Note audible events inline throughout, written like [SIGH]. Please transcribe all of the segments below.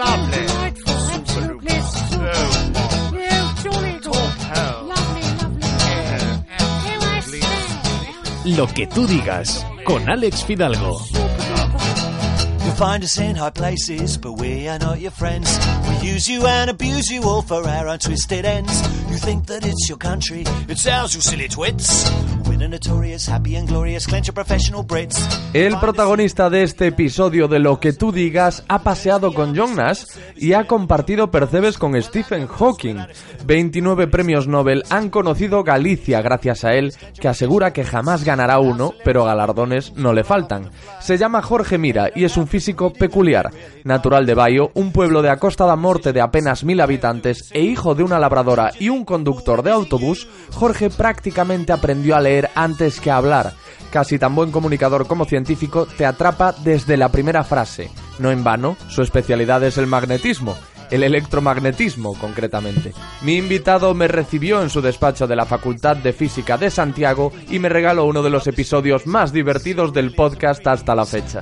lovely. Absolutely. Lo que tú digas, con Alex Fidalgo. You'll find us in high places, but we are not your friends. We use you and abuse you all for our own twisted ends. You think that it's your country, it's ours, you silly twits. El protagonista de este episodio de Lo que tú digas ha paseado con John Nash y ha compartido percebes con Stephen Hawking. 29 premios Nobel han conocido Galicia gracias a él, que asegura que jamás ganará uno, pero galardones no le faltan. Se llama Jorge Mira y es un físico peculiar. Natural de Bayo, un pueblo de Acosta da Morte de apenas mil habitantes e hijo de una labradora y un conductor de autobús, Jorge prácticamente aprendió a leer antes que hablar. Casi tan buen comunicador como científico, te atrapa desde la primera frase. No en vano, su especialidad es el magnetismo, el electromagnetismo concretamente. Mi invitado me recibió en su despacho de la Facultad de Física de Santiago y me regaló uno de los episodios más divertidos del podcast hasta la fecha.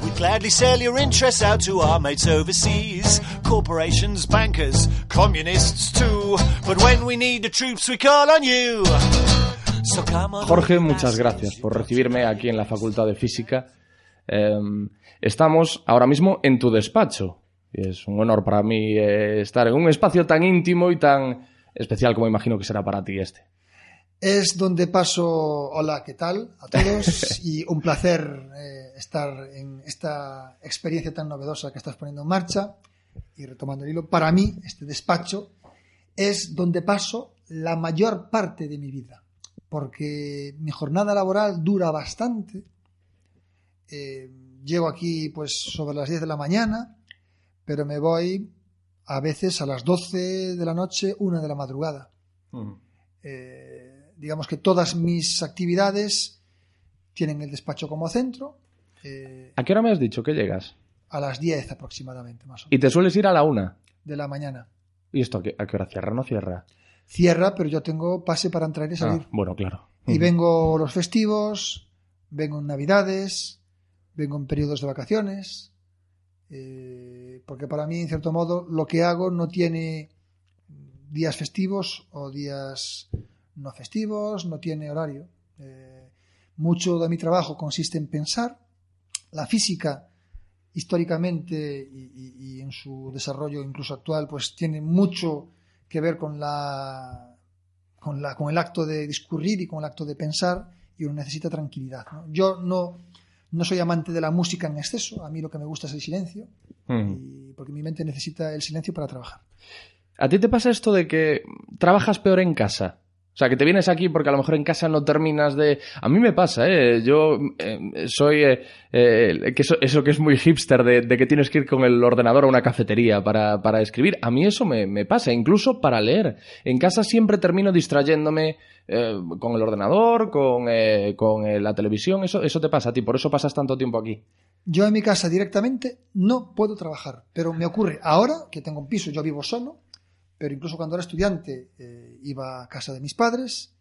Jorge, muchas gracias por recibirme aquí en la Facultad de Física. Eh, estamos ahora mismo en tu despacho. Es un honor para mí eh, estar en un espacio tan íntimo y tan especial como imagino que será para ti este. Es donde paso, hola, ¿qué tal a todos? [LAUGHS] y un placer eh, estar en esta experiencia tan novedosa que estás poniendo en marcha. Y retomando el hilo, para mí, este despacho es donde paso la mayor parte de mi vida, porque mi jornada laboral dura bastante. Eh, llego aquí pues sobre las 10 de la mañana, pero me voy a veces a las 12 de la noche, una de la madrugada. Eh, digamos que todas mis actividades tienen el despacho como centro, eh, ¿A qué hora me has dicho que llegas? a las 10 aproximadamente, más o Y menos, te sueles ir a la una. de la mañana. ¿Y esto a qué, a qué hora cierra? ¿No cierra? Cierra, pero yo tengo pase para entrar y salir. Ah, bueno, claro. Y vengo los festivos, vengo en Navidades, vengo en periodos de vacaciones, eh, porque para mí, en cierto modo, lo que hago no tiene días festivos o días no festivos, no tiene horario. Eh, mucho de mi trabajo consiste en pensar. La física, históricamente y, y- y en su desarrollo incluso actual, pues tiene mucho que ver con la con, la, con el acto de discurrir y con el acto de pensar y uno necesita tranquilidad. ¿no? Yo no, no soy amante de la música en exceso, a mí lo que me gusta es el silencio, Mm. y porque mi mente necesita el silencio para trabajar. ¿A ti te pasa esto de que trabajas peor en casa? O sea, que te vienes aquí porque a lo mejor en casa no terminas de... A mí me pasa, ¿eh? Yo eh, soy... eh, eh, eso, que es muy hipster de, que tienes que ir con el ordenador a una cafetería para, para escribir. A mí eso me, me pasa, incluso para leer. En casa siempre termino distrayéndome con el ordenador, con, con la televisión. Eso, eso te pasa a ti, por eso pasas tanto tiempo aquí. Yo en mi casa directamente no puedo trabajar, pero me ocurre ahora que tengo un piso, yo vivo solo, pero incluso cuando era estudiante eh, iba a casa de mis padres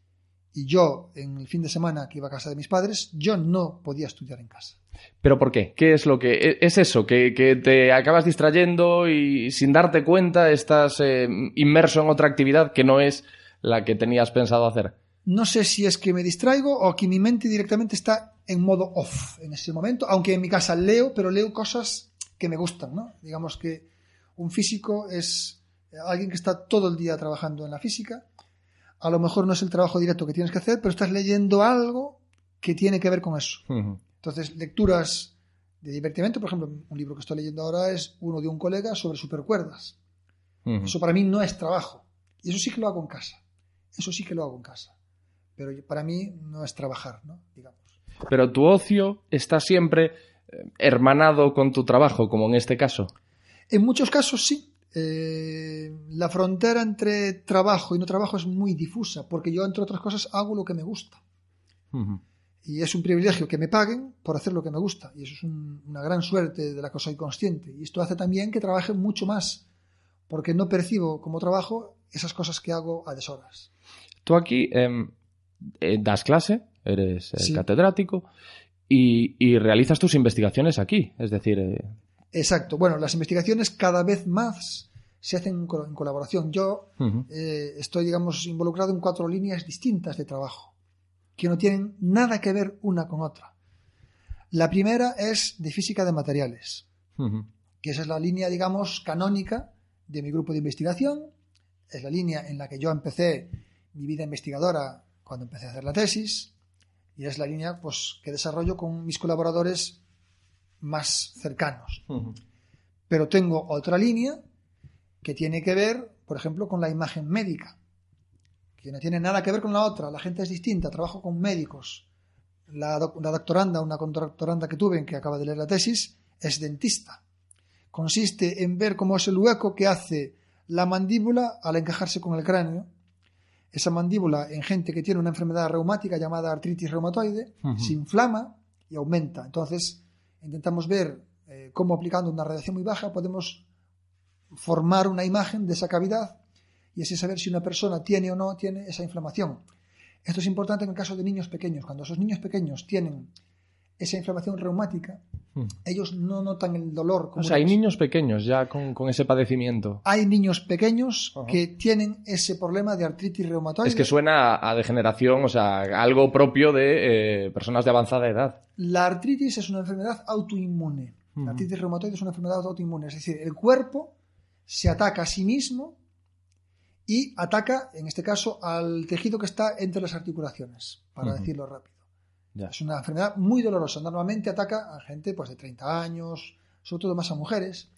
y yo en el fin de semana que iba a casa de mis padres, yo no podía estudiar en casa. ¿Pero por qué? ¿Qué es lo que... e- Es eso, que, que te acabas distrayendo y sin darte cuenta estás eh, inmerso en otra actividad que no es la que tenías pensado hacer. No sé si es que me distraigo o que mi mente directamente está en modo off en ese momento, aunque en mi casa leo, pero leo cosas que me gustan, ¿no? Digamos que un físico es alguien que está todo el día trabajando en la física. A lo mejor no es el trabajo directo que tienes que hacer, pero estás leyendo algo que tiene que ver con eso. Entonces, lecturas de divertimento, por ejemplo, un libro que estoy leyendo ahora es uno de un colega sobre supercuerdas. Eso para mí no es trabajo. Y eso sí que lo hago en casa. Eso sí que lo hago en casa. Pero para mí no es trabajar, ¿no? Digamos. Pero tu ocio está siempre eh, hermanado con tu trabajo, como en este caso. En muchos casos sí. Eh, la frontera entre trabajo y no trabajo es muy difusa, porque yo, entre otras cosas, hago lo que me gusta. Y es un privilegio que me paguen por hacer lo que me gusta. Y eso es un- una gran suerte de la que soy consciente. Y esto hace también que trabaje mucho más, porque no percibo como trabajo esas cosas que hago a deshoras. Tú aquí em, eh, das clase, eres eh, Sí. catedrático y, y realizas tus investigaciones aquí. Es decir, eh, Exacto. Bueno, las investigaciones cada vez más se hacen en, col- en colaboración. Yo eh, estoy, digamos, involucrado en cuatro líneas distintas de trabajo, que no tienen nada que ver una con otra. La primera es de física de materiales, Ujú. que esa es la línea, digamos, canónica de mi grupo de investigación. Es la línea en la que yo empecé mi vida investigadora cuando empecé a hacer la tesis. Y es la línea pues, que desarrollo con mis colaboradores más cercanos. Ujú. Pero tengo otra línea que tiene que ver, por ejemplo, con la imagen médica, que no tiene nada que ver con la otra. La gente es distinta, trabajo con médicos. La, doc- la doctoranda, una doctoranda que tuve, que acaba de leer la tesis, es dentista. Consiste en ver cómo es el hueco que hace la mandíbula al encajarse con el cráneo. Esa mandíbula en gente que tiene una enfermedad reumática llamada artritis reumatoide se inflama y aumenta. Entonces, intentamos ver eh, cómo aplicando una radiación muy baja podemos formar una imagen de esa cavidad y así saber si una persona tiene o no tiene esa inflamación. Esto es importante en el caso de niños pequeños. Cuando esos niños pequeños tienen esa inflamación reumática, Ujú. ellos no notan el dolor. como O sea, hay niños pequeños ya con, con ese padecimiento. hay niños pequeños que tienen ese problema de artritis reumatoide. Es que suena a, degeneración, o sea, algo propio de eh, personas de avanzada edad. La artritis es una enfermedad autoinmune. La artritis reumatoide es una enfermedad autoinmune. Es decir, el cuerpo se ataca a sí mismo y ataca, en este caso, al tejido que está entre las articulaciones, para decirlo rápido. Ya. Es una enfermedad muy dolorosa. Normalmente ataca a gente pues, de 30 años, sobre todo más a mujeres,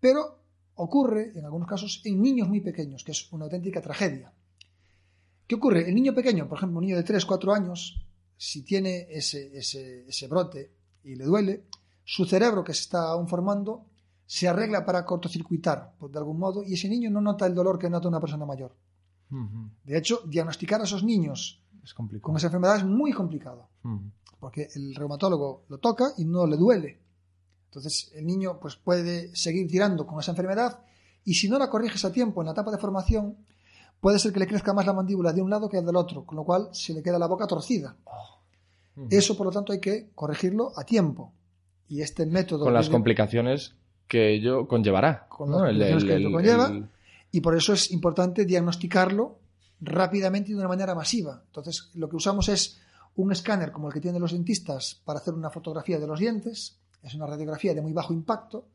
pero ocurre, en algunos casos, en niños muy pequeños, que es una auténtica tragedia. ¿Qué ocurre? El niño pequeño, por ejemplo, un niño de 3, 4 años, si tiene ese, ese, ese brote y le duele, su cerebro que se está aún formando se arregla para cortocircuitar, pues, de algún modo, y ese niño no nota el dolor que nota una persona mayor. De hecho, diagnosticar a esos niños Es con esa enfermedad es muy complicado porque el reumatólogo lo toca y no le duele. Entonces el niño pues, puede seguir tirando con esa enfermedad y si no la corriges a tiempo en la etapa de formación, puede ser que le crezca más la mandíbula de un lado que del otro, con lo cual se le queda la boca torcida. Ujú. Eso, por lo tanto, hay que corregirlo a tiempo. Y este método... Con las de- complicaciones que ello conllevará. Con ¿no? las El- complicaciones el- que ello el- conlleva. el- Y por eso es importante diagnosticarlo rápidamente y de una manera masiva. Entonces, lo que usamos es un escáner como el que tienen los dentistas para hacer una fotografía de los dientes. Es una radiografía de muy bajo impacto.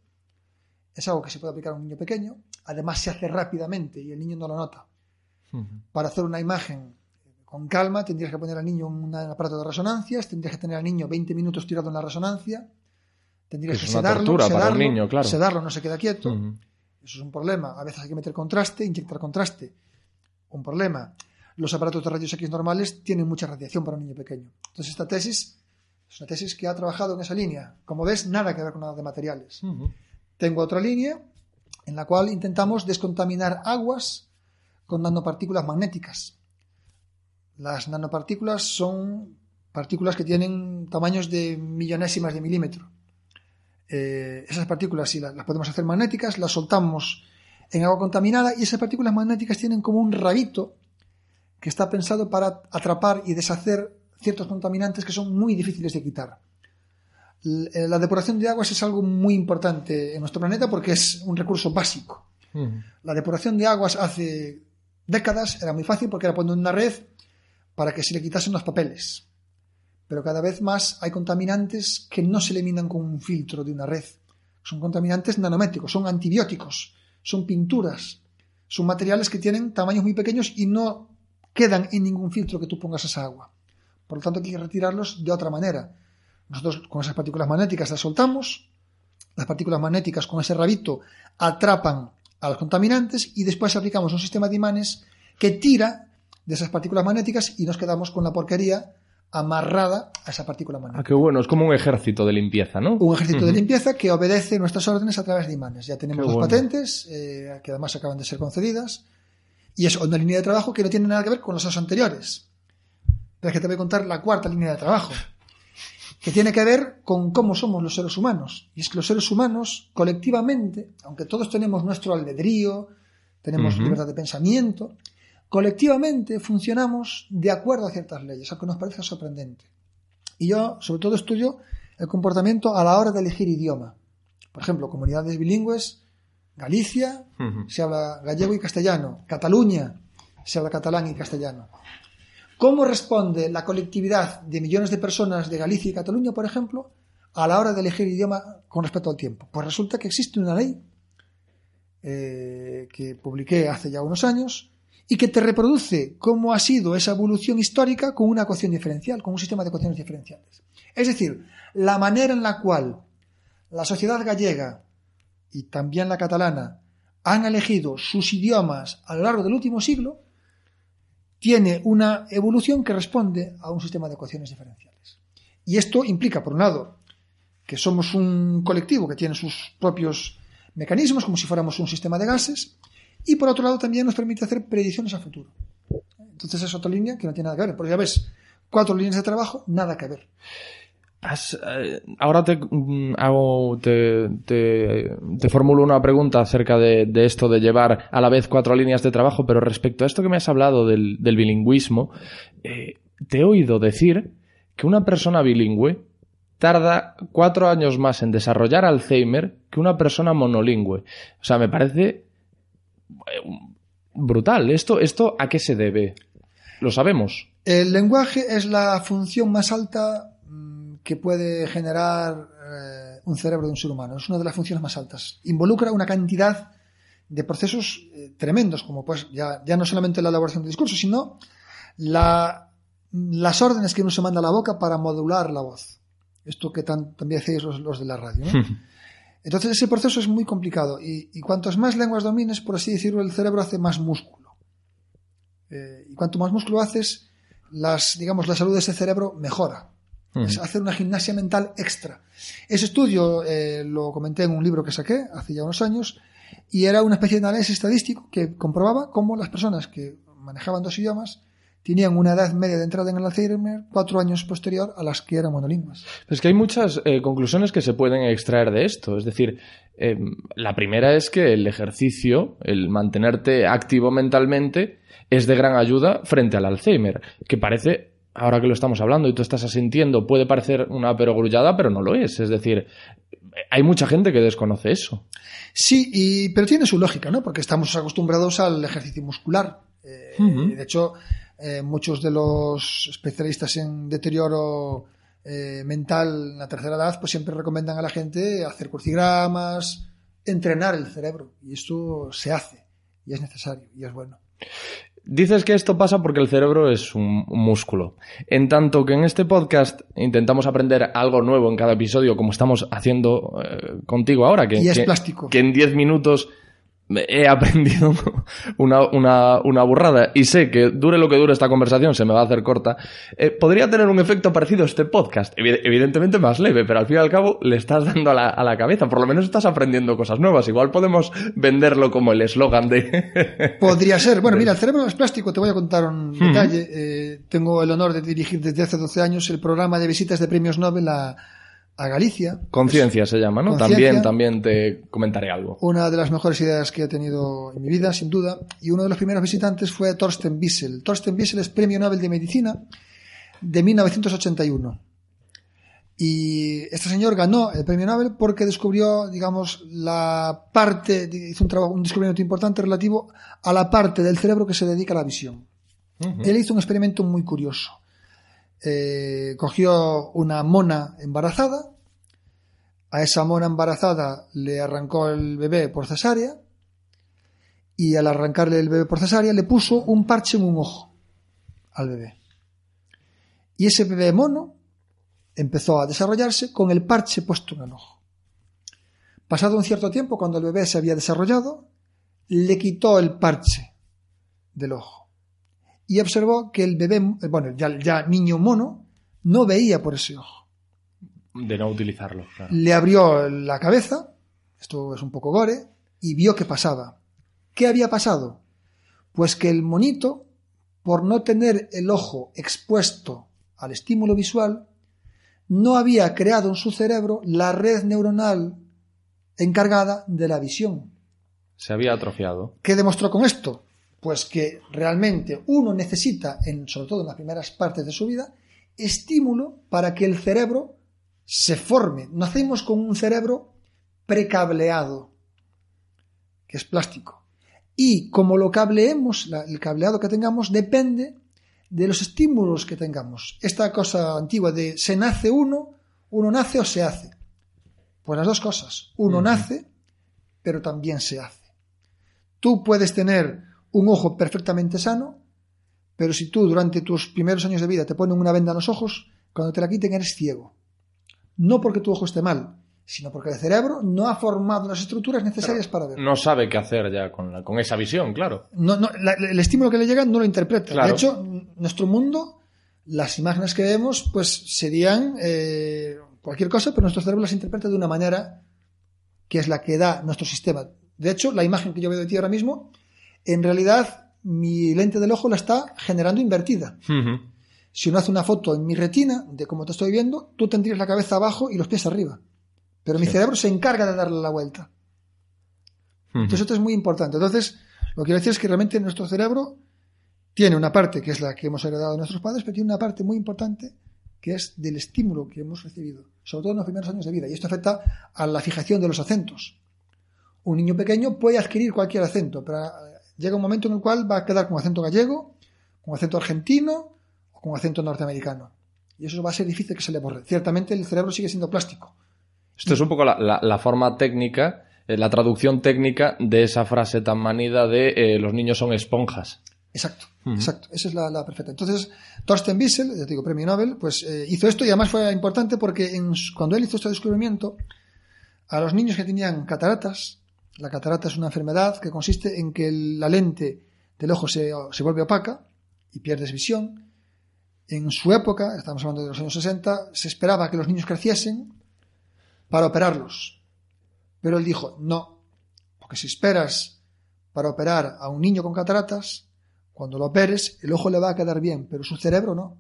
Es algo que se puede aplicar a un niño pequeño. Además, se hace rápidamente y el niño no lo nota. Para hacer una imagen con calma, tendrías que poner al niño un aparato de resonancias, tendrías que tener al niño 20 minutos tirado en la resonancia, tendrías Que sedarlo, tortura para sedarlo, niño, claro. sedarlo, no se queda quieto. Eso es un problema. A veces hay que meter contraste, inyectar contraste. Un problema. Los aparatos de rayos X normales tienen mucha radiación para un niño pequeño. Entonces, esta tesis es una tesis que ha trabajado en esa línea. Como ves, nada que ver con nada de materiales. Tengo otra línea en la cual intentamos descontaminar aguas con nanopartículas magnéticas. Las nanopartículas son partículas que tienen tamaños de millonésimas de milímetro. Eh, esas partículas, si las, las podemos hacer magnéticas, las soltamos en agua contaminada y esas partículas magnéticas tienen como un rabito que está pensado para atrapar y deshacer ciertos contaminantes que son muy difíciles de quitar. Eh, La depuración de aguas es algo muy importante en nuestro planeta porque es un recurso básico. La depuración de aguas hace décadas era muy fácil porque era poner una red para que se le quitasen los papeles. Pero cada vez más hay contaminantes que no se eliminan con un filtro de una red. Son contaminantes nanométricos, son antibióticos, son pinturas, son materiales que tienen tamaños muy pequeños y no quedan en ningún filtro que tú pongas esa agua. Por lo tanto, hay que retirarlos de otra manera. Nosotros con esas partículas magnéticas las soltamos, las partículas magnéticas con ese rabito atrapan a los contaminantes y después aplicamos un sistema de imanes que tira de esas partículas magnéticas y nos quedamos con la porquería amarrada a esa partícula Ah, magnética. qué bueno, es como un ejército de limpieza, ¿no? Un ejército de limpieza que obedece nuestras órdenes a través de imanes. Ya tenemos Qué bueno. patentes, eh, que además acaban de ser concedidas, y es una línea de trabajo que no tiene nada que ver con las dos anteriores. Pero es que te voy a contar la cuarta línea de trabajo, que tiene que ver con cómo somos los seres humanos. Y es que los seres humanos, colectivamente, aunque todos tenemos nuestro albedrío, tenemos libertad de pensamiento, colectivamente funcionamos de acuerdo a ciertas leyes, aunque nos parezca sorprendente. Y yo, sobre todo, estudio el comportamiento a la hora de elegir idioma. Por ejemplo, comunidades bilingües, Galicia, se habla gallego y castellano, Cataluña, se habla catalán y castellano. ¿Cómo responde la colectividad de millones de personas de Galicia y Cataluña, por ejemplo, a la hora de elegir idioma con respecto al tiempo? Pues resulta que existe una ley eh, que publiqué hace ya unos años y que te reproduce cómo ha sido esa evolución histórica con una ecuación diferencial, con un sistema de ecuaciones diferenciales. Es decir, la manera en la cual la sociedad gallega y también la catalana han elegido sus idiomas a lo largo del último siglo tiene una evolución que responde a un sistema de ecuaciones diferenciales. Y esto implica, por un lado, que somos un colectivo que tiene sus propios mecanismos, como si fuéramos un sistema de gases, y por otro lado también nos permite hacer predicciones a futuro. Entonces es otra línea que no tiene nada que ver. Porque ya ves, cuatro líneas de trabajo, nada que ver. Eh, ahora te mm, hago, te, formulo una pregunta acerca de, esto de llevar a la vez cuatro líneas de trabajo, pero respecto a esto que me has hablado del, bilingüismo, eh, te he oído decir que una persona bilingüe tarda cuatro años más en desarrollar Alzheimer que una persona monolingüe. O sea, me parece brutal. ¿Esto, ¿Esto a qué se debe? Lo sabemos. El lenguaje es la función más alta mm, que puede generar eh, un cerebro de un ser humano. Es una de las funciones más altas. Involucra una cantidad de procesos eh, tremendos, como pues ya, ya no solamente la elaboración del discurso, sino la, las órdenes que uno se manda a la boca para modular la voz. Esto que tan- también hacéis los, los de la radio. ¿no? [LAUGHS] Entonces ese proceso es muy complicado y, y cuantas más lenguas domines, por así decirlo, el cerebro hace más músculo. Eh, y cuanto más músculo haces, las, digamos, la salud de ese cerebro mejora. Es hacer una gimnasia mental extra. Ese estudio eh, lo comenté en un libro que saqué hace ya unos años y era una especie de análisis estadístico que comprobaba cómo las personas que manejaban dos idiomas tenían una edad media de entrada en el Alzheimer cuatro años posterior a las que eran monolingües. Es que hay muchas eh, conclusiones que se pueden extraer de esto. Es decir, eh, la primera es que el ejercicio, el mantenerte activo mentalmente, es de gran ayuda frente al Alzheimer, que parece, ahora que lo estamos hablando y tú estás asintiendo, puede parecer una perogrullada, pero no lo es. Es decir, hay mucha gente que desconoce eso. Sí, y, pero tiene su lógica, ¿no? Porque estamos acostumbrados al ejercicio muscular. Eh. De hecho, eh, muchos de los especialistas en deterioro eh, mental en la tercera edad, pues siempre recomiendan a la gente hacer crucigramas, entrenar el cerebro. Y esto se hace, y es necesario, y es bueno. Dices que esto pasa porque el cerebro es un, músculo. En tanto que en este podcast intentamos aprender algo nuevo en cada episodio, como estamos haciendo eh, contigo ahora, que, Y es que- plástico. que en 10 minutos he aprendido [LAUGHS] una, una, una burrada y sé que dure lo que dure esta conversación, se me va a hacer corta, eh, podría tener un efecto parecido a este podcast. Evi- Evidentemente más leve, pero al fin y al cabo le estás dando a la, a la cabeza. Por lo menos estás aprendiendo cosas nuevas. Igual podemos venderlo como el eslogan de... [LAUGHS] Podría ser. Bueno, mira, el cerebro es plástico, te voy a contar un detalle. Eh, tengo el honor de dirigir desde hace 12 años el programa de visitas de premios Nobel a, a Galicia. Conciencia se llama, ¿no? También, también te comentaré algo. Una de las mejores ideas que he tenido en mi vida, sin duda. Y uno de los primeros visitantes fue Thorsten Wiesel. Thorsten Wiesel es premio Nobel de Medicina de 1981. Y este señor ganó el premio Nobel porque descubrió, digamos, la parte, hizo un trabajo, un descubrimiento importante relativo a la parte del cerebro que se dedica a la visión. Él hizo un experimento muy curioso. Eh, cogió una mona embarazada, a esa mona embarazada le arrancó el bebé por cesárea y al arrancarle el bebé por cesárea le puso un parche en un ojo al bebé. Y ese bebé mono empezó a desarrollarse con el parche puesto en el ojo. Pasado un cierto tiempo, cuando el bebé se había desarrollado, le quitó el parche del ojo y observó que el bebé, bueno, ya, ya niño mono, no veía por ese ojo. De no utilizarlo, claro. Le abrió la cabeza, esto es un poco gore, y vio qué pasaba. ¿Qué había pasado? Pues que el monito, por no tener el ojo expuesto al estímulo visual, no había creado en su cerebro la red neuronal encargada de la visión. Se había atrofiado. ¿Qué demostró con esto? Pues que realmente uno necesita, en, sobre todo en las primeras partes de su vida, estímulo para que el cerebro se forme. Nacemos con un cerebro precableado, que es plástico. Y como lo cableemos, la- el cableado que tengamos depende de los estímulos que tengamos. Esta cosa antigua de se nace uno, uno nace o se hace. Pues las dos cosas. Uno nace, pero también se hace. Tú puedes tener un ojo perfectamente sano, pero si tú durante tus primeros años de vida te ponen una venda en los ojos, cuando te la quiten eres ciego. No porque tu ojo esté mal, sino porque el cerebro no ha formado las estructuras necesarias para ver. No sabe qué hacer ya con, la- con esa visión, claro. No, no, la- el estímulo que le llega no lo interpreta. Claro. De hecho, nuestro mundo, las imágenes que vemos, pues serían eh, cualquier cosa, pero nuestro cerebro las interpreta de una manera que es la que da nuestro sistema. De hecho, la imagen que yo veo de ti ahora mismo, en realidad mi lente del ojo la está generando invertida. Si uno hace una foto en mi retina de cómo te estoy viendo, tú tendrías la cabeza abajo y los pies arriba. Pero mi cerebro se encarga de darle la vuelta. Entonces esto es muy importante. Entonces, lo que quiero decir es que realmente nuestro cerebro tiene una parte que es la que hemos heredado de nuestros padres, pero tiene una parte muy importante que es del estímulo que hemos recibido, sobre todo en los primeros años de vida. Y esto afecta a la fijación de los acentos. Un niño pequeño puede adquirir cualquier acento, pero llega un momento en el cual va a quedar con acento gallego, con acento argentino o con acento norteamericano. Y eso va a ser difícil que se le borre. Ciertamente el cerebro sigue siendo plástico. Esto es un poco la, la- la forma técnica, eh, la traducción técnica de esa frase tan manida de eh, los niños son esponjas. Exacto, exacto. Esa es la, la perfecta. Entonces, Thorsten Wiesel, ya te digo, premio Nobel, pues eh, hizo esto y además fue importante porque en cuando él hizo este descubrimiento, a los niños que tenían cataratas, la catarata es una enfermedad que consiste en que la lente del ojo se, se vuelve opaca y pierdes visión. En su época, estamos hablando de los años 60, se esperaba que los niños creciesen para operarlos. Pero él dijo, no, porque si esperas para operar a un niño con cataratas, cuando lo operes, el ojo le va a quedar bien, pero su cerebro no.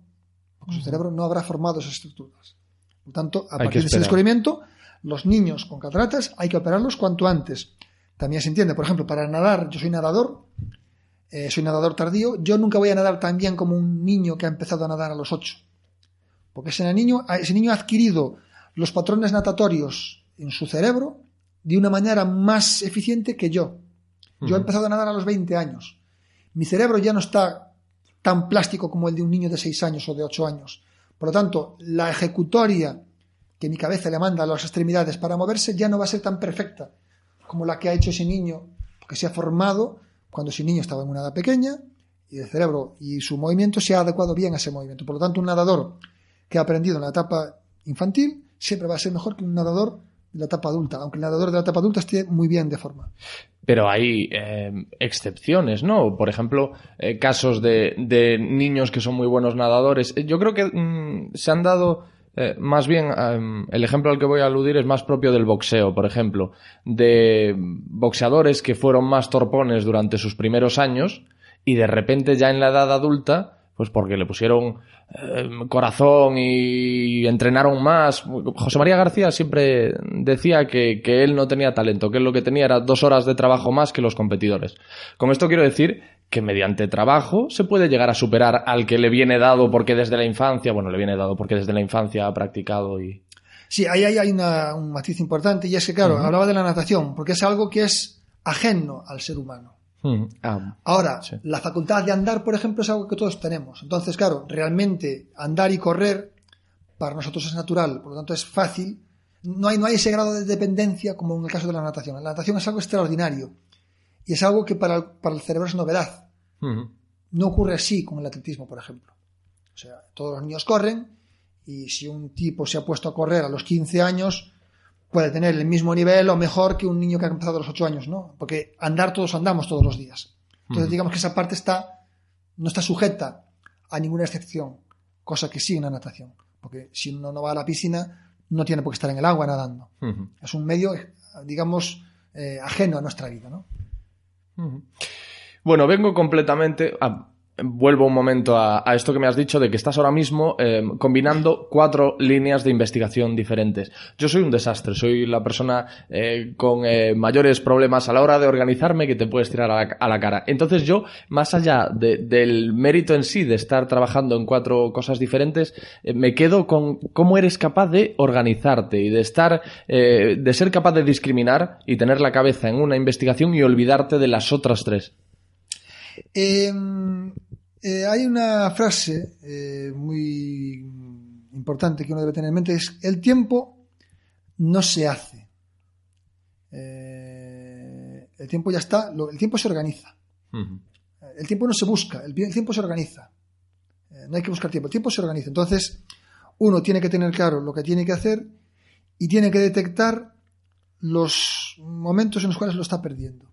Porque su cerebro no habrá formado esas estructuras. Por lo tanto, a Hay partir de ese descubrimiento, los niños con cataratas hay que operarlos cuanto antes. También se entiende, por ejemplo, para nadar, yo soy nadador, eh, soy nadador tardío, yo nunca voy a nadar tan bien como un niño que ha empezado a nadar a los 8. Porque ese niño, ese niño ha adquirido los patrones natatorios en su cerebro de una manera más eficiente que yo. Yo he empezado a nadar a los 20 años. Mi cerebro ya no está tan plástico como el de un niño de 6 años o de 8 años. Por lo tanto, la ejecutoria que mi cabeza le manda a las extremidades para moverse ya no va a ser tan perfecta como la que ha hecho ese niño, que se ha formado cuando ese niño estaba en una edad pequeña y el cerebro y su movimiento se ha adecuado bien a ese movimiento. Por lo tanto, un nadador que ha aprendido en la etapa infantil siempre va a ser mejor que un nadador de la etapa adulta, aunque el nadador de la etapa adulta esté muy bien de forma. Pero hay eh, excepciones, ¿no? Por ejemplo, eh, casos de, de niños que son muy buenos nadadores. Yo creo que mm, se han dado, eh, más bien, em, el ejemplo al que voy a aludir es más propio del boxeo, por ejemplo, de boxeadores que fueron más torpones durante sus primeros años y de repente ya en la edad adulta, pues porque le pusieron eh, corazón y entrenaron más. José María García siempre decía que, que él no tenía talento, que él lo que tenía era dos horas de trabajo más que los competidores. Con esto quiero decir que mediante trabajo se puede llegar a superar al que le viene dado porque desde la infancia, bueno, le viene dado porque desde la infancia ha practicado y... Sí, ahí, ahí hay una- un matiz importante y es que, claro, hablaba de la natación, porque es algo que es ajeno al ser humano. Mm, ah, Ahora, Sí. la facultad de andar, por ejemplo, es algo que todos tenemos. Entonces, claro, realmente andar y correr para nosotros es natural, por lo tanto es fácil. No hay, no hay ese grado de dependencia como en el caso de la natación. La natación es algo extraordinario y es algo que para el, para el cerebro es novedad. No ocurre así con el atletismo, por ejemplo. O sea, todos los niños corren y si un tipo se ha puesto a correr a los 15 años, puede tener el mismo nivel o mejor que un niño que ha empezado a los 8 años, ¿no? Porque andar todos andamos todos los días. Entonces, digamos que esa parte está no está sujeta a ninguna excepción, cosa que sí en la natación. Porque si uno no va a la piscina, no tiene por qué estar en el agua nadando. Es un medio, digamos, eh, ajeno a nuestra vida, ¿no? Bueno, vengo completamente. ah, vuelvo un momento a, esto que me has dicho de que estás ahora mismo eh, combinando cuatro líneas de investigación diferentes. Yo soy un desastre, soy la persona eh, con eh, mayores problemas a la hora de organizarme que te puedes tirar a la, cara. Entonces yo, más allá de- del mérito en sí de estar trabajando en cuatro cosas diferentes, eh, me quedo con cómo eres capaz de organizarte y de estar, de ser capaz de discriminar y tener la cabeza en una investigación y olvidarte de las otras tres. Eh, eh, hay una frase eh, muy importante que uno debe tener en mente, es el tiempo no se hace. Eh, el tiempo ya está, lo- el tiempo se organiza. El tiempo no se busca, el, el tiempo se organiza. No hay que buscar tiempo, el tiempo se organiza. Entonces, uno tiene que tener claro lo que tiene que hacer y tiene que detectar los momentos en los cuales lo está perdiendo.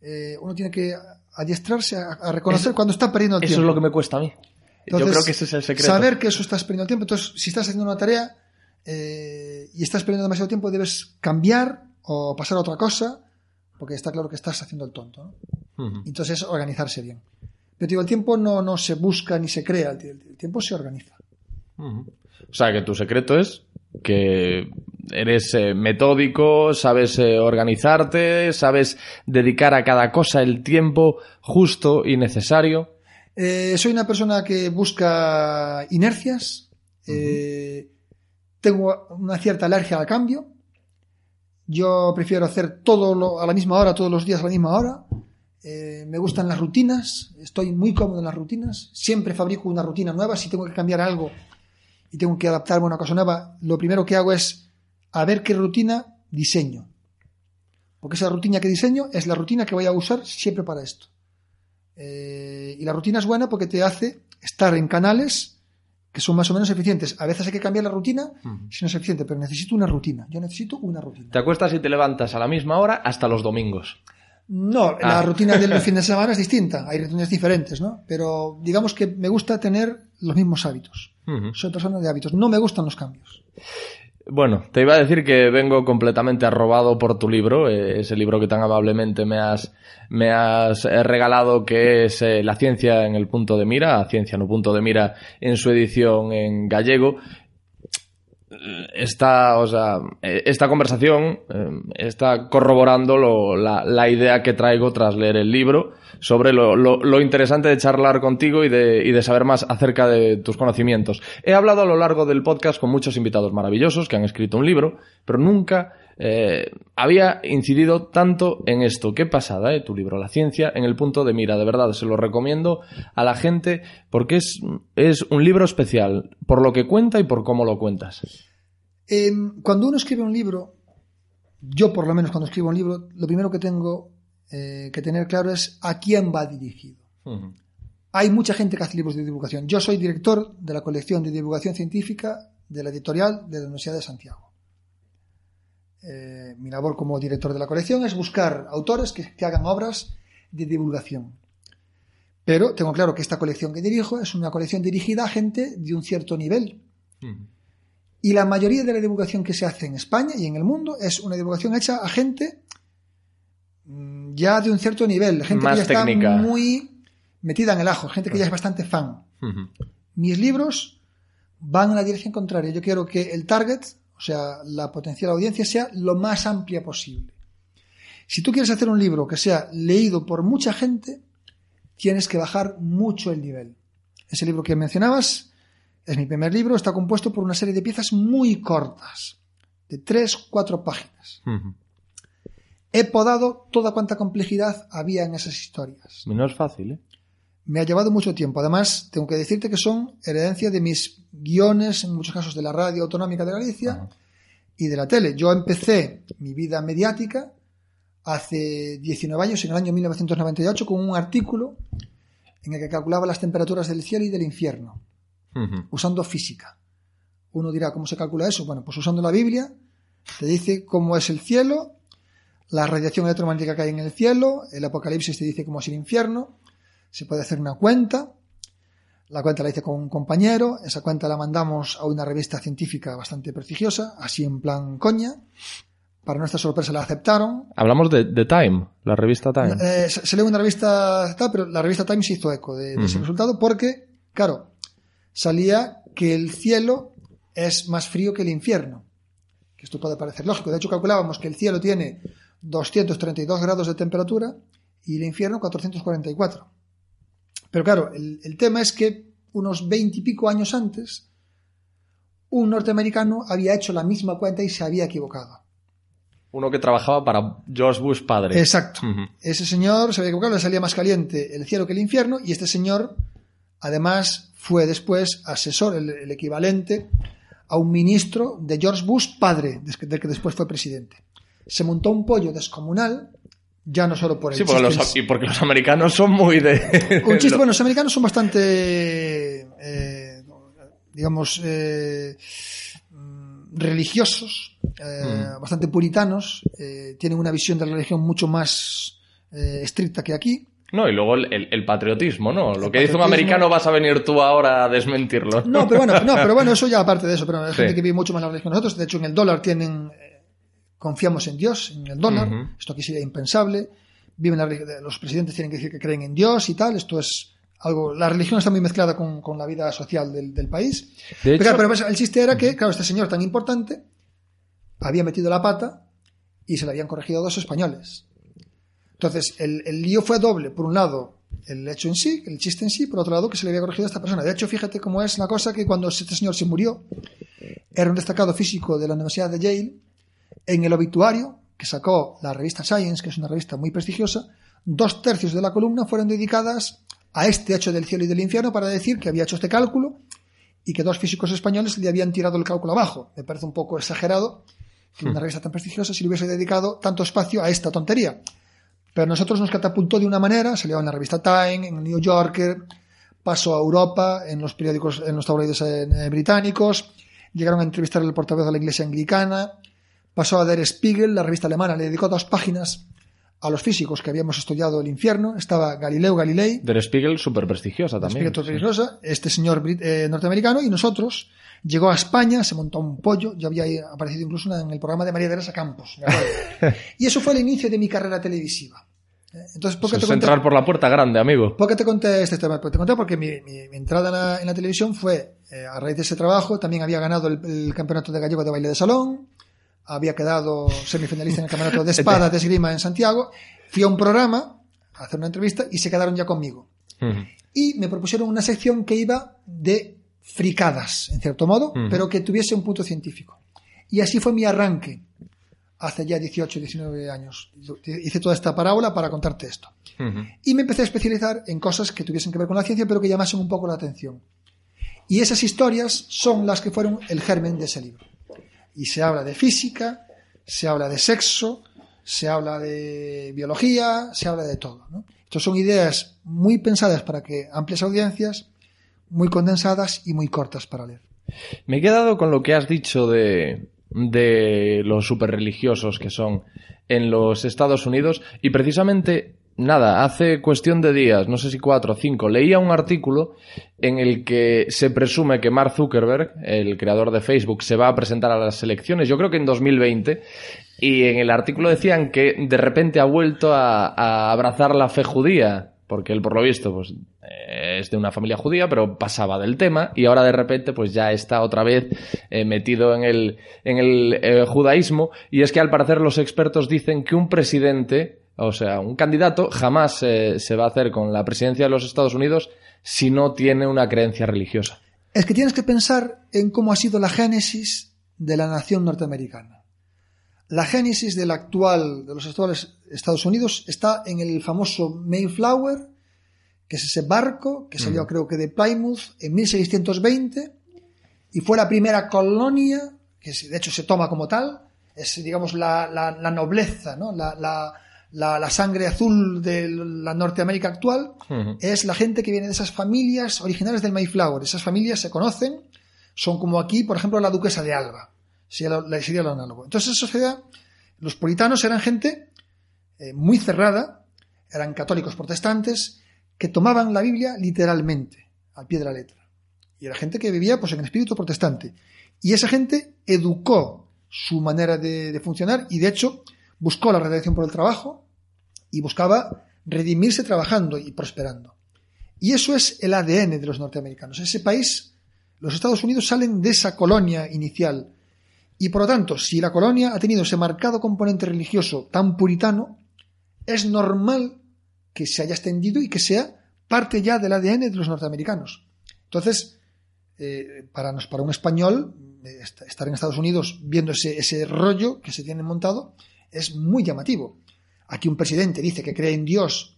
Eh, uno tiene que adiestrarse a, a reconocer Eso- cuando está perdiendo el Eso tiempo. es lo que me cuesta a mí. Yo Entonces, creo que ese es el secreto. Saber que eso estás perdiendo el tiempo. Entonces, si estás haciendo una tarea eh, y estás perdiendo demasiado tiempo, debes cambiar o pasar a otra cosa, porque está claro que estás haciendo el tonto. ¿no? Ujú. Entonces, organizarse bien. Pero digo, el tiempo no, no se busca ni se crea, el, el tiempo se organiza. O sea, que tu secreto es que eres eh, metódico, sabes eh, organizarte, sabes dedicar a cada cosa el tiempo justo y necesario. Eh, soy una persona que busca inercias. eh, tengo una cierta alergia al cambio. Yo prefiero hacer todo lo- a la misma hora, todos los días a la misma hora. Eh, me gustan las rutinas. Estoy muy cómodo en las rutinas. Siempre fabrico una rutina nueva. Si tengo que cambiar algo y tengo que adaptarme a una cosa nueva, lo primero que hago es a ver qué rutina diseño. Porque esa rutina que diseño es la rutina que voy a usar siempre para esto. Eh, y la rutina es buena porque te hace estar en canales que son más o menos eficientes. A veces hay que cambiar la rutina si no es eficiente, pero necesito una rutina. Yo necesito una rutina. Te acuestas y te levantas a la misma hora hasta los domingos. No, la Ah. rutina del [LAUGHS] fin de semana es distinta. Hay rutinas diferentes, ¿no? Pero digamos que me gusta tener los mismos hábitos. Ujú. Soy persona de hábitos. No me gustan los cambios. Bueno, te iba a decir que vengo completamente arrobado por tu libro, eh, ese libro que tan amablemente me has, me has eh, regalado, que es eh, La ciencia en el punto de mira, ciencia no punto de mira, en su edición en gallego. Esta, o sea, eh, esta conversación eh, está corroborando lo- la, la idea que traigo tras leer el libro sobre lo, lo- lo interesante de charlar contigo y de, y de saber más acerca de tus conocimientos. He hablado a lo largo del podcast con muchos invitados maravillosos que han escrito un libro, pero nunca eh, había incidido tanto en esto. Qué pasada, ¿eh? Tu libro, La ciencia en el punto de mira. De verdad, se lo recomiendo a la gente porque es, es un libro especial por lo que cuenta y por cómo lo cuentas. Eh, cuando uno escribe un libro, yo por lo menos cuando escribo un libro, lo primero que tengo eh, que tener claro es a quién va dirigido. Hay mucha gente que hace libros de divulgación. Yo soy director de la colección de divulgación científica de la editorial de la Universidad de Santiago. Eh, mi labor como director de la colección es buscar autores que, que hagan obras de divulgación. Pero tengo claro que esta colección que dirijo es una colección dirigida a gente de un cierto nivel. Ujú. Y la mayoría de la divulgación que se hace en España y en el mundo es una divulgación hecha a gente mm, ya de un cierto nivel, gente Más que ya técnica. está muy metida en el ajo, gente que ya es bastante fan. Mis libros van en la dirección contraria. Yo quiero que el target, o sea, la potencial audiencia, sea lo más amplia posible. Si tú quieres hacer un libro que sea leído por mucha gente, tienes que bajar mucho el nivel. Ese libro que mencionabas es mi primer libro, está compuesto por una serie de piezas muy cortas, de tres, cuatro páginas. He podado toda cuanta complejidad había en esas historias. No es fácil, ¿eh? Me ha llevado mucho tiempo. Además, tengo que decirte que son herencia de mis guiones, en muchos casos de la radio autonómica de Galicia Ajá. y de la tele. Yo empecé mi vida mediática hace 19 años, en el año 1998, con un artículo en el que calculaba las temperaturas del cielo y del infierno, usando física. Uno dirá, ¿cómo se calcula eso? Bueno, pues usando la Biblia, te dice cómo es el cielo, la radiación electromagnética que hay en el cielo, el Apocalipsis te dice cómo es el infierno, se puede hacer una cuenta, la cuenta la hice con un compañero, esa cuenta la mandamos a una revista científica bastante prestigiosa, así en plan coña, Para nuestra sorpresa la aceptaron. Hablamos de, de Time, la revista Time. Eh, se, se lee una revista tal, pero la revista Time se hizo eco de, de ese resultado porque, claro, salía que el cielo es más frío que el infierno. Que esto puede parecer lógico. De hecho, calculábamos que el cielo tiene 232 grados de temperatura y el infierno 444. Pero claro, el, el tema es que unos 20 y pico años antes, un norteamericano había hecho la misma cuenta y se había equivocado. Uno que trabajaba para George Bush padre. Exacto. Ese señor se había equivocado, le salía más caliente el cielo que el infierno, y este señor, además, fue después asesor, el, el equivalente a un ministro de George Bush padre, del que después fue presidente. Se montó un pollo descomunal, ya no solo por el Sí, porque los, y porque los americanos son muy de... Un chiste, [LAUGHS] bueno, los americanos son bastante, eh, digamos, eh, mm, religiosos, eh, Mm. bastante puritanos, eh, tienen una visión de la religión mucho más eh, estricta que aquí. No, y luego el, el- el patriotismo, ¿no? Lo El que dice un americano vas a venir tú ahora a desmentirlo. No, pero bueno, no, pero bueno, eso ya aparte de eso, pero hay [LAUGHS] Sí. gente que vive mucho más la religión que nosotros. De hecho, en el dólar tienen, confiamos en Dios, en el dólar. Esto aquí sería impensable. Viven la los presidentes tienen que decir que creen en Dios y tal. Esto es algo. La religión está muy mezclada con, con la vida social del, del país. De Pero, hecho, claro, pero el chiste era que, claro, este señor tan importante había metido la pata y se le habían corregido dos españoles. Entonces, el, el lío fue doble. Por un lado, el hecho en sí, el chiste en sí, por otro lado, que se le había corregido a esta persona. De hecho, fíjate cómo es la cosa que cuando este señor se murió, era un destacado físico de la Universidad de Yale, en el obituario que sacó la revista Science, que es una revista muy prestigiosa, dos tercios de la columna fueron dedicadas a este hecho del cielo y del infierno para decir que había hecho este cálculo y que dos físicos españoles le habían tirado el cálculo abajo. Me parece un poco exagerado que una revista tan prestigiosa se le hubiese dedicado tanto espacio a esta tontería. Pero a nosotros nos catapultó de una manera, salió en la revista Time, en el New Yorker, pasó a Europa, en los periódicos, en los tabloides eh, británicos, llegaron a entrevistar al portavoz de la iglesia anglicana, pasó a Der Spiegel, la revista alemana, le dedicó dos páginas a los físicos que habíamos estudiado el infierno, estaba Galileo Galilei, Der Spiegel, súper prestigiosa también. Espíritu sí. Religiosa, este señor eh, norteamericano, y nosotros llegó a España, se montó un pollo, yo había aparecido incluso en el programa de María Teresa Campos. [LAUGHS] y eso fue el inicio de mi carrera televisiva. Eh, Entonces, ¿por qué, te conté, entrar por la puerta grande, amigo. por qué te conté este tema? Pues te conté porque mi, mi- mi entrada en la, en la televisión fue eh, a raíz de ese trabajo, también había ganado el, el campeonato de gallego de baile de salón, había quedado semifinalista en el campeonato de [LAUGHS] espada de esgrima en Santiago, fui a un programa a hacer una entrevista y se quedaron ya conmigo Ujú. y me propusieron una sección que iba de fricadas, en cierto modo, Ujú. pero que tuviese un punto científico. Y así fue mi arranque, hace ya 18, 19 años. Hice toda esta parábola para contarte esto. Ujú. Y me empecé a especializar en cosas que tuviesen que ver con la ciencia, pero que llamasen un poco la atención. Y esas historias son las que fueron el germen de ese libro. Y se habla de física, se habla de sexo, se habla de biología, se habla de todo. ¿no? Estas son ideas muy pensadas para que amplias audiencias, muy condensadas y muy cortas para leer. Me he quedado con lo que has dicho de, de los superreligiosos que son en los Estados Unidos y precisamente, nada, hace cuestión de días, no sé si cuatro o cinco, leía un artículo en el que se presume que Mark Zuckerberg, el creador de Facebook, se va a presentar a las elecciones, yo creo que en 2020, y en el artículo decían que de repente ha vuelto a, a abrazar la fe judía, porque él por lo visto pues eh, es de una familia judía, pero pasaba del tema y ahora de repente pues ya está otra vez eh, metido en el, en el eh, judaísmo y es que al parecer los expertos dicen que un presidente, o sea, un candidato jamás eh, se va a hacer con la presidencia de los Estados Unidos si no tiene una creencia religiosa. Es que tienes que pensar en cómo ha sido la génesis de la nación norteamericana. La génesis del actual, de los actuales Estados Unidos está en el famoso Mayflower, que es ese barco que salió creo que de Plymouth en 1620 y fue la primera colonia, que de hecho se toma como tal, es digamos la, la- la nobleza, ¿no? la, la- la- la sangre azul de la Norteamérica actual, es la gente que viene de esas familias originales del Mayflower. Esas familias se conocen, son como aquí, por ejemplo, la duquesa de Alba. Sería lo, sería lo análogo. Entonces, esa sociedad, los puritanos eran gente eh, muy cerrada, eran católicos protestantes, que tomaban la Biblia literalmente, al pie de la letra. Y era gente que vivía pues, en espíritu protestante. Y esa gente educó su manera de, de funcionar y de hecho buscó la redención por el trabajo y buscaba redimirse trabajando y prosperando. Y eso es el ADN de los norteamericanos. Ese país, los Estados Unidos salen de esa colonia inicial. Y por lo tanto, si la colonia ha tenido ese marcado componente religioso tan puritano, es normal que se haya extendido y que sea parte ya del ADN de los norteamericanos. Entonces, eh, para, nos, para un español, eh, est- estar en Estados Unidos viendo ese, ese rollo que se tiene montado es muy llamativo. Aquí un presidente dice que cree en Dios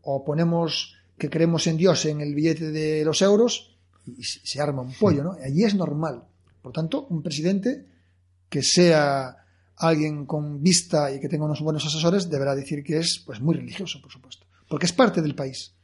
o ponemos que creemos en Dios en el billete de los euros y se arma un pollo, ¿no? Allí es normal. Por tanto, un presidente que sea alguien con vista y que tenga unos buenos asesores deberá decir que es pues muy religioso, por supuesto, porque es parte del país.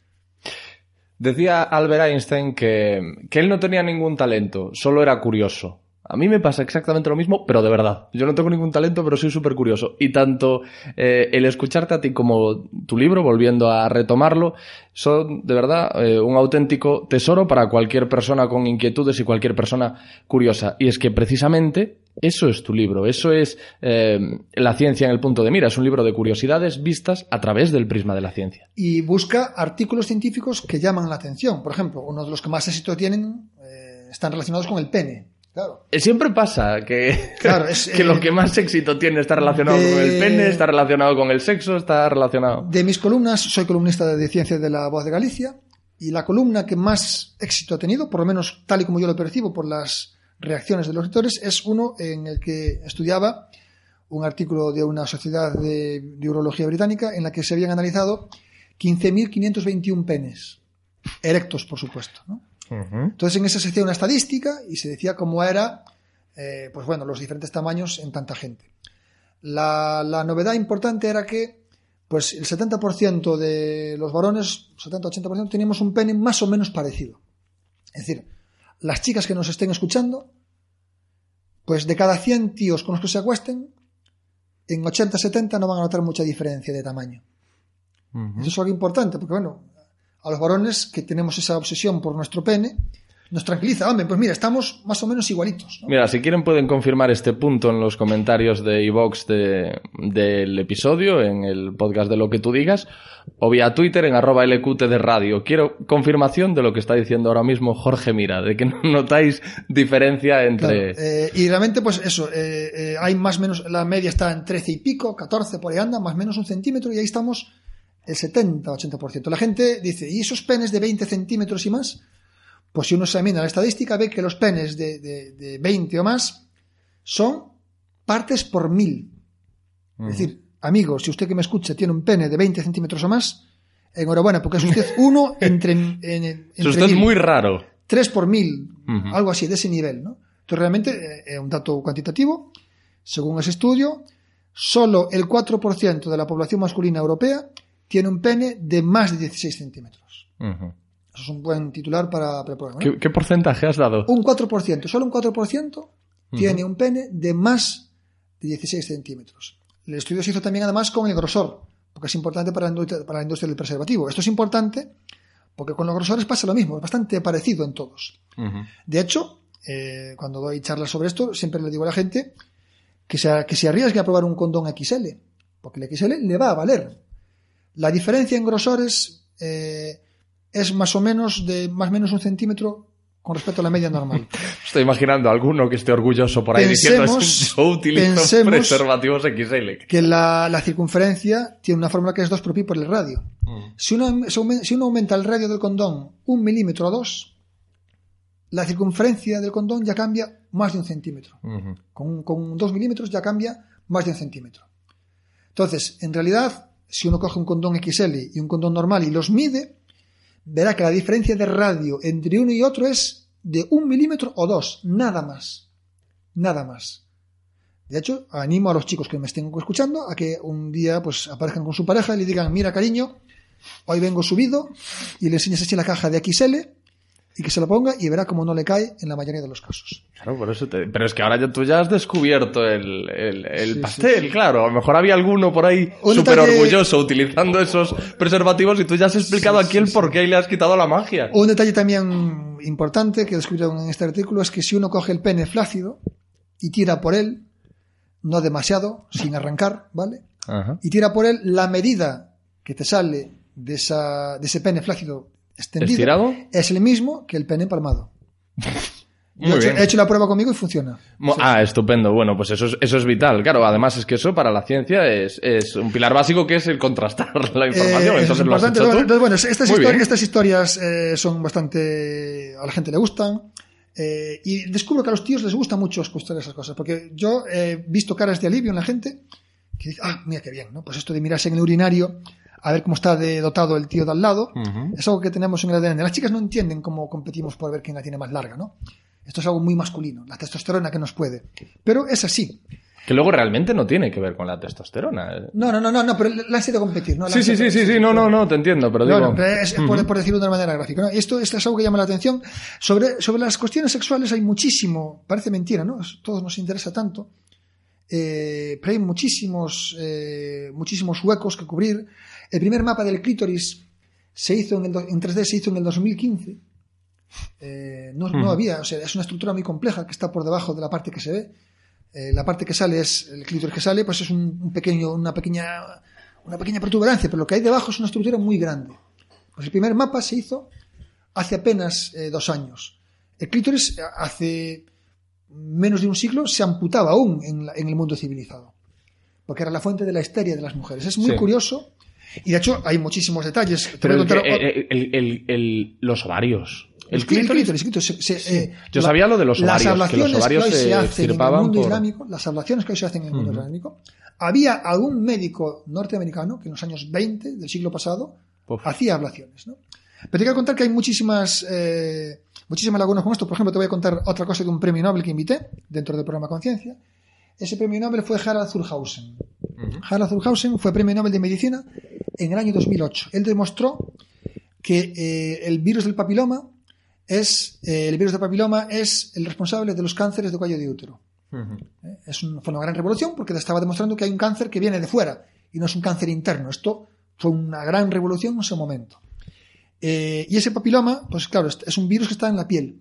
Decía Albert Einstein que, que él no tenía ningún talento, solo era curioso. A mí me pasa exactamente lo mismo, pero de verdad. Yo no tengo ningún talento, pero soy súper curioso. Y tanto eh, el escucharte a ti como tu libro, volviendo a retomarlo, son de verdad eh, un auténtico tesoro para cualquier persona con inquietudes y cualquier persona curiosa. Y es que precisamente eso es tu libro, eso es eh, la ciencia en el punto de mira. Es un libro de curiosidades vistas a través del prisma de la ciencia. Y busca artículos científicos que llaman la atención. Por ejemplo, uno de los que más éxito tienen están relacionados con el pene. Claro. Eh, Siempre pasa que, Claro, es, [LAUGHS] que eh, lo que más éxito tiene está relacionado de- con el pene, está relacionado con el sexo, está relacionado. De mis columnas, soy columnista de Ciencias de la Voz de Galicia y la columna que más éxito ha tenido, por lo menos tal y como yo lo percibo por las reacciones de los lectores, es uno en el que estudiaba un artículo de una sociedad de, de urología británica en la que se habían analizado 15.521 penes, erectos, por supuesto. ¿no? Entonces en esa se hacía una estadística y se decía cómo era, eh, pues bueno, los diferentes tamaños en tanta gente. La, la novedad importante era que pues el 70% de los varones, 70-80%, teníamos un pene más o menos parecido. Es decir, las chicas que nos estén escuchando, pues de cada 100 tíos con los que se acuesten, en 80-70 no van a notar mucha diferencia de tamaño. Eso es algo importante, porque bueno, a los varones que tenemos esa obsesión por nuestro pene, nos tranquiliza, hombre, pues mira, estamos más o menos igualitos. ¿no? Mira, si quieren pueden confirmar este punto en los comentarios de iVox de, del episodio, en el podcast de lo que tú digas, o vía Twitter en arroba LQT de radio. Quiero confirmación de lo que está diciendo ahora mismo Jorge Mira, de que [LAUGHS] no notáis diferencia entre... Claro, eh, y realmente, pues eso, eh, eh, hay más o menos, la media está en 13 y pico, 14 por ahí anda, más o menos un centímetro, y ahí estamos el 70-80%. La gente dice, ¿y esos penes de 20 centímetros y más? Pues si uno examina la estadística, ve que los penes de, de, de 20 o más son partes por mil. Es decir, amigo, si usted que me escucha tiene un pene de 20 centímetros o más, enhorabuena, porque es usted uno [LAUGHS] entre, en, en- entre Eso usted es muy raro. 3 por mil, algo así, de ese nivel. ¿no? Entonces, realmente, eh, es un dato cuantitativo. Según ese estudio, solo el 4% de la población masculina europea tiene un pene de más de 16 centímetros. Eso es un buen titular para. ¿no? ¿Qué, qué porcentaje has dado? Un 4%, solo un 4% tiene un pene de más de 16 centímetros. El estudio se hizo también además con el grosor, porque es importante para la industria, para la industria del preservativo. Esto es importante porque con los grosores pasa lo mismo, es bastante parecido en todos. De hecho, eh, cuando doy charlas sobre esto, siempre le digo a la gente que se, que se arriesgue a probar un condón XL, porque el XL le va a valer. La diferencia en grosores eh, es más o menos de más o menos un centímetro con respecto a la media normal. [LAUGHS] Estoy imaginando a alguno que esté orgulloso por ahí diciendo Pensemos- [LAUGHS] yo utilizo preservativos XL. que la, la circunferencia tiene una fórmula que es 2 por pi por el radio. Si uno, se aumen- si uno aumenta el radio del condón un milímetro o dos, la circunferencia del condón ya cambia más de un centímetro. Con, con dos milímetros ya cambia más de un centímetro. Entonces, en realidad, si uno coge un condón XL y un condón normal y los mide, verá que la diferencia de radio entre uno y otro es de un milímetro o dos, nada más. Nada más. De hecho, animo a los chicos que me estén escuchando a que un día pues aparezcan con su pareja y le digan, mira cariño, hoy vengo subido y le enseñas así la caja de XL y que se la ponga y verá cómo no le cae en la mayoría de los casos. Claro, por eso te- Pero es que ahora ya, tú ya has descubierto el, el- el Sí, pastel, sí, sí. claro. A lo mejor había alguno por ahí súper detalle- orgulloso utilizando esos preservativos y tú ya has explicado aquí el por qué y le has quitado la magia. Un detalle también importante que descubrieron en este artículo es que si uno coge el pene flácido y tira por él, no demasiado, sin arrancar, ¿vale? Ajá. Y tira por él la medida que te sale de, esa, de ese pene flácido extendido. ¿Estirado? Es el mismo que el pene empalmado. [LAUGHS] Muy he, hecho, bien. he hecho la prueba conmigo y funciona. Mo- Ah, estupendo. Bueno, pues eso es, eso es vital. Claro, además es que eso para la ciencia es, es un pilar básico que es el contrastar [LAUGHS] la información. Eh, es Entonces lo has importante. hecho tú. Entonces, bueno, histori- estas historias eh, son bastante. a la gente le gustan. eh, y descubro que a los tíos les gusta mucho escuchar esas cosas. Porque yo he visto caras de alivio en la gente que dice, ah, mira qué bien, ¿no? Pues esto de mirarse en el urinario a ver cómo está de dotado el tío de al lado, es algo que tenemos en el ADN. Las chicas no entienden cómo competimos por ver quién la tiene más larga, ¿no? Esto es algo muy masculino, la testosterona que nos puede. Pero es así. Que luego realmente no tiene que ver con la testosterona. No, no, no, no, no pero la ansia de competir, ¿no? La Sí, sí, sí, sí, sí, no, no, no, te entiendo, pero digo... No, no, pero es por, decirlo de una manera gráfica. ¿no? Esto, esto es algo que llama la atención. Sobre, sobre las cuestiones sexuales hay muchísimo, parece mentira, ¿no? Todos nos interesa tanto. Eh, pero hay muchísimos, eh, muchísimos huecos que cubrir. El primer mapa del clítoris se hizo en, el en 3D, se hizo en el 2015. Eh, no, no Ujú. había, o sea, es una estructura muy compleja que está por debajo de la parte que se ve. Eh, la parte que sale es el clítoris que sale, pues es un, un pequeño, una pequeña, una pequeña protuberancia, pero lo que hay debajo es una estructura muy grande. Pues el primer mapa se hizo hace apenas eh, dos años. El clítoris eh, hace menos de un siglo se amputaba aún en, la- en el mundo civilizado, porque era la fuente de la histeria de las mujeres. Es muy Sí. curioso y de hecho hay muchísimos detalles. Te Pero voy a el, contar- que- el- el- el- los ovarios. El el clítoris, clítoris... el clítoris, se- se- eh, Yo sabía lo de los ovarios, que los ablaciones ovarios hoy se hacen en el mundo por- islámico, las ablaciones que hoy se hacen en el mundo islámico, había algún médico norteamericano que en los años 20 del siglo pasado Uf. hacía ablaciones. ¿no? Pero te quiero contar que hay muchísimas, eh, muchísimas lagunas con esto. Por ejemplo, te voy a contar otra cosa de un premio Nobel que invité dentro del programa Conciencia. Ese premio Nobel fue Harald Harald Zulhausen fue premio Nobel de Medicina en el año 2008. Él demostró que eh, el virus del papiloma es eh, el virus del papiloma es el responsable de los cánceres de cuello de útero. ¿eh? Es un- fue una gran revolución porque estaba demostrando que hay un cáncer que viene de fuera y no es un cáncer interno. Esto fue una gran revolución en ese momento. Eh, y ese papiloma, pues claro, es- es un virus que está en la piel.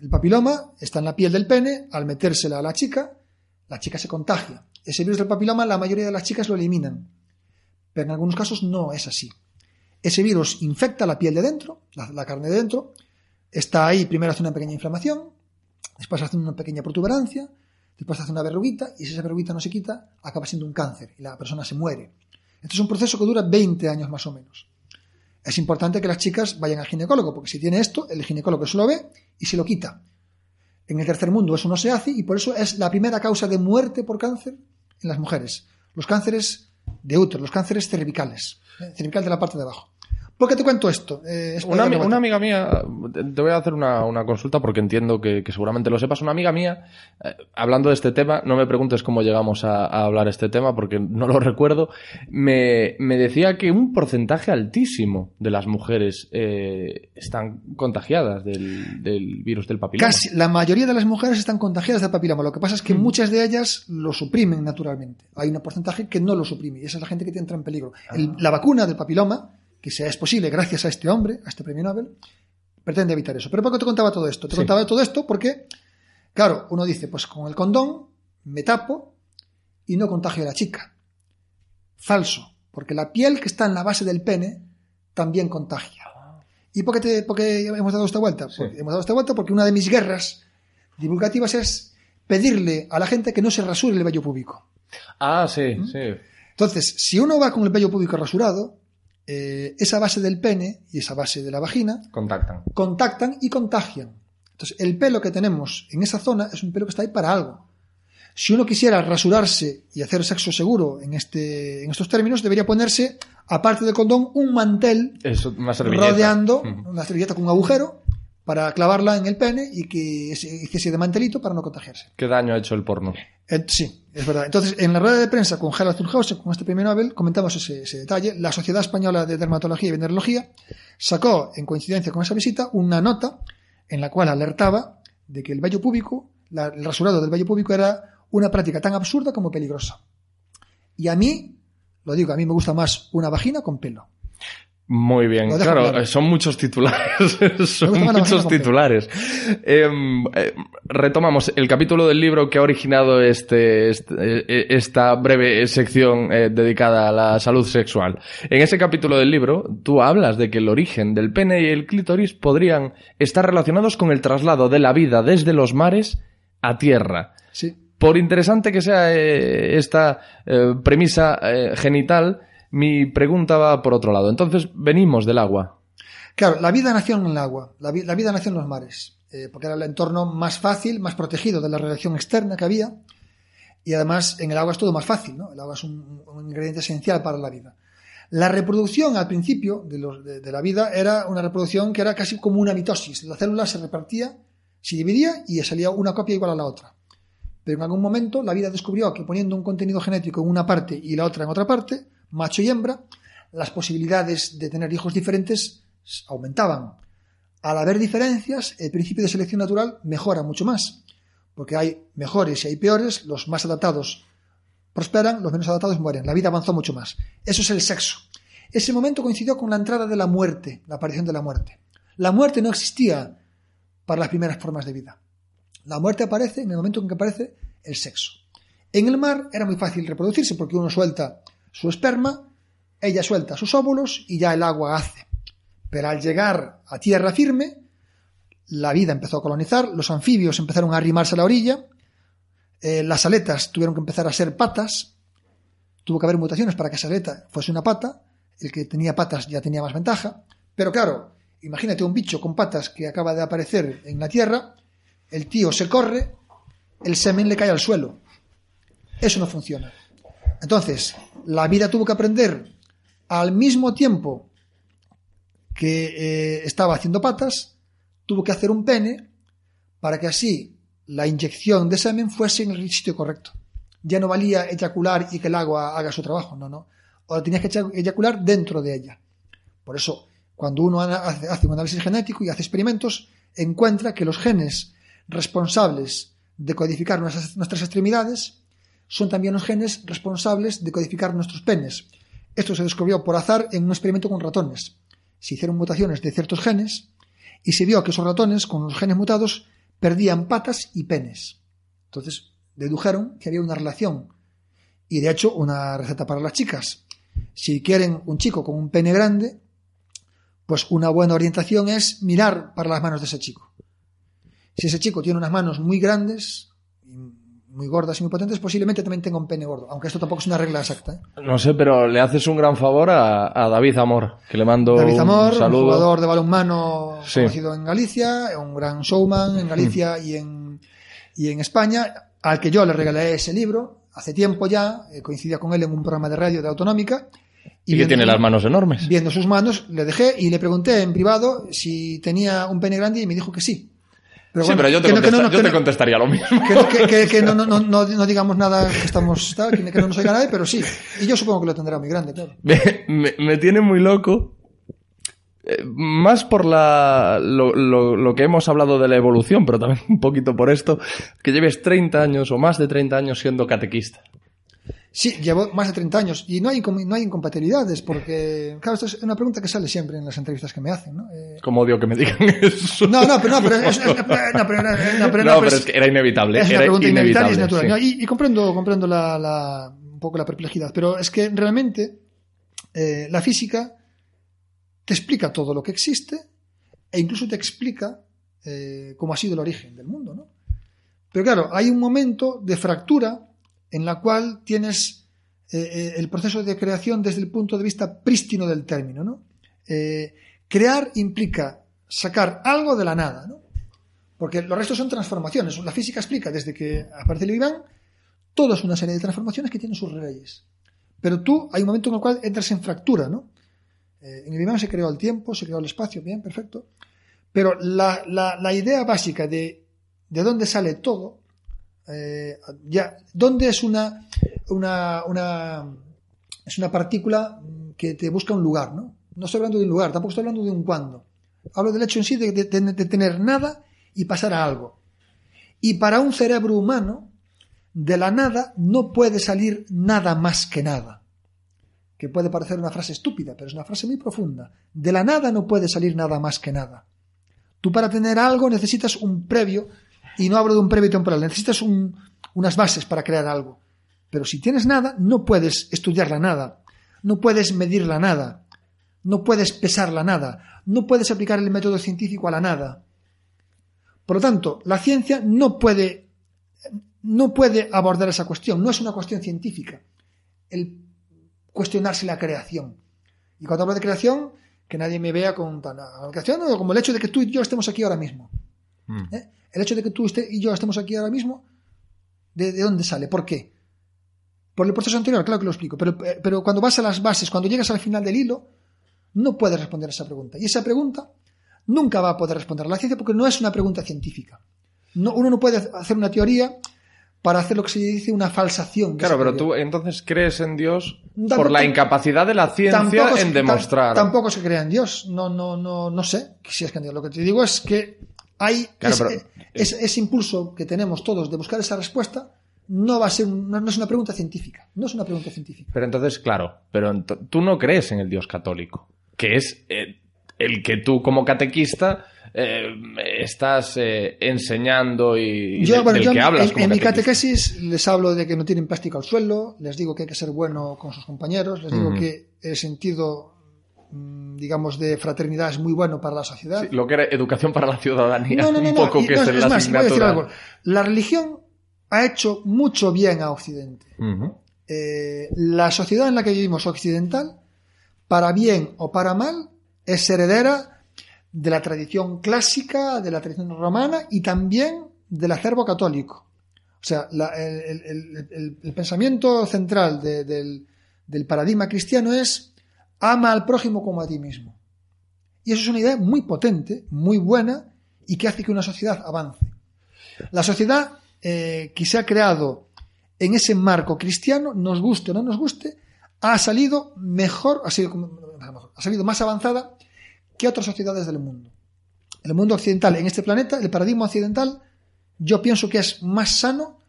El papiloma está en la piel del pene, al metérsela a la chica, la chica se contagia. Ese virus del papiloma la mayoría de las chicas lo eliminan, pero en algunos casos no es así. Ese virus infecta la piel de dentro, la, carne de dentro, está ahí, primero hace una pequeña inflamación, después hace una pequeña protuberancia, después hace una verruguita, y si esa verruguita no se quita, acaba siendo un cáncer y la persona se muere. Esto es un proceso que dura 20 años más o menos. Es importante que las chicas vayan al ginecólogo, porque si tiene esto, el ginecólogo se lo ve y se lo quita. En el tercer mundo eso no se hace y por eso es la primera causa de muerte por cáncer en las mujeres. Los cánceres de útero, los cánceres cervicales, cervical de la parte de abajo. ¿Por qué te cuento esto? Eh, es Una, amiga mía, te te voy a hacer una, una consulta porque entiendo que, que seguramente lo sepas. Una amiga mía, eh, hablando de este tema, no me preguntes cómo llegamos a, a hablar este tema porque no lo [LAUGHS] recuerdo, me, me decía que un porcentaje altísimo de las mujeres eh, están contagiadas del, del virus del papiloma. Casi la mayoría de las mujeres están contagiadas de papiloma. Lo que pasa es que muchas de ellas lo suprimen naturalmente. Hay un porcentaje que no lo suprime y esa es la gente que entra en peligro. El- la vacuna del papiloma, que sea es posible gracias a este hombre, a este premio Nobel, pretende evitar eso. Pero ¿por qué te contaba todo esto? Te Sí. contaba todo esto porque, claro, uno dice, pues con el condón me tapo y no contagio a la chica. Falso, porque la piel que está en la base del pene también contagia. ¿Y por qué, te- por qué hemos dado esta vuelta? Porque hemos dado esta vuelta porque una de mis guerras divulgativas es pedirle a la gente que no se rasure el vello púbico. Ah, sí, ¿Mm? sí. Entonces, si uno va con el vello púbico rasurado, eh, esa base del pene y esa base de la vagina Contactan. contactan y contagian. Entonces, el pelo que tenemos en esa zona es un pelo que está ahí para algo. Si uno quisiera rasurarse y hacer sexo seguro en, este, en estos términos, debería ponerse, aparte del condón, un mantel Eso, una servilleta. rodeando una servilleta con un agujero para clavarla en el pene y que se hiciese de mantelito para no contagiarse. ¿Qué daño ha hecho el porno? Eh, sí, es verdad. Entonces, en la rueda de prensa con Gerald Zulhausen, con este premio Nobel, comentamos ese, ese detalle. La Sociedad Española de Dermatología y Venerología sacó, en coincidencia con esa visita, una nota en la cual alertaba de que el vello púbico, la- el rasurado del vello púbico era una práctica tan absurda como peligrosa. Y a mí, lo digo, a mí me gusta más una vagina con pelo. Muy bien, claro, son muchos titulares, [LAUGHS] son muchos titulares. Em, eh, retomamos el capítulo del libro que ha originado este, este- eh, esta breve sección eh, dedicada a la salud sexual. En ese capítulo del libro, tú hablas de que el origen del pene y el clítoris podrían estar relacionados con el traslado de la vida desde los mares a tierra. Sí. Por interesante que sea esta premisa genital, mi pregunta va por otro lado. Entonces, venimos del agua. Claro, la vida nació en el agua, la, vi- la vida nació en los mares, eh, porque era el entorno más fácil, más protegido de la radiación externa que había, y además en el agua es todo más fácil, ¿no? El agua es un, ingrediente esencial para la vida. La reproducción al principio de- de la vida era una reproducción que era casi como una mitosis. La célula se repartía, se dividía y salía una copia igual a la otra. Pero en algún momento la vida descubrió que poniendo un contenido genético en una parte y la otra en otra parte, macho y hembra, las posibilidades de tener hijos diferentes aumentaban. Al haber diferencias, el principio de selección natural mejora mucho más, porque hay mejores y hay peores, los más adaptados prosperan, los menos adaptados mueren. La vida avanzó mucho más. Eso es el sexo. Ese momento coincidió con la entrada de la muerte, la aparición de la muerte. La muerte no existía para las primeras formas de vida. La muerte aparece en el momento en que aparece el sexo. En el mar era muy fácil reproducirse porque uno suelta su esperma, ella suelta sus óvulos y ya el agua hace. Pero al llegar a tierra firme, la vida empezó a colonizar, los anfibios empezaron a arrimarse a la orilla, eh, las aletas tuvieron que empezar a ser patas, tuvo que haber mutaciones para que esa aleta fuese una pata, el que tenía patas ya tenía más ventaja, pero claro, imagínate un bicho con patas que acaba de aparecer en la tierra, el tío se corre, el semen le cae al suelo. Eso no funciona. Entonces, la vida tuvo que aprender al mismo tiempo que eh, estaba haciendo patas, tuvo que hacer un pene para que así la inyección de semen fuese en el sitio correcto. Ya no valía eyacular y que el agua haga su trabajo, no, no. Ahora tenías que eyacular dentro de ella. Por eso, cuando uno hace, un análisis genético y hace experimentos, encuentra que los genes responsables de codificar nuestras extremidades son también los genes responsables de codificar nuestros penes. Esto se descubrió por azar en un experimento con ratones. Se hicieron mutaciones de ciertos genes y se vio que esos ratones con los genes mutados perdían patas y penes. Entonces dedujeron que había una relación. Y de hecho, una receta para las chicas. Si quieren un chico con un pene grande, pues una buena orientación es mirar para las manos de ese chico. Si ese chico tiene unas manos muy grandes, muy gordas y muy potentes, posiblemente también tenga un pene gordo. Aunque esto tampoco es una regla exacta. ¿eh? No sé, pero le haces un gran favor a, a David Amor, que le mando David Zamor, un un saludo. jugador de balonmano Sí. conocido en Galicia, un gran showman en Galicia y, en, y en España, al que yo le regalé ese libro hace tiempo ya, eh, coincidía con él en un programa de radio de Autonómica. y que viendo- tiene las manos enormes. Viendo sus manos, le dejé y le pregunté en privado si tenía un pene grande y me dijo que sí. Pero sí, bueno, pero yo te, que no- que contesta- no- yo que te contestaría lo mismo. que, [LAUGHS] no- no, digamos nada que estamos que, que no nos oiga nadie, pero sí. Y yo supongo que lo tendrá muy grande, claro. me, me- me tiene muy loco. eh, Más por la, lo, lo- lo que hemos hablado de la evolución, pero también un poquito por esto, que lleves 30 años o más de 30 años siendo catequista. Sí, llevo más de 30 años y no hay, no hay incompatibilidades porque, claro, esto es una pregunta que sale siempre en las entrevistas que me hacen, ¿no? Eh, Como odio que me digan [LAUGHS] eso. no, no, pero no, pero es, no, pero, no, pero, no, es que era inevitable. es una era pregunta inevitable y natural. Y, y comprendo, comprendo la, la- un poco la perplejidad, pero es que realmente eh, la física te explica todo lo que existe e incluso te explica eh, cómo ha sido el origen del mundo, ¿no? Pero claro, hay un momento de fractura en la cual tienes eh, eh, el proceso de creación desde el punto de vista prístino del término, ¿no? Eh, crear implica sacar algo de la nada, ¿no? Porque los restos son transformaciones. La física explica desde que aparece el Big Bang, es una serie de transformaciones que tienen sus leyes. Pero tú, hay un momento en el cual entras en fractura, ¿no? En el Big se creó el tiempo, se creó el espacio, bien, perfecto. Pero la, la- la idea básica de, de dónde sale todo, eh, ya, dónde es una, una, una, es una partícula que te busca un lugar, ¿no? No estoy hablando de un lugar, tampoco estoy hablando de un cuándo. Hablo del hecho en sí de- de tener nada y pasar a algo. Y para un cerebro humano, de la nada no puede salir nada más que nada. que puede parecer una frase estúpida, pero es una frase muy profunda. De la nada no puede salir nada más que nada. Tú para tener algo necesitas un previo, y no hablo de un previo temporal, necesitas un- unas bases para crear algo. Pero si tienes nada, no puedes estudiar la nada, no puedes medir la nada, no puedes pesar la nada, no puedes aplicar el método científico a la nada. Por lo tanto, la ciencia no puede, no puede abordar esa cuestión, no es una cuestión científica. El cuestionarse la creación. Y cuando hablo de creación, que nadie me vea con tan la creación, no, como el hecho de que tú y yo estemos aquí ahora mismo. Mm. ¿eh? El hecho de que tú y yo estemos aquí ahora mismo, ¿de, de dónde sale? ¿Por qué? Por el proceso anterior, claro que lo explico, pero, eh, pero cuando vas a las bases, cuando llegas al final del hilo, no puedes responder a esa pregunta. Y esa pregunta nunca va a poder responder la ciencia porque no es una pregunta científica. No, uno no puede hacer una teoría para hacer lo que se dice una falsación. Claro, pero tú entonces crees en Dios Tampoco- por la incapacidad de la ciencia en demostrar. tam- tampoco se crea en Dios. No, no, no, no sé si es que en Dios. Lo que te digo es que hay Claro, ese, pero- ese- ese impulso que tenemos todos de buscar esa respuesta. No va a ser, no, no es una pregunta científica. No es una pregunta científica. Pero entonces, claro, pero tú no crees en el Dios católico, que es eh, el que tú como catequista eh, estás eh, enseñando y, y Yo, de- bueno, del yo que en- hablas en, como en mi catequesis les hablo de que no tienen plástico al suelo, les digo que hay que ser bueno con sus compañeros, les digo que el sentido, digamos, de fraternidad es muy bueno para la sociedad. Sí, lo que era educación para la ciudadanía, No, no, no, un poco que es es la más, voy a decir asignatura. algo. La religión ha hecho mucho bien a Occidente. Eh, la sociedad en la que vivimos occidental, para bien o para mal, es heredera de la tradición clásica, de la tradición romana y también del acervo católico. O sea, la- el, el- el- el- el pensamiento central de- del, del paradigma cristiano es ama al prójimo como a ti mismo. Y eso es una idea muy potente, muy buena y que hace que una sociedad avance. La sociedad eh, que se ha creado en ese marco cristiano, nos guste o no nos guste, ha salido mejor, ha, sido, ha salido más avanzada que otras sociedades del mundo. El mundo occidental en este planeta, el paradigma occidental, yo pienso que es más sano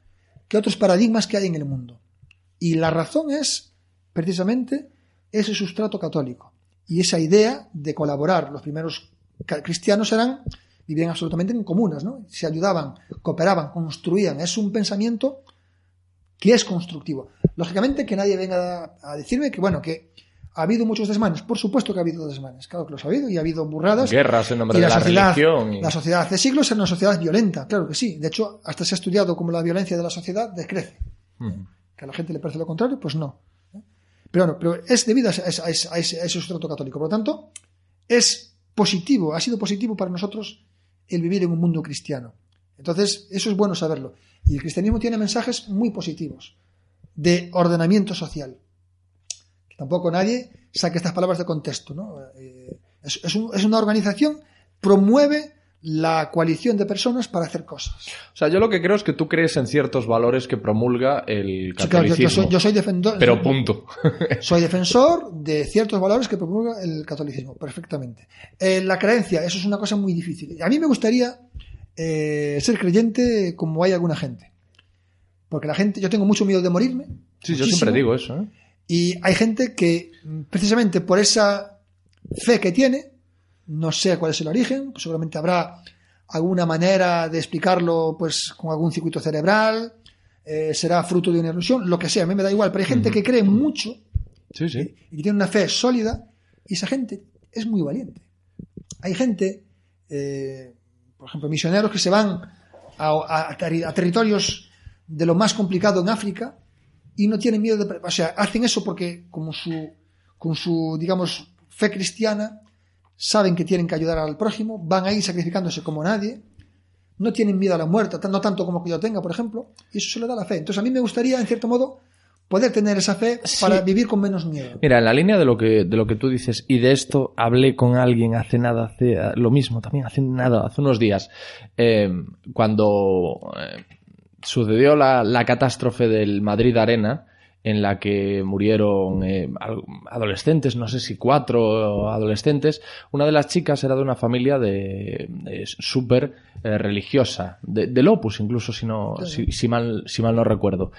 que otros paradigmas que hay en el mundo. Y la razón es precisamente ese sustrato católico y esa idea de colaborar. Los primeros cristianos eran vivían absolutamente en comunas, ¿no? Se ayudaban, cooperaban, construían. Es un pensamiento que es constructivo. Lógicamente que nadie venga a, decirme que, bueno, que ha habido muchos desmanes. Por supuesto que ha habido desmanes. Claro que los ha habido y ha habido burradas. Guerras en nombre Y de la la sociedad, religión. y- la sociedad hace siglos era una sociedad violenta, claro que sí. De hecho, hasta se ha estudiado cómo la violencia de la sociedad decrece. Que a la gente le parece lo contrario, pues no. Pero bueno, pero es debido a a a a ese sustrato católico. Por lo tanto, es positivo, ha sido positivo para nosotros el vivir en un mundo cristiano. Entonces, eso es bueno saberlo. Y el cristianismo tiene mensajes muy positivos de ordenamiento social. Tampoco nadie saque estas palabras de contexto. ¿no? Eh, es, es una organización, promueve la coalición de personas para hacer cosas. O sea, yo lo que creo es que tú crees en ciertos valores que promulga el Sí, claro, yo, catolicismo. yo soy, yo soy defensor, Pero punto. [LAUGHS] soy defensor de ciertos valores que promulga el catolicismo, perfectamente. Eh, la creencia, eso es una cosa muy difícil. A mí me gustaría eh, ser creyente como hay alguna gente. Porque la gente, yo tengo mucho miedo de morirme. Sí, yo siempre digo eso. ¿eh? Y hay gente que, precisamente por esa fe que tiene, no sé cuál es el origen, pues seguramente habrá alguna manera de explicarlo pues con algún circuito cerebral, eh, será fruto de una ilusión, lo que sea, a mí me da igual, pero hay gente que cree mucho Sí, sí. y que tiene una fe sólida y esa gente es muy valiente. Hay gente, eh, por ejemplo, misioneros que se van a, a territorios de lo más complicado en África y no tienen miedo de... O sea, hacen eso porque como su, con su, digamos, fe cristiana, saben que tienen que ayudar al prójimo, van ahí sacrificándose como nadie, no tienen miedo a la muerte, no tanto como que yo tenga, por ejemplo, y eso se le da la fe. Entonces a mí me gustaría, en cierto modo, poder tener esa fe para vivir con menos miedo. Mira, en la línea de lo que de lo que tú dices y de esto hablé con alguien hace nada, hace lo mismo también hace nada, hace unos días, eh, cuando eh, sucedió la, la catástrofe del Madrid Arena en la que murieron eh, adolescentes, no sé si cuatro adolescentes. Una de las chicas era de una familia de, de súper eh, religiosa, de, del Opus incluso, si, no, si, si mal, si mal no recuerdo.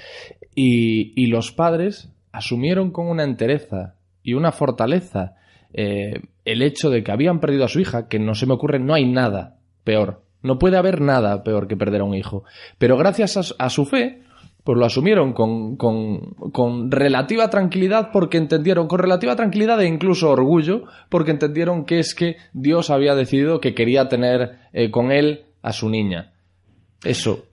Y, y los padres asumieron con una entereza y una fortaleza eh, el hecho de que habían perdido a su hija, que no se me ocurre, no hay nada peor. No puede haber nada peor que perder a un hijo. Pero gracias a, a su fe, pues lo asumieron con, con, con, relativa tranquilidad porque entendieron, con relativa tranquilidad e incluso orgullo, porque entendieron que es que Dios había decidido que quería tener eh, con él a su niña. Eso.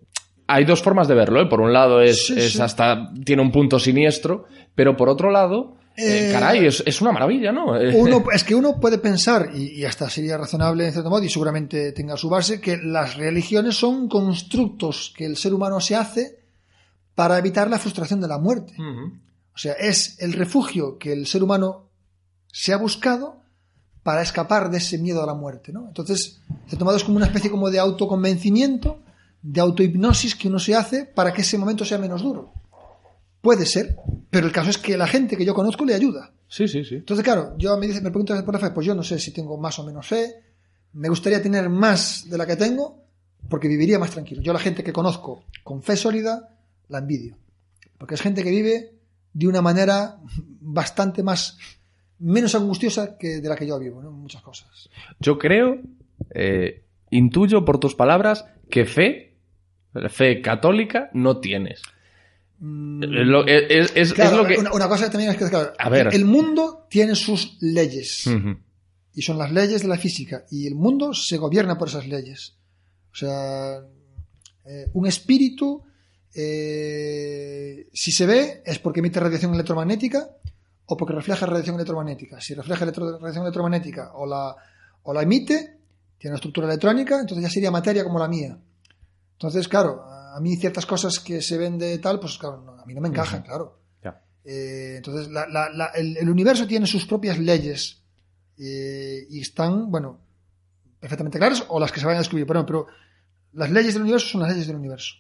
Hay dos formas de verlo, ¿eh? Por un lado es, Sí, es sí. hasta, tiene un punto siniestro, pero por otro lado, eh, Eh, caray, es, es una maravilla, ¿no? Uno, [LAUGHS] es que uno puede pensar, y, y hasta sería razonable en cierto modo, y seguramente tenga su base, que las religiones son constructos que el ser humano se hace para evitar la frustración de la muerte. O sea, es el refugio que el ser humano se ha buscado para escapar de ese miedo a la muerte, ¿no? Entonces, en cierto modo es como una especie como de autoconvencimiento, de autohipnosis que uno se hace para que ese momento sea menos duro. Puede ser, pero el caso es que la gente que yo conozco le ayuda. Sí, sí, sí. Entonces, claro, yo me dice, me preguntas por la fe, pues yo no sé si tengo más o menos fe. Me gustaría tener más de la que tengo, porque viviría más tranquilo. Yo la gente que conozco con fe sólida, la envidio. Porque es gente que vive de una manera bastante más menos angustiosa que de la que yo vivo, ¿no? Muchas cosas. Yo creo, eh, intuyo por tus palabras, que fe, fe católica, no tienes. Mm, Es lo, es, es- lo que... una, una cosa también es que, claro, A ver. el mundo tiene sus leyes. Y son las leyes de la física y el mundo se gobierna por esas leyes. O sea, eh, un espíritu, eh, si se ve, es porque emite radiación electromagnética o porque refleja radiación electromagnética. Si refleja electro- radiación electromagnética o la, o la emite, tiene una estructura electrónica, entonces ya sería materia como la mía. Entonces, claro, a mí ciertas cosas que se ven de tal, pues claro, no, a mí no me encajan, claro. Eh, entonces, la- la- la- el, el universo tiene sus propias leyes eh, y están, bueno, perfectamente claras o las que se vayan a descubrir, pero, pero las leyes del universo son las leyes del universo.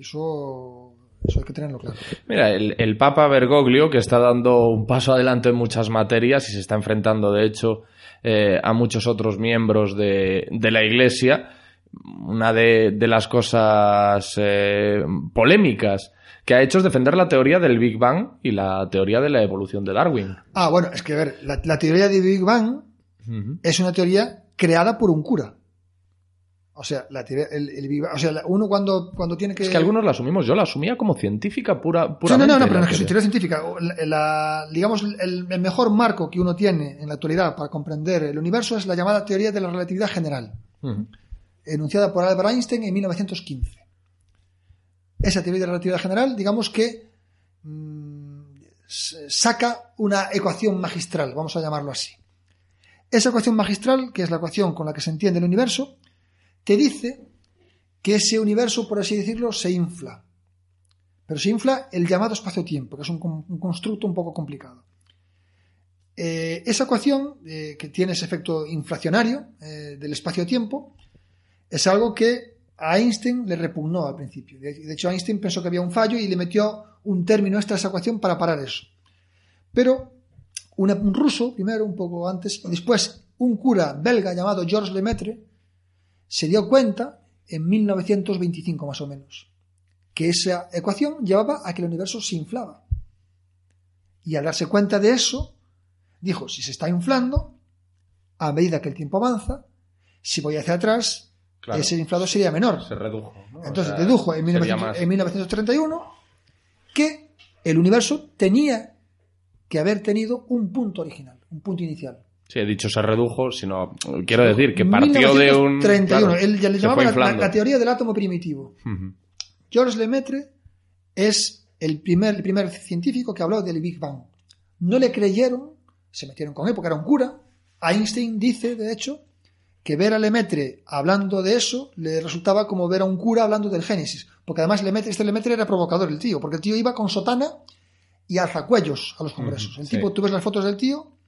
Eso, eso hay que tenerlo claro. Mira, el, el Papa Bergoglio, que está dando un paso adelante en muchas materias y se está enfrentando, de hecho, eh, a muchos otros miembros de, de la Iglesia, una de, de las cosas eh, polémicas que ha hecho es defender la teoría del Big Bang y la teoría de la evolución de Darwin. Ah, bueno, es que a ver, la, la teoría de Big Bang es una teoría creada por un cura. O sea, la teoría, el, el o sea, la- uno cuando, cuando tiene que... Es que algunos la asumimos, yo la asumía como científica pura, Sí, no, puramente. no, no, pero no es que teoría. científica, la- digamos, el, el mejor marco que uno tiene en la actualidad para comprender el universo es la llamada teoría de la relatividad general. Enunciada por Albert Einstein en 1915. Esa teoría de la relatividad general, digamos que mm, saca una ecuación magistral, vamos a llamarlo así. Esa ecuación magistral, que es la ecuación con la que se entiende el universo, te dice que ese universo, por así decirlo, se infla. Pero se infla el llamado espacio-tiempo, que es un, un constructo un poco complicado. Eh, esa ecuación, eh, que tiene ese efecto inflacionario eh, del espacio-tiempo, es algo que a Einstein le repugnó al principio. De hecho, Einstein pensó que había un fallo y le metió un término extra a esa ecuación para parar eso. Pero un ruso, primero, un poco antes, y después un cura belga llamado Georges Lemaitre, se dio cuenta en 1925 más o menos que esa ecuación llevaba a que el universo se inflaba. Y al darse cuenta de eso, dijo, si se está inflando, a medida que el tiempo avanza, si voy hacia atrás, Claro. ese inflado sería menor. Se redujo. ¿no? Entonces O sea, dedujo en, sería 1900 más- en 1931 que el universo tenía que haber tenido un punto original, un punto inicial. Sí, he dicho se redujo, sino quiero decir que partió de un. 1931. claro, Él ya le llamaba la, teoría del átomo primitivo. Ujú. Georges Lemaitre es el primer, el primer científico que habló del Big Bang. No le creyeron, se metieron con él porque era un cura. Einstein dice, de hecho, que ver a Lemaitre hablando de eso le resultaba como ver a un cura hablando del Génesis. Porque además Lemaitre, este Lemaitre era provocador, el tío, porque el tío iba con sotana y alzacuellos a los congresos. El sí. tipo, tú ves las fotos del tío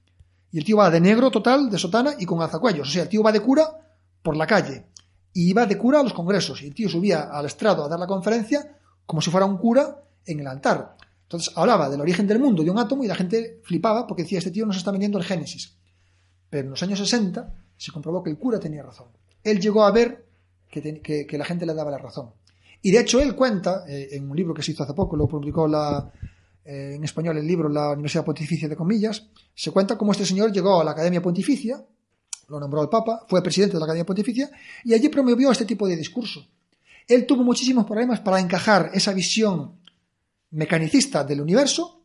y el tío va de negro total, de sotana y con alzacuellos. O sea, el tío va de cura por la calle y iba de cura a los congresos. Y el tío subía al estrado a dar la conferencia como si fuera un cura en el altar. Entonces hablaba del origen del mundo de un átomo y la gente flipaba porque decía, este tío nos está vendiendo el Génesis. Pero en los años 60 se comprobó que el cura tenía razón. Él llegó a ver que, la gente le daba la razón. Y de hecho él cuenta, eh, en un libro que se hizo hace poco, lo publicó la, eh, en español el libro La Universidad Pontificia de Comillas, se cuenta cómo este señor llegó a la Academia Pontificia, lo nombró el Papa, fue presidente de la Academia Pontificia y allí promovió este tipo de discurso. Él tuvo muchísimos problemas para encajar esa visión mecanicista del universo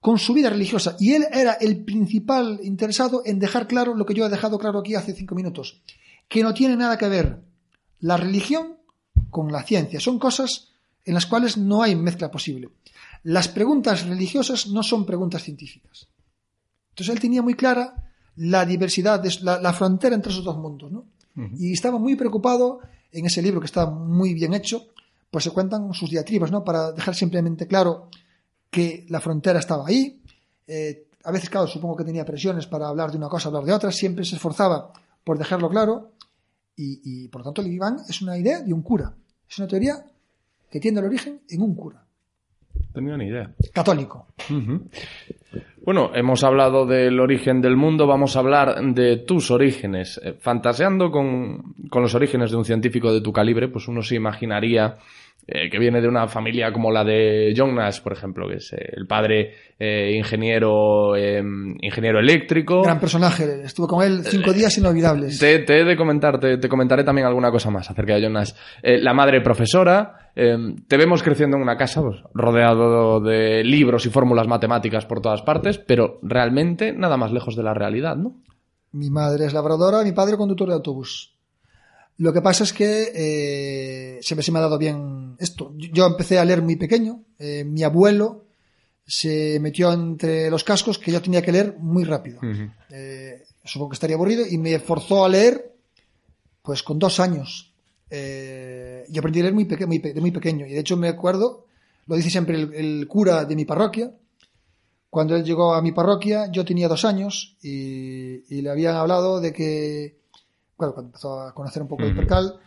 con su vida religiosa y él era el principal interesado en dejar claro lo que yo he dejado claro aquí hace cinco minutos, que no tiene nada que ver la religión con la ciencia. Son cosas en las cuales no hay mezcla posible. Las preguntas religiosas no son preguntas científicas. Entonces él tenía muy clara la diversidad, de- la, la frontera entre esos dos mundos. ¿no? Y estaba muy preocupado en ese libro que está muy bien hecho, pues se cuentan sus diatribas, ¿no? Para dejar simplemente claro que la frontera estaba ahí. Eh, a veces, claro, supongo que tenía presiones para hablar de una cosa, hablar de otra, siempre se esforzaba por dejarlo claro. Y, y, por lo tanto, el Bang es una idea de un cura. Es una teoría que tiene el origen en un cura Tenía ni idea. católico. Bueno, hemos hablado del origen del mundo, vamos a hablar de tus orígenes. Eh, fantaseando con, con los orígenes de un científico de tu calibre, pues uno se imaginaría eh, que viene de una familia como la de John Nash, por ejemplo, que es eh, el padre eh, ingeniero, eh, ingeniero eléctrico. Gran personaje. Estuve con él cinco días inolvidables. Te, te he de comentar, te, te comentaré también alguna cosa más acerca de Jonas. Eh, la madre profesora, eh, te vemos creciendo en una casa pues, rodeado de libros y fórmulas matemáticas por todas partes, pero realmente nada más lejos de la realidad, ¿no? Mi madre es labradora, mi padre conductor de autobús. Lo que pasa es que eh, siempre se me ha dado bien esto. Yo empecé a leer muy pequeño. Eh, mi abuelo se metió entre los cascos que yo tenía que leer muy rápido. Eh, supongo que estaría aburrido y me forzó a leer pues con dos años. Yo aprendí a leer muy, peque- muy pe- de muy pequeño. Y de hecho me acuerdo, lo dice siempre el, el cura de mi parroquia, cuando él llegó a mi parroquia, yo tenía dos años y, y le habían hablado de que, cuando empezó a conocer un poco el percal,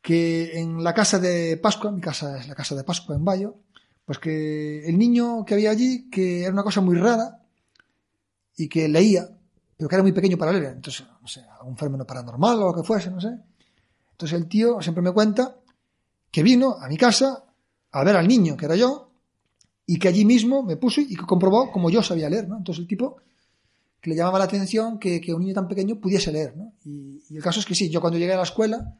que en la casa de Pascua, mi casa es la casa de Pascua en Bayo, pues que el niño que había allí, que era una cosa muy rara y que leía, pero que era muy pequeño para leer, entonces, no sé, algún fenómeno paranormal o lo que fuese, no sé. Entonces el tío siempre me cuenta que vino a mi casa a ver al niño, que era yo, y que allí mismo me puso y que comprobó como yo sabía leer, ¿no? Entonces el tipo que le llamaba la atención que, que un niño tan pequeño pudiese leer, ¿no? Y, y el caso es que sí, yo cuando llegué a la escuela,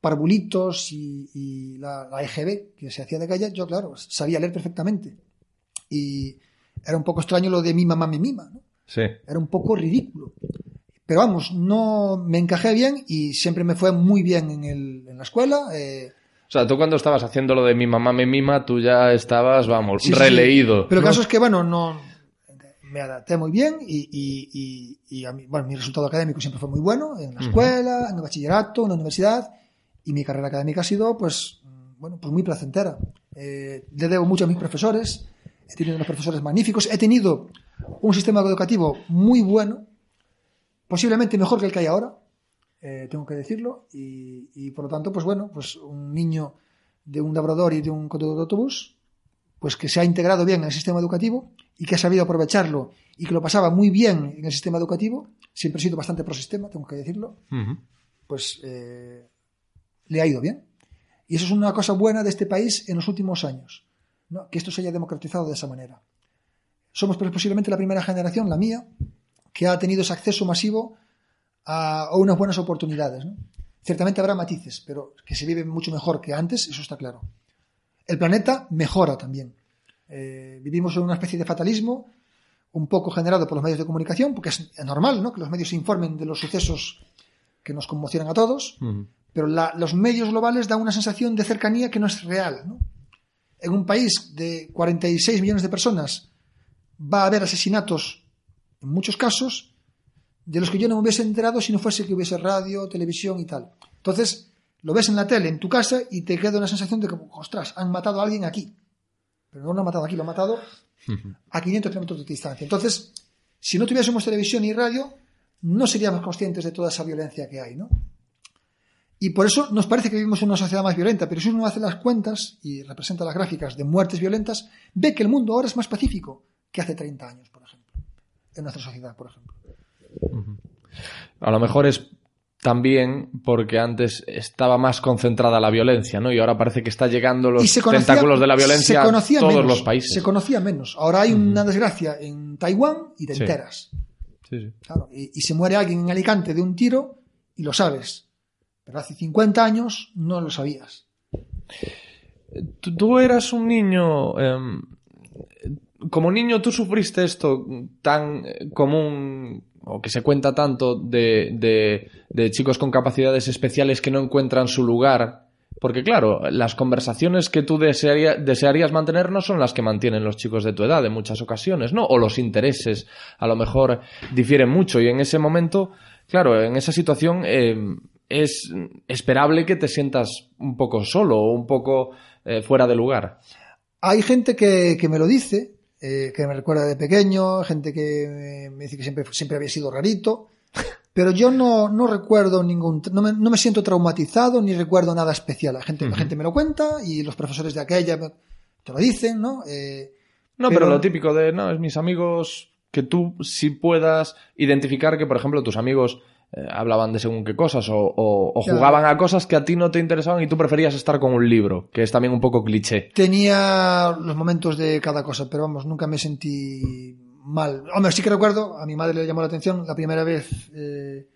parvulitos y, y la, la EGB que se hacía de calle, yo claro, sabía leer perfectamente. Y era un poco extraño lo de mi mamá me mima, ¿no? Sí. Era un poco ridículo. Pero vamos, no me encajé bien y siempre me fue muy bien en, el- en la escuela. eh, O sea, tú cuando estabas haciendo lo de mi mamá me mima, tú ya estabas, vamos, Sí, sí, releído. Pero el ¿no? caso es que, bueno, no me adapté muy bien y, y- y- y a mí- bueno, mi resultado académico siempre fue muy bueno en la escuela, en el bachillerato, en la universidad y mi carrera académica ha sido, pues, bueno, pues muy placentera. Eh, le debo mucho a mis profesores, he tenido unos profesores magníficos, he tenido un sistema educativo muy bueno, posiblemente mejor que el que hay ahora, eh, tengo que decirlo, y, y por lo tanto, pues bueno, pues un niño de un labrador y de un conductor de autobús, pues que se ha integrado bien en el sistema educativo y que ha sabido aprovecharlo y que lo pasaba muy bien en el sistema educativo, siempre he sido bastante pro sistema, tengo que decirlo, pues eh, le ha ido bien. Y eso es una cosa buena de este país en los últimos años, ¿no? que esto se haya democratizado de esa manera. Somos pues, posiblemente la primera generación, la mía, que ha tenido ese acceso masivo a, a unas buenas oportunidades. ¿no? Ciertamente habrá matices, pero que se vive mucho mejor que antes, eso está claro. El planeta mejora también. Eh, vivimos en una especie de fatalismo un poco generado por los medios de comunicación, porque es normal ¿no? que los medios se informen de los sucesos que nos conmocionan a todos, pero la- los medios globales dan una sensación de cercanía que no es real. ¿no? En un país de 46 millones de personas va a haber asesinatos, en muchos casos, de los que yo no me hubiese enterado si no fuese que hubiese radio, televisión y tal. Entonces, lo ves en la tele, en tu casa, y te queda una sensación de que, ostras, han matado a alguien aquí. Pero no lo han matado aquí, lo han matado [LAUGHS] a 500 kilómetros de distancia. Entonces, si no tuviésemos televisión y radio, no seríamos conscientes de toda esa violencia que hay, ¿no? Y por eso nos parece que vivimos en una sociedad más violenta, pero si uno hace las cuentas y representa las gráficas de muertes violentas, ve que el mundo ahora es más pacífico que hace 30 años, por ejemplo. En nuestra sociedad, por ejemplo. A lo mejor es también porque antes estaba más concentrada la violencia, ¿no? Y ahora parece que está llegando los conocía, tentáculos de la violencia a todos menos, los países. Se conocía menos. Ahora hay una desgracia en Taiwán y te Sí. enteras. Sí, sí. Claro, y, y se muere alguien en Alicante de un tiro y lo sabes. Pero hace 50 años no lo sabías. Tú, tú eras un niño. em, como niño, tú sufriste esto tan eh, común o que se cuenta tanto de, de- chicos con capacidades especiales que no encuentran su lugar. Porque, claro, las conversaciones que tú desearía- desearías mantener no son las que mantienen los chicos de tu edad en muchas ocasiones, ¿no? O los intereses a lo mejor difieren mucho y en ese momento, claro, en esa situación em, es esperable que te sientas un poco solo o un poco eh, fuera de lugar. Hay gente que, que me lo dice, eh, que me recuerda de pequeño, gente que me dice que siempre, siempre había sido rarito, pero yo no, no recuerdo ningún, no me, no me siento traumatizado ni recuerdo nada especial. La gente, la gente me lo cuenta y los profesores de aquella te lo dicen, ¿no? Eh, No, pero, Pero- lo típico de, no, es mis amigos, que tú sí puedas identificar que, por ejemplo, tus amigos eh, hablaban de según qué cosas o, o- o Claro. jugaban a cosas que a ti no te interesaban y tú preferías estar con un libro, que es también un poco cliché. tenía los momentos de cada cosa, pero vamos, nunca me sentí mal. Hombre, sí que recuerdo, a mi madre le llamó la atención la primera vez eh,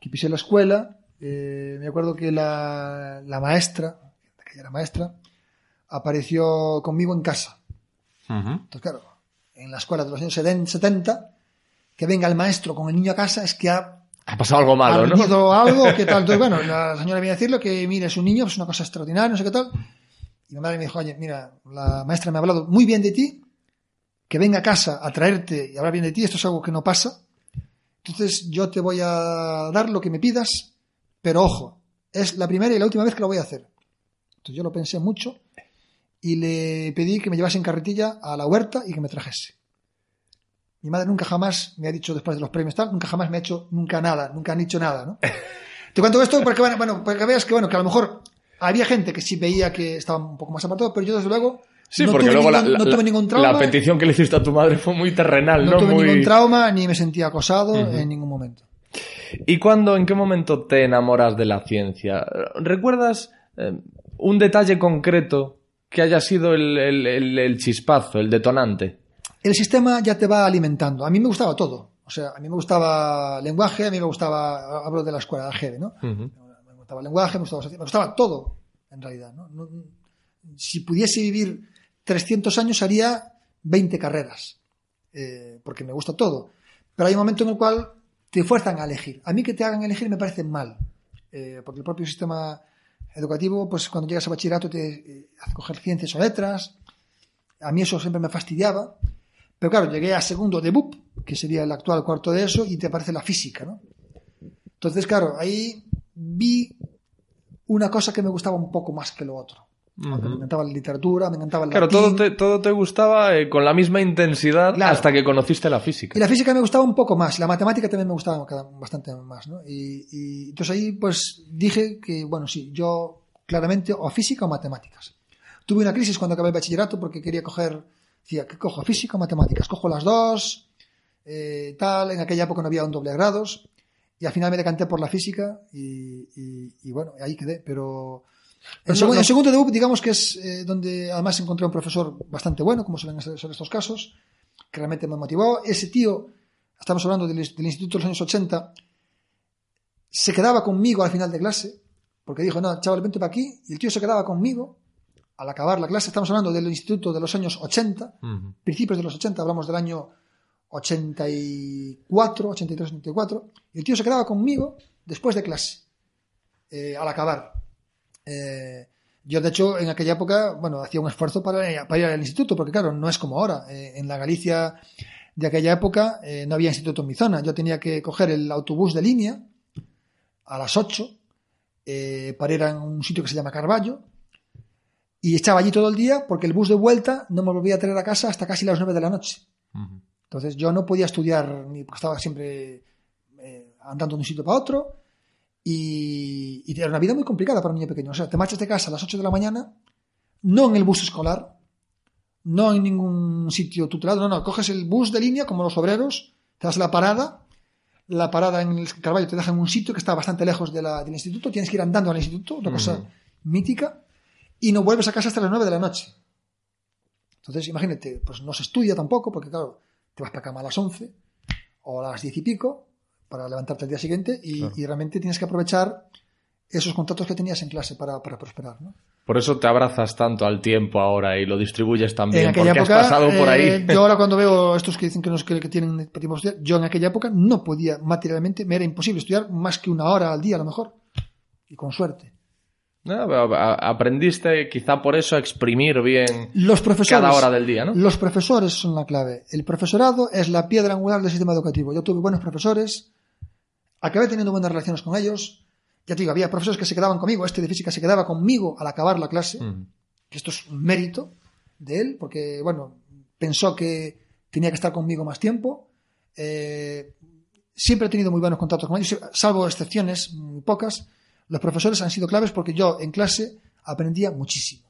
que pisé la escuela. eh, me acuerdo que la, la maestra, que ella era maestra, apareció conmigo en casa. Entonces, claro, en la escuela de los años 70, que venga el maestro con el niño a casa es que ha Ha pasado algo malo, ¿no? algo que tal. Entonces, bueno, la señora viene a decirle que, mire, es un niño, es una cosa extraordinaria, no sé qué tal. Y mi madre me dijo, oye, mira, la maestra me ha hablado muy bien de ti, que venga a casa a traerte y hablar bien de ti, esto es algo que no pasa. Entonces yo te voy a dar lo que me pidas, pero ojo, es la primera y la última vez que lo voy a hacer. Entonces yo lo pensé mucho y le pedí que me llevase en carretilla a la huerta y que me trajese. Mi madre nunca jamás me ha dicho después de los premios tal, nunca jamás me ha hecho nunca nada, nunca han dicho nada, ¿no? [LAUGHS] Te cuento esto porque, bueno, para que veas que, bueno, que a lo mejor había gente que sí veía que estaba un poco más apartado, pero yo desde luego Sí, no porque tuve luego la, ningún- la- no tuve ningún trauma, la petición que le hiciste a tu madre fue muy terrenal, no ¿no? tuve Muy- ningún trauma ni me sentí acosado en ningún momento. ¿Y cuándo, en qué momento te enamoras de la ciencia? ¿Recuerdas eh, un detalle concreto que haya sido el, el- el- el chispazo, el detonante? El sistema ya te va alimentando. A mí me gustaba todo. O sea, a mí me gustaba lenguaje, a mí me gustaba, hablo de la escuela de Gede, ¿no? Me gustaba lenguaje, me gustaba, me gustaba todo, en realidad. ¿no? No- si pudiese vivir 300 años, haría 20 carreras, eh, porque me gusta todo. Pero hay un momento en el cual te fuerzan a elegir. A mí que te hagan elegir me parece mal, eh, porque el propio sistema educativo, pues cuando llegas a bachillerato te eh, hace coger ciencias o letras. A mí eso siempre me fastidiaba. Pero claro, llegué a segundo de BUP, que sería el actual cuarto de eso, y te aparece la física, ¿no? Entonces, claro, ahí vi una cosa que me gustaba un poco más que lo otro. Aunque Me encantaba la literatura, me encantaba el Claro, latín. todo te, todo te gustaba eh, con la misma intensidad Claro. hasta que conociste la física. Y la física me gustaba un poco más, la matemática también me gustaba bastante más, ¿no? Y, y entonces ahí pues dije que, bueno, sí, yo claramente o física o matemáticas. Tuve una crisis cuando acabé el bachillerato porque quería coger, decía, ¿qué cojo? ¿Física o matemáticas? Cojo las dos, eh, tal, en aquella época no había un doble grados y al final me decanté por la física y, y- y bueno, ahí quedé, pero... En, Pero segu- no- no- en segundo de UP, digamos que es eh, donde además encontré un profesor bastante bueno, como suelen ser ser estos casos, que realmente me motivó. Ese tío, estamos hablando del, del instituto de los años 80, se quedaba conmigo al final de clase, porque dijo, no, chaval, vente para aquí, y el tío se quedaba conmigo al acabar la clase. Estamos hablando del instituto de los años 80, Ujú. principios de los 80, hablamos del año 84, 83, 84, y el tío se quedaba conmigo después de clase, eh, al acabar. Eh, yo, de hecho, en aquella época, bueno, hacía un esfuerzo para, para ir al instituto, porque claro, no es como ahora. Eh, en la Galicia de aquella época no había instituto en mi zona. Yo tenía que coger el autobús de línea a las 8 eh, para ir a un sitio que se llama Carballo y estaba allí todo el día porque el bus de vuelta no me volvía a traer a casa hasta casi las 9 de la noche. Entonces yo no podía estudiar ni porque estaba siempre eh, andando de un sitio para otro y, y era una vida muy complicada para un niño pequeño. O sea, te marchas de casa a las 8 de la mañana, no en el bus escolar, no en ningún sitio tutelado, no, no, coges el bus de línea como los obreros, te das la parada, la parada en el Carballo te deja en un sitio que está bastante lejos de la- del instituto, tienes que ir andando al instituto, una cosa mítica, y no vuelves a casa hasta las 9 de la noche. Entonces, imagínate, pues no se estudia tampoco, porque claro, te vas para cama a las 11 o a las 10 y pico para levantarte al día siguiente y, Claro. y realmente tienes que aprovechar esos contactos que tenías en clase para, para prosperar. ¿no? Por eso te abrazas tanto al tiempo ahora y lo distribuyes también, en aquella porque época, has pasado por ahí. eh, yo ahora [LAUGHS] cuando veo estos que dicen que, nos, que, que tienen estudiar, yo en aquella época no podía materialmente, me era imposible estudiar más que una hora al día a lo mejor, y con suerte. No, aprendiste quizá por eso a exprimir bien Los profesores, cada hora del día, ¿no? Los profesores son la clave. El profesorado es la piedra angular del sistema educativo. Yo tuve buenos profesores, acabé teniendo buenas relaciones con ellos. Ya te digo, había profesores que se quedaban conmigo. Este de física se quedaba conmigo al acabar la clase. Esto es un mérito de él, porque, bueno, pensó que tenía que estar conmigo más tiempo. Eh, siempre he tenido muy buenos contactos con ellos, salvo excepciones muy pocas. Los profesores han sido claves porque yo en clase aprendía muchísimo.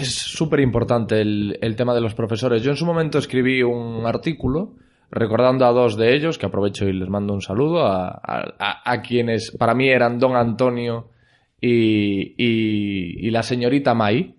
Es súper importante el, el tema de los profesores. Yo en su momento escribí un artículo recordando a dos de ellos, que aprovecho y les mando un saludo, a, a- quienes para mí eran don Antonio y, y- la señorita May.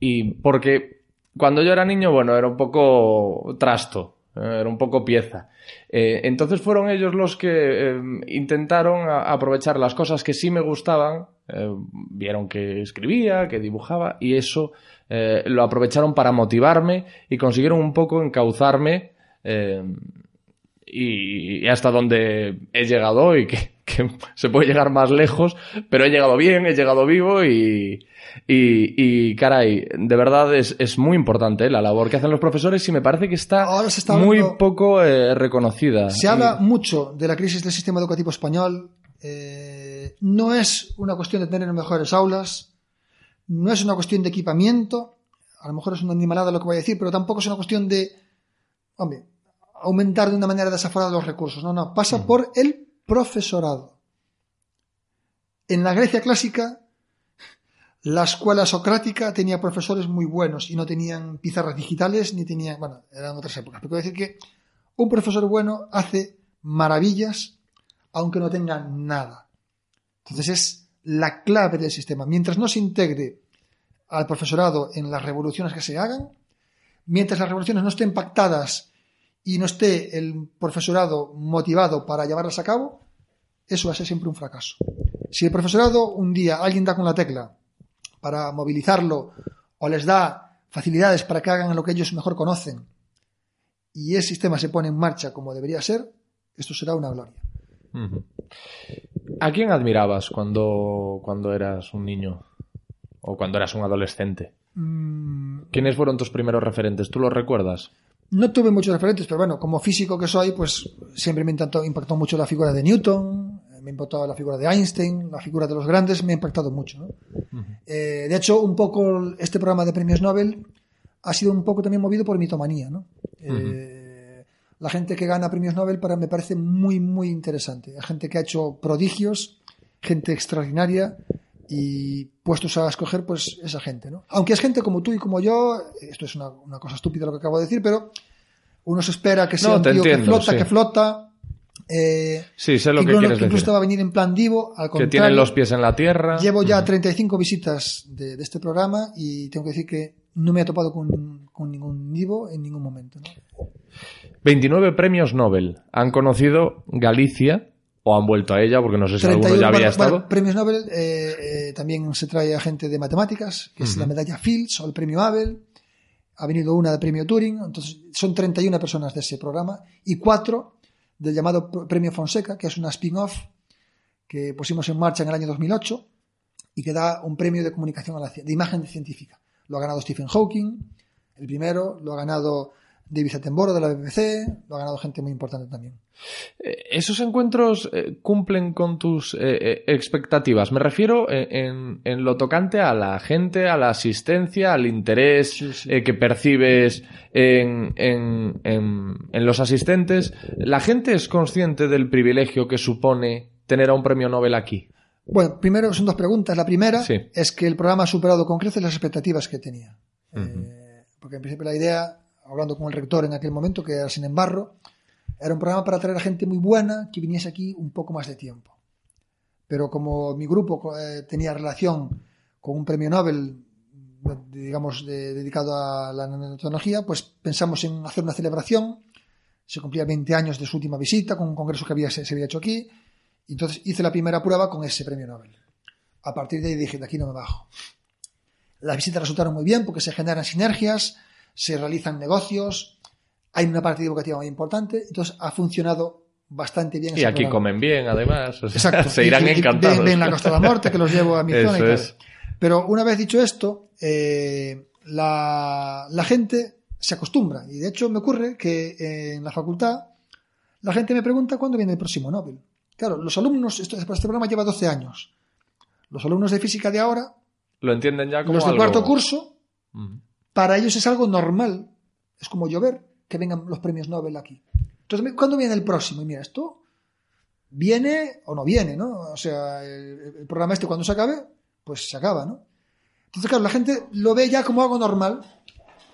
Y porque cuando yo era niño, bueno, era un poco trasto, era un poco pieza. Eh, entonces fueron ellos los que eh, intentaron aprovechar las cosas que sí me gustaban, eh, vieron que escribía, que dibujaba, y eso eh, lo aprovecharon para motivarme y consiguieron un poco encauzarme eh, y, y hasta donde he llegado hoy, que, que [LAUGHS] se puede llegar más lejos, pero he llegado bien, he llegado vivo y, y, y, caray, de verdad es, es muy importante ¿eh? la labor que hacen los profesores y me parece que está, Ahora se está muy hablando- poco eh, reconocida. Se Y- habla mucho de la crisis del sistema educativo español. Eh, no es una cuestión de tener mejores aulas, no es una cuestión de equipamiento, a lo mejor es una animalada lo que voy a decir, pero tampoco es una cuestión de, hombre, aumentar de una manera desaforada los recursos. No, no, pasa por el profesorado. En la Grecia clásica, la escuela socrática tenía profesores muy buenos y no tenían pizarras digitales ni tenían, bueno, eran otras épocas. Pero quiero decir que un profesor bueno hace maravillas aunque no tenga nada. Entonces es la clave del sistema. Mientras no se integre al profesorado en las revoluciones que se hagan, mientras las revoluciones no estén pactadas y no esté el profesorado motivado para llevarlas a cabo, eso va a ser siempre un fracaso. Si el profesorado un día alguien da con la tecla para movilizarlo o les da facilidades para que hagan lo que ellos mejor conocen y el sistema se pone en marcha como debería ser, esto será una gloria. ¿A quién admirabas cuando, cuando eras un niño? O cuando eras un adolescente. Mm, ¿Quiénes fueron tus primeros referentes? ¿Tú los recuerdas? No tuve muchos referentes, pero bueno, como físico que soy, pues siempre me impactó, impactó mucho la figura de Newton, me impactó la figura de Einstein, la figura de los grandes me ha impactado mucho. ¿no? Eh, de hecho, un poco este programa de premios Nobel ha sido un poco también movido por mitomanía. ¿no? Eh, la gente que gana premios Nobel para me parece muy, muy interesante. Hay gente que ha hecho prodigios, gente extraordinaria y puestos a escoger, pues esa gente. ¿no? Aunque es gente como tú y como yo, esto es una, una cosa estúpida lo que acabo de decir, pero uno se espera que sea No, un tío que entiendo, flota, sí. que flota. eh, Sí, sé lo que quieres que incluso decir. va a venir en plan divo, al Que contrario. tienen los pies en la tierra. Llevo ya 35 visitas de, de este programa y tengo que decir que no me he topado con, con ningún divo en ningún momento. ¿no? 29 premios Nobel. Han conocido Galicia o han vuelto a ella, porque no sé si alguno 31, ya había bueno, estado. bueno, premios Nobel eh, eh, también se trae a gente de matemáticas, que es la medalla Fields o el premio Abel. Ha venido una de premio Turing, entonces son 31 personas de ese programa y cuatro del llamado pr- premio Fonseca, que es una spin-off que pusimos en marcha en el año 2008 y que da un premio de comunicación a la de imagen científica. Lo ha ganado Stephen Hawking, el primero, lo ha ganado David Attenborough de la BBC, lo ha ganado gente muy importante también. Eh, ¿Esos encuentros eh, cumplen con tus eh, expectativas? Me refiero en, en lo tocante a la gente, a la asistencia, al interés Sí, sí. que percibes en, en- en- en los asistentes. ¿La gente es consciente del privilegio que supone tener a un premio Nobel aquí? Bueno, primero son dos preguntas. La primera Sí. es que el programa ha superado con creces las expectativas que tenía. Eh, porque en principio la idea, hablando con el rector en aquel momento, que era sin embargo, Era un programa para traer a gente muy buena que viniese aquí un poco más de tiempo. Pero como mi grupo eh, tenía relación con un premio Nobel, digamos, de- dedicado a la nanotecnología, pues pensamos en hacer una celebración. Se cumplía 20 años de su última visita con un congreso que había, se, había hecho aquí. Entonces hice la primera prueba con ese premio Nobel. A partir de ahí dije, de aquí no me bajo. Las visitas resultaron muy bien porque se generan sinergias, se realizan negocios, hay una parte educativa muy importante, entonces ha funcionado bastante bien. Y aquí programa. comen bien, además. o sea, Exacto. [LAUGHS] se irán y- encantados. Ven, ven la Costa de la Morte, que los llevo a mi [LAUGHS] zona y tal. es. Pero una vez dicho esto, eh, la, la gente se acostumbra. Y de hecho me ocurre que eh, en la facultad la gente me pregunta cuándo viene el próximo Nobel. Claro, los alumnos, esto, este programa lleva 12 años. Los alumnos de física de ahora, Lo entienden ya como los de algo- cuarto curso. Para ellos es algo normal. Es como llover que vengan los premios Nobel aquí. Entonces, ¿cuándo viene el próximo? Y mira, esto viene o no viene, ¿no? O sea, el, programa este cuando se acabe, pues se acaba, ¿no? Entonces, claro, la gente lo ve ya como algo normal.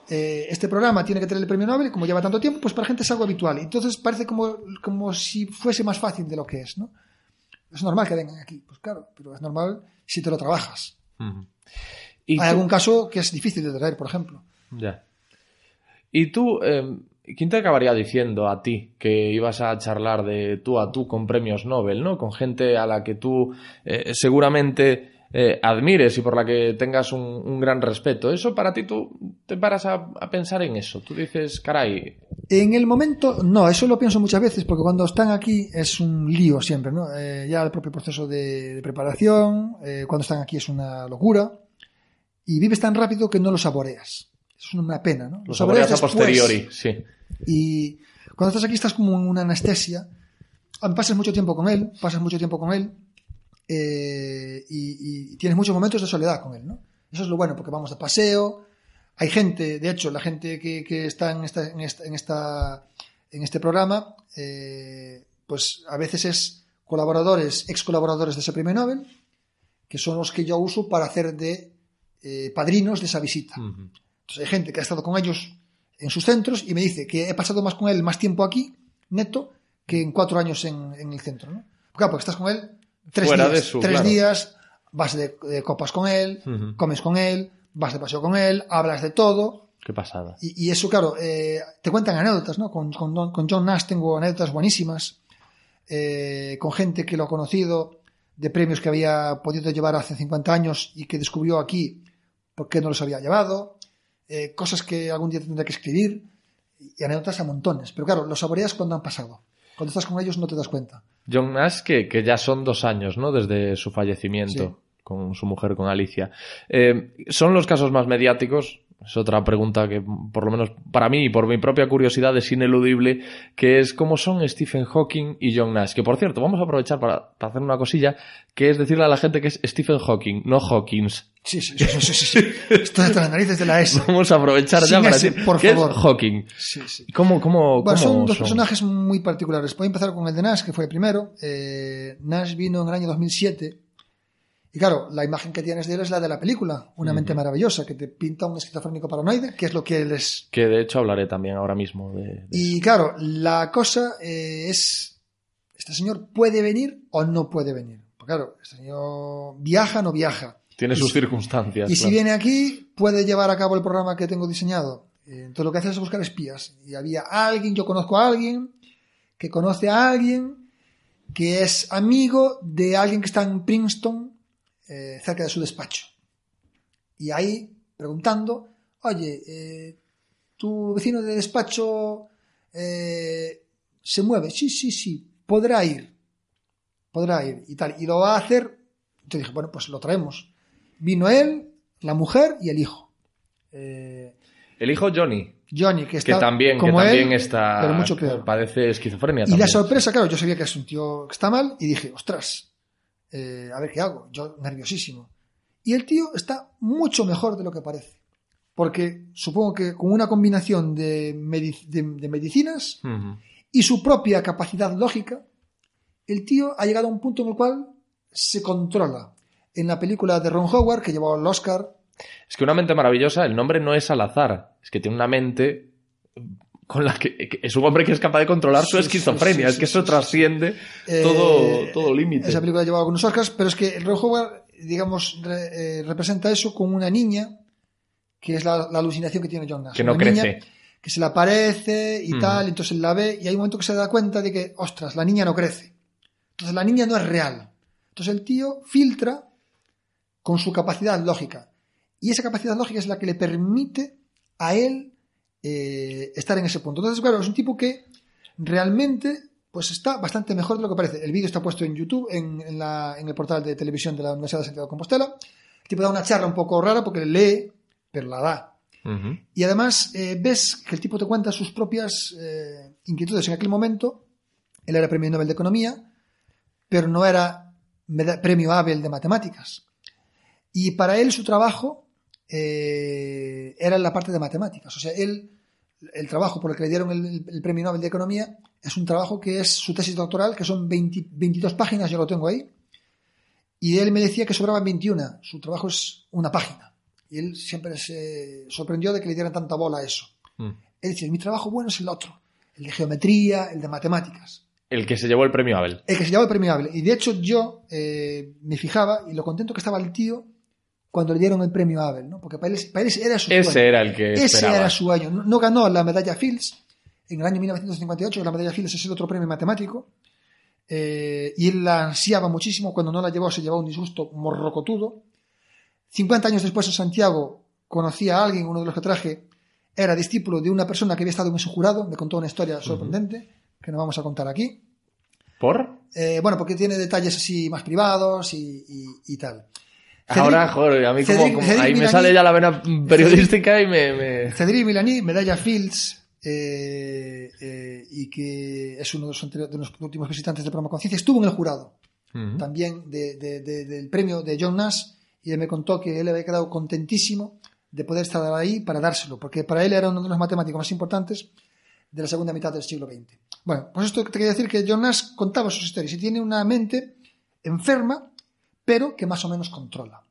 Eh, este programa tiene que tener el premio Nobel como lleva tanto tiempo, pues para la gente es algo habitual. Entonces parece como, como si fuese más fácil de lo que es, ¿no? Es normal que vengan aquí, pues claro, pero es normal si te lo trabajas. Y Hay tú- algún caso que es difícil de traer, por ejemplo. Ya. Y tú, eh, ¿quién te acabaría diciendo a ti que ibas a charlar de tú a tú con premios Nobel, ¿no? Con gente a la que tú eh, seguramente eh, admires y por la que tengas un, un gran respeto. Eso para ti tú te paras a, a pensar en eso. Tú dices, caray, En el momento, no, eso lo pienso muchas veces, porque cuando están aquí es un lío siempre, ¿no? Eh, ya el propio proceso de, de preparación, eh, cuando están aquí es una locura, y vives tan rápido que no lo saboreas. Es una pena, ¿no? lo saboreas a posteriori, sí. Y cuando estás aquí estás como en una anestesia. Pasas mucho tiempo con él, pasas mucho tiempo con él eh, y, y tienes muchos momentos de soledad con él, ¿no? Eso es lo bueno, porque vamos de paseo. Hay gente, de hecho, la gente que, que está en esta, en esta, en esta- en este programa, eh, pues a veces es colaboradores, ex colaboradores de ese premio Nobel, que son los que yo uso para hacer de eh, padrinos de esa visita. Ujú. Entonces hay gente que ha estado con ellos en sus centros y me dice que he pasado más con él más tiempo aquí, neto, que en cuatro años en, en el centro. ¿no? Claro, porque estás con él tres Fuera días. de su- tres claro. días, vas de, de copas con él, comes con él, vas de paseo con él, hablas de todo. Qué pasada. Y, y eso, claro, eh, te cuentan anécdotas, ¿no? Con, con, Don- con John Nash tengo anécdotas buenísimas, eh, con gente que lo ha conocido, de premios que había podido llevar hace 50 años y que descubrió aquí por qué no los había llevado, eh, cosas que algún día tendré que escribir, y anécdotas a montones. Pero claro, lo saboreas cuando han pasado. Cuando estás con ellos no te das cuenta. John Nash, que, que ya son dos años, ¿no? Desde su fallecimiento Sí. con su mujer, con Alicia. Eh, ¿Son los casos más mediáticos? Es otra pregunta que, por lo menos para mí y por mi propia curiosidad, es ineludible, que es cómo son Stephen Hawking y John Nash. Que, por cierto, vamos a aprovechar para, para hacer una cosilla, que es decirle a la gente que es Stephen Hawking, no Hawkins. Sí, sí, sí, sí, sí. Estoy hasta las narices de la S. Vamos a aprovechar ya para ese, decir por favor. es Hawking. Sí, sí. ¿Cómo, cómo, Bueno, cómo son dos personajes muy particulares. Voy a empezar con el de Nash, que fue el primero. Eh, Nash vino en el año 2007. Y claro, la imagen que tienes de él es la de la película, Una mente maravillosa, que te pinta un esquizofrénico paranoide, que es lo que él es. Que de hecho hablaré también ahora mismo de... de Y claro, la cosa eh, es, ¿este señor puede venir o no puede venir? Porque claro, este señor viaja o no viaja. Tiene sus circunstancias. Y si viene aquí, puede llevar a cabo el programa que tengo diseñado. Eh, Entonces lo que hace es buscar espías. Y había alguien, yo conozco a alguien, que conoce a alguien, que es amigo de alguien que está en Princeton, eh, cerca de su despacho. Y ahí, preguntando, oye, eh, ¿tu vecino de despacho eh, se mueve? Sí, sí, sí, podrá ir. Podrá ir y tal. Y lo va a hacer. Entonces dije, bueno, pues lo traemos. Vino él, la mujer y el hijo. Eh, El hijo Johnny, Johnny, que que está también, que como también él, está... pero mucho peor. Padece esquizofrenia Y también. la sorpresa, claro, yo sabía que es un tío que está mal y dije, ostras, eh, a ver qué hago. Yo nerviosísimo. Y el tío está mucho mejor de lo que parece. Porque supongo que con una combinación de, medi- de- de medicinas y su propia capacidad lógica, el tío ha llegado a un punto en el cual se controla. En la película de Ron Howard, que llevó el Oscar, Es que una mente maravillosa, el nombre no es al azar. Es que tiene una mente con la que, que es un hombre que es capaz de controlar su Sí, esquizofrenia. sí, es que eso Eh, trasciende todo, todo límite. Esa película llevaba algunos Oscars, pero es que el Howard, digamos, re- eh, representa eso con una niña, que es la, la alucinación que tiene John Nash. Que no Una niña crece. que se le aparece y Mm. tal, entonces él la ve y hay un momento que se da cuenta de que, ostras, la niña no crece. Entonces la niña no es real. Entonces el tío filtra con su capacidad lógica. Y esa capacidad lógica es la que le permite a él eh, estar en ese punto. Entonces, claro, es un tipo que realmente pues está bastante mejor de lo que parece. El vídeo está puesto en YouTube, en, en la- en el portal de televisión de la Universidad de Santiago de Compostela. El tipo da una charla un poco rara porque lee, pero la da. Y además eh, ves que el tipo te cuenta sus propias eh, inquietudes. En aquel momento, él era premio Nobel de Economía, pero no era premio Abel de Matemáticas. Y para él su trabajo eh, era en la parte de matemáticas. O sea, él, el trabajo por el que le dieron el, el premio Nobel de Economía es un trabajo que es su tesis doctoral, que son 20 22 páginas, yo lo tengo ahí. Y él me decía que sobraban 21. Su trabajo es una página. Y él siempre se sorprendió de que le dieran tanta bola a eso. Mm. Él decía, mi trabajo bueno es el otro, el de geometría, el de matemáticas, El que se llevó el premio Abel. el que se llama el premio Abel. Y de hecho yo eh, me fijaba y lo contento que estaba el tío cuando le dieron el premio Abel, ¿no? Porque para él, para él era su Ese era el que Ese esperaba. era su año. No, no ganó la medalla Fields en el año 1958, la medalla Fields es el otro premio matemático, eh, y él la ansiaba muchísimo, cuando no la llevó se llevó un disgusto morrocotudo. 50 años después en Santiago conocí a alguien, uno de los que traje, era discípulo de una persona que había estado en ese jurado, me contó una historia sorprendente, que no vamos a contar aquí. ¿Por? Eh, bueno, porque tiene detalles así más privados y, y- y tal. Ahora, Cedric- joder, a mí como, Cedric- como- Cedric ahí me Milani- sale ya la vena periodística y me... me- Cedric Milani, medalla Fields, eh, eh, y que es uno de los, de los últimos visitantes del programa Conciencia, estuvo en el jurado Ujú. también de- de- de- del premio de John Nash y él me contó que él había quedado contentísimo de poder estar ahí para dárselo, porque para él era uno de los matemáticos más importantes de la segunda mitad del siglo XX. Bueno, pues esto te quería decir que John Nash contaba sus historias y tiene una mente enferma, pero que más o menos controla.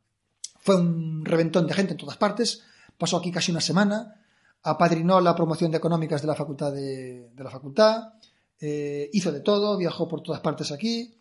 Fue un reventón de gente en todas partes, pasó aquí casi una semana, apadrinó la promoción de económicas de la facultad de, de la facultad, eh, hizo de todo, viajó por todas partes aquí,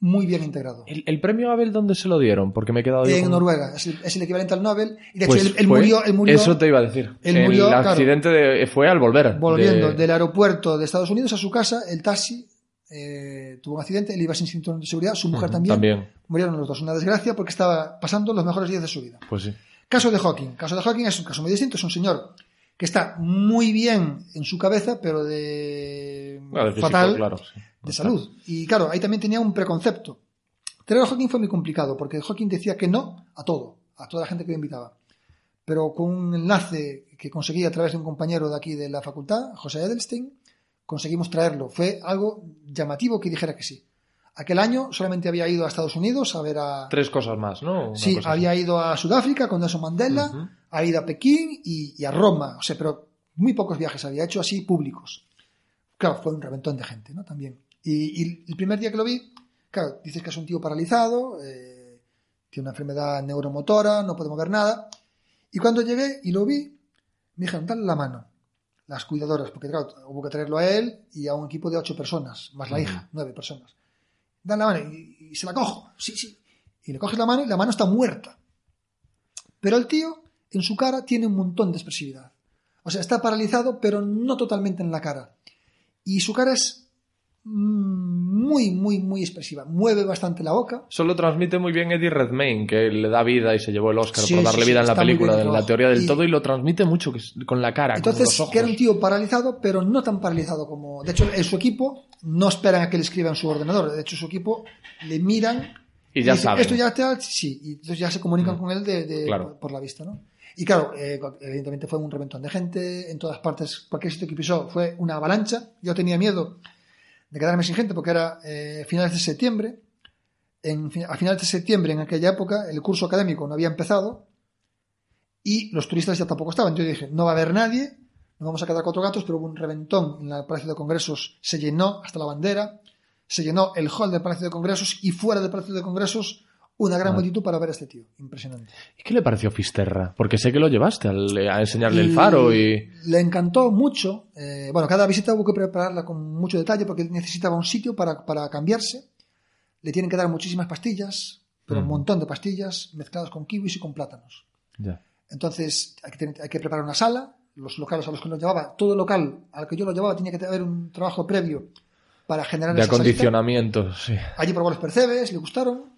muy bien integrado. ¿El, el premio Abel dónde se lo dieron? Porque me he quedado En con- Noruega, es el, es el equivalente al Nobel, y de hecho Pues él, murió, él murió Eso te iba a decir. él murió, el claro. accidente de- fue al volver. volviendo de- del aeropuerto de Estados Unidos a su casa, el taxi eh, tuvo un accidente, él iba sin cinturón de seguridad, su mujer también, También, murieron los dos, una desgracia porque estaba pasando los mejores días de su vida. pues sí. Caso de Hawking. Caso de Hawking es un caso muy distinto. Es un señor que está muy bien en su cabeza, pero de Ah, de físico, fatal claro, sí. de salud. Y claro, ahí también tenía un preconcepto. Tener a Hawking fue muy complicado, porque Hawking decía que no a todo, a toda la gente que lo invitaba. Pero con un enlace que conseguí a través de un compañero de aquí de la facultad, José Edelstein, conseguimos traerlo. Fue algo llamativo que dijera que sí. Aquel año solamente había ido a Estados Unidos a ver a, Tres cosas más, ¿no? Una Sí, había ido a Sudáfrica con Nelson Mandela, Ujú. ha ido a Pekín y, y a Roma, o sea, pero muy pocos viajes había hecho así públicos. Claro, fue un reventón de gente, ¿no? También. Y, y el primer día que lo vi, claro, dices que es un tío paralizado, eh, tiene una enfermedad neuromotora, no puede mover nada. Y cuando llegué y lo vi, me dijeron, dale la mano. Las cuidadoras, porque claro, hubo que traerlo a él y a un equipo de ocho personas, más la hija, nueve personas. Dan la mano y, y se la cojo. Sí, sí. Y le coges la mano y la mano está muerta. Pero el tío, en su cara, tiene un montón de expresividad. O sea, está paralizado, pero no totalmente en la cara. Y su cara es muy, muy, muy expresiva. Mueve bastante la boca. Eso lo transmite muy bien Eddie Redmayne, que le da vida y se llevó el Oscar Sí, por sí, darle sí, vida en la película de la teoría del Y- todo y lo transmite mucho con la cara, con los Entonces, ojos. que era un tío paralizado, pero no tan paralizado como. De hecho, en su equipo no esperan a que le escriba en su ordenador. De hecho, su equipo le miran Y ya dicen, saben. Esto ya está, sí, y entonces ya se comunican Mm. con él de, de- Claro. por, por la vista, ¿no? Y claro, eh, evidentemente fue un reventón de gente, en todas partes, cualquier sitio que pisó fue una avalancha. Yo tenía miedo de quedarme sin gente porque era eh, finales de septiembre. En, a finales de septiembre, en aquella época, el curso académico no había empezado y los turistas ya tampoco estaban. Yo dije, no va a haber nadie, nos vamos a quedar cuatro gatos, pero hubo un reventón en el Palacio de Congresos, se llenó hasta la bandera, se llenó el hall del Palacio de Congresos y fuera del Palacio de Congresos una gran Ah. multitud para ver a este tío. Impresionante. ¿Y qué le pareció Fisterra? Porque sé que lo llevaste al- a enseñarle el faro y... Le encantó mucho. eh, bueno, cada visita hubo que prepararla con mucho detalle porque necesitaba un sitio para, para cambiarse. Le tienen que dar muchísimas pastillas, pero un Mm. montón de pastillas mezcladas con kiwis y con plátanos. Ya. Entonces hay que, tener- hay que preparar una sala. Los locales a los que lo llevaba, todo local al que yo lo llevaba tenía que haber un trabajo previo para generar De acondicionamiento, sí. Allí probó los percebes, le gustaron.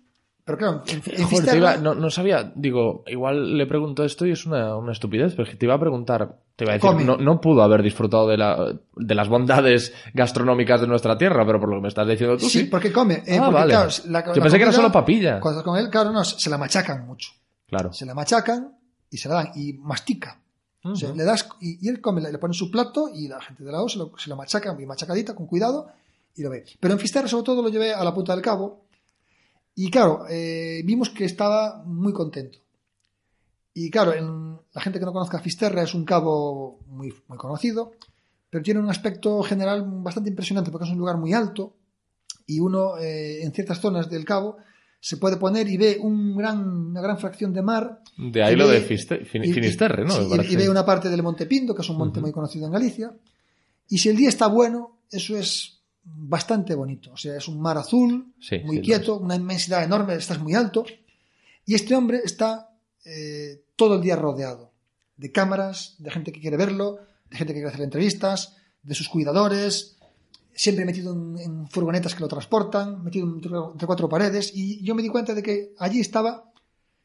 Pero claro, [LAUGHS] en, Joder, te Fisterra- iba- no, no sabía, digo, igual le pregunto esto y es una, una estupidez, pero es que te iba a preguntar, te iba a decir, no, no pudo haber disfrutado de, la, de las bondades gastronómicas de nuestra tierra, pero por lo que me estás diciendo tú, Sí, sí. porque come. eh, Ah, porque, vale. claro, la- Yo la pensé que era solo papilla. Cuando con él, claro, no, se la machacan mucho. Claro. Se la machacan y se la dan y mastica. O sea, le das y, y él come, le, le pone su plato y la gente de lado se lo, se lo machaca muy machacadita, con cuidado, y lo ve. Pero en Fisterra, sobre todo, lo llevé a la punta del cabo. Y claro, eh, vimos que estaba muy contento. Y claro, en- la gente que no conozca Fisterra es un cabo muy, muy conocido, pero tiene un aspecto general bastante impresionante porque es un lugar muy alto y uno eh, en ciertas zonas del cabo se puede poner y ve un gran, una gran fracción de mar De ahí lo ve- de Fiste- Fin- y- Finisterre, ¿no? sí, y- ve una parte del Monte Pindo, que es un monte muy conocido en Galicia. Y si el día está bueno, eso es bastante bonito. O sea, es un mar azul, Sí, muy sí, quieto, una inmensidad enorme, estás muy alto. Y este hombre está eh, todo el día rodeado de cámaras, de gente que quiere verlo, de gente que quiere hacer entrevistas, de sus cuidadores, siempre metido en, en furgonetas que lo transportan, metido entre, entre cuatro paredes. Y yo me di cuenta de que allí estaba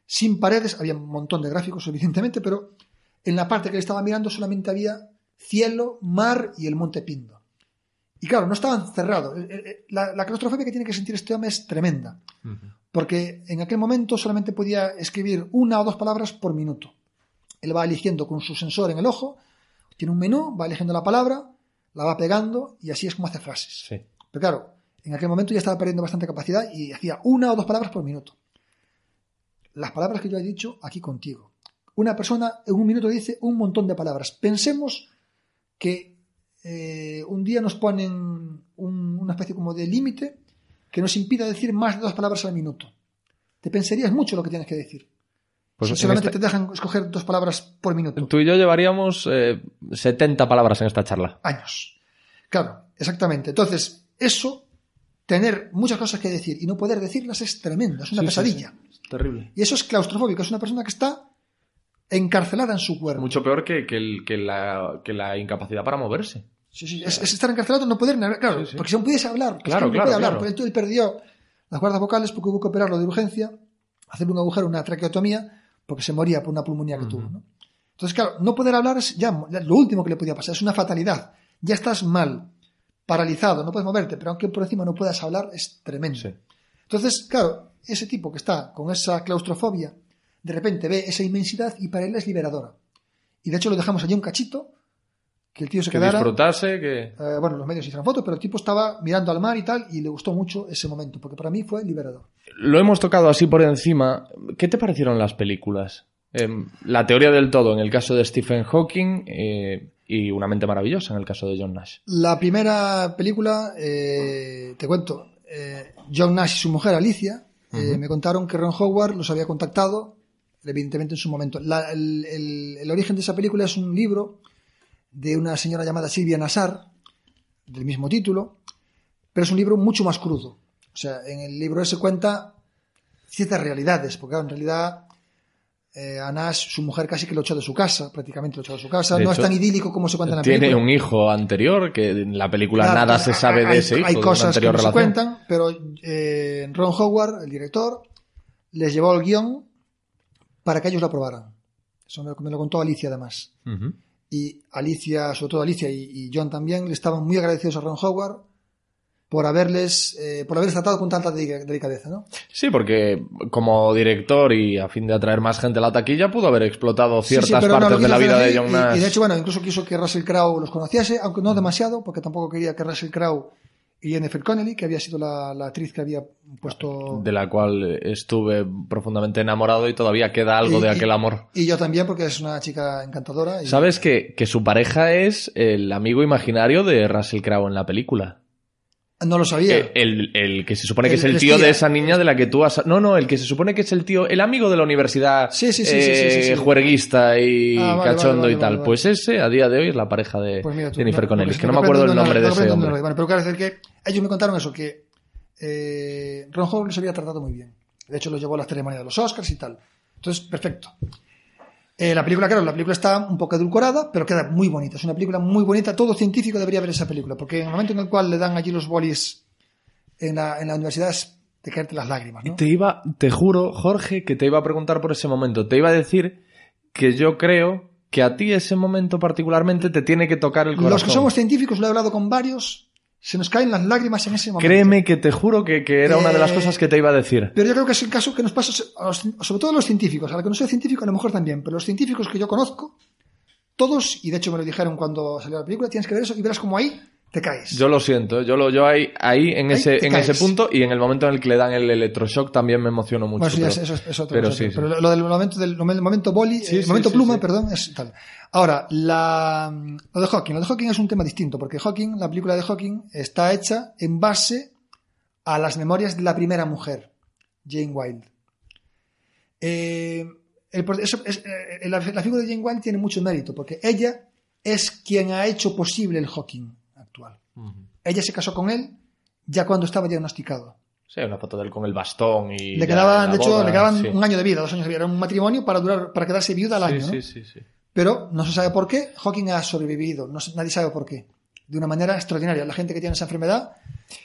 sin paredes, había un montón de gráficos, evidentemente, pero en la parte que le estaba mirando solamente había cielo, mar y el monte Pindo. Y claro, no estaban cerrados. Eh, eh, La, la claustrofobia que tiene que sentir este hombre es tremenda, porque en aquel momento solamente podía escribir una o dos palabras por minuto. Él va eligiendo con su sensor en el ojo, tiene un menú, va eligiendo la palabra, la va pegando y así es como hace frases. Sí. Pero claro, en aquel momento ya estaba perdiendo bastante capacidad y hacía una o dos palabras por minuto. Las palabras que yo he dicho aquí contigo. Una persona en un minuto dice un montón de palabras. Pensemos que eh, un día nos ponen un- una especie como de límite que nos impida decir más de dos palabras al minuto. Te pensarías mucho lo que tienes que decir. Pues solamente esta- te dejan escoger dos palabras por minuto. Tú y yo llevaríamos eh, 70 palabras en esta charla. años. Claro, exactamente. Entonces, eso, tener muchas cosas que decir y no poder decirlas es tremendo, es una Sí, sí, pesadilla. Terrible. Y eso es claustrofóbico, es una persona que está encarcelada en su cuerpo. Mucho peor que, que el- que la, que la incapacidad para moverse. Sí, sí, es, es estar encarcelado, no poder hablar, claro, Sí, sí. porque si no pudiese hablar, Claro, no claro, puede hablar, claro. porque él perdió las cuerdas vocales porque hubo que operarlo de urgencia, hacerle un agujero, una traqueotomía, porque se moría por una pulmonía que tuvo. ¿no? Entonces, claro, no poder hablar es ya lo último que le podía pasar, es una fatalidad. Ya estás mal, paralizado, no puedes moverte, pero aunque por encima no puedas hablar, es tremendo. Sí. Entonces, claro, ese tipo que está con esa claustrofobia, de repente ve esa inmensidad y para él es liberadora. Y de hecho lo dejamos allí un cachito, que el tío se Que quedara. disfrutase, que... Eh, bueno, los medios hicieron fotos, pero el tipo estaba mirando al mar y tal, y le gustó mucho ese momento, porque para mí fue liberador. Lo hemos tocado así por encima. ¿Qué te parecieron las películas? Em, la teoría del todo en el caso de Stephen Hawking eh, y Una mente maravillosa en el caso de John Nash. La primera película, eh, te cuento, eh, John Nash y su mujer Alicia eh, Ujú. me contaron que Ron Howard los había contactado, evidentemente en su momento. La- el, el- el origen de esa película es un libro de una señora llamada Silvia Nassar, del mismo título, pero es un libro mucho más crudo. O sea, en el libro ese cuenta ciertas realidades, porque en realidad eh, a Nash, su mujer casi que lo echó de su casa, prácticamente lo echó de su casa. De no hecho, es tan idílico como se cuenta en la Tiene película. un hijo anterior que en la película Claro, nada se sabe de ese hijo, Hay cosas que no se cuentan, pero eh, Ron Howard, el director, les llevó el guion para que ellos lo aprobaran. Eso me, me lo contó Alicia además. Y Alicia, sobre todo Alicia y, y John también, le estaban muy agradecidos a Ron Howard por haberles, eh, por haberles tratado con tanta de- delicadeza, ¿no? Sí, porque como director y a fin de atraer más gente a la taquilla pudo haber explotado Sí, sí, ciertas no, partes lo de la vida de John y- Nash. Y, de hecho, bueno, incluso quiso que Russell Crowe los conociese, aunque no demasiado, porque tampoco quería que Russell Crowe y Jennifer Connelly, que había sido la, la actriz que había puesto... de la cual estuve profundamente enamorado y todavía queda algo Y- de y- aquel amor. Y yo también, porque es una chica encantadora. y- ¿Sabes que, que su pareja es el amigo imaginario de Russell Crowe en la película? No lo sabía. Eh, El, el que se supone que El- es el tío de esa niña de la que tú has... No, no, el que se supone que es el tío, el amigo de la universidad, Sí, sí, sí, sí, sí, sí, sí. eh, juerguista y Ah, vale, cachondo vale, y vale, tal. vale, Pues ese, a día de hoy, es la pareja de Pues mira tú, Jennifer no, Connelly. porque Que no me acuerdo el nombre de no ese hombre. una- Bueno, pero claro, es decir que ellos me contaron eso, que eh, Ron Howard se había tratado muy bien. De hecho, lo llevó a la ceremonia de los Oscars y tal. Entonces, perfecto. Eh, la película, claro, la película está un poco edulcorada, pero queda muy bonita. Es una película muy bonita. Todo científico debería ver esa película, porque en el momento en el cual le dan allí los bolis en la, en la universidad es de caerte las lágrimas, ¿no? Te iba, te juro, Jorge, que te iba a preguntar por ese momento. Te iba a decir que yo creo que a ti ese momento particularmente te tiene que tocar el corazón. Los que somos científicos, lo he hablado con varios, se nos caen las lágrimas en ese momento. Créeme que te juro que, que era una de las Eh, cosas que te iba a decir. Pero yo creo que es el caso que nos pasa, a los- sobre todo a los científicos, a los que no soy científico a lo mejor también, pero los científicos que yo conozco, todos, y de hecho me lo dijeron cuando salió la película, tienes que ver eso y verás como ahí te caes. Yo lo siento, yo lo yo ahí, ahí en Ahí ese en ese punto y en el momento en el que le dan el electroshock también me emociono mucho. Bueno, ya pero- es, eso es- es otro pero es otro. sí, sí. Pero lo, lo del momento del el momento boli, Sí, sí, momento sí, pluma, sí. perdón, es tal. Ahora, la, lo de Hawking. Lo de Hawking es un tema distinto, porque Hawking, la película de Hawking, está hecha en base a las memorias de la primera mujer, Jane Wilde. Eh, el pro- eso es- eh, la, la figura de Jane Wilde tiene mucho mérito, porque ella es quien ha hecho posible el Hawking actual. Ella se casó con él ya cuando estaba diagnosticado. Sí, una foto de él con el bastón y Le quedaban, de hecho, le quedaban sí. un año de vida, dos años de vida. Era un matrimonio para durar, para quedarse viuda al Sí, año, ¿no? sí, sí, sí. Pero no se sabe por qué. Hawking ha sobrevivido. No nadie sabe por qué. De una manera extraordinaria. La gente que tiene esa enfermedad,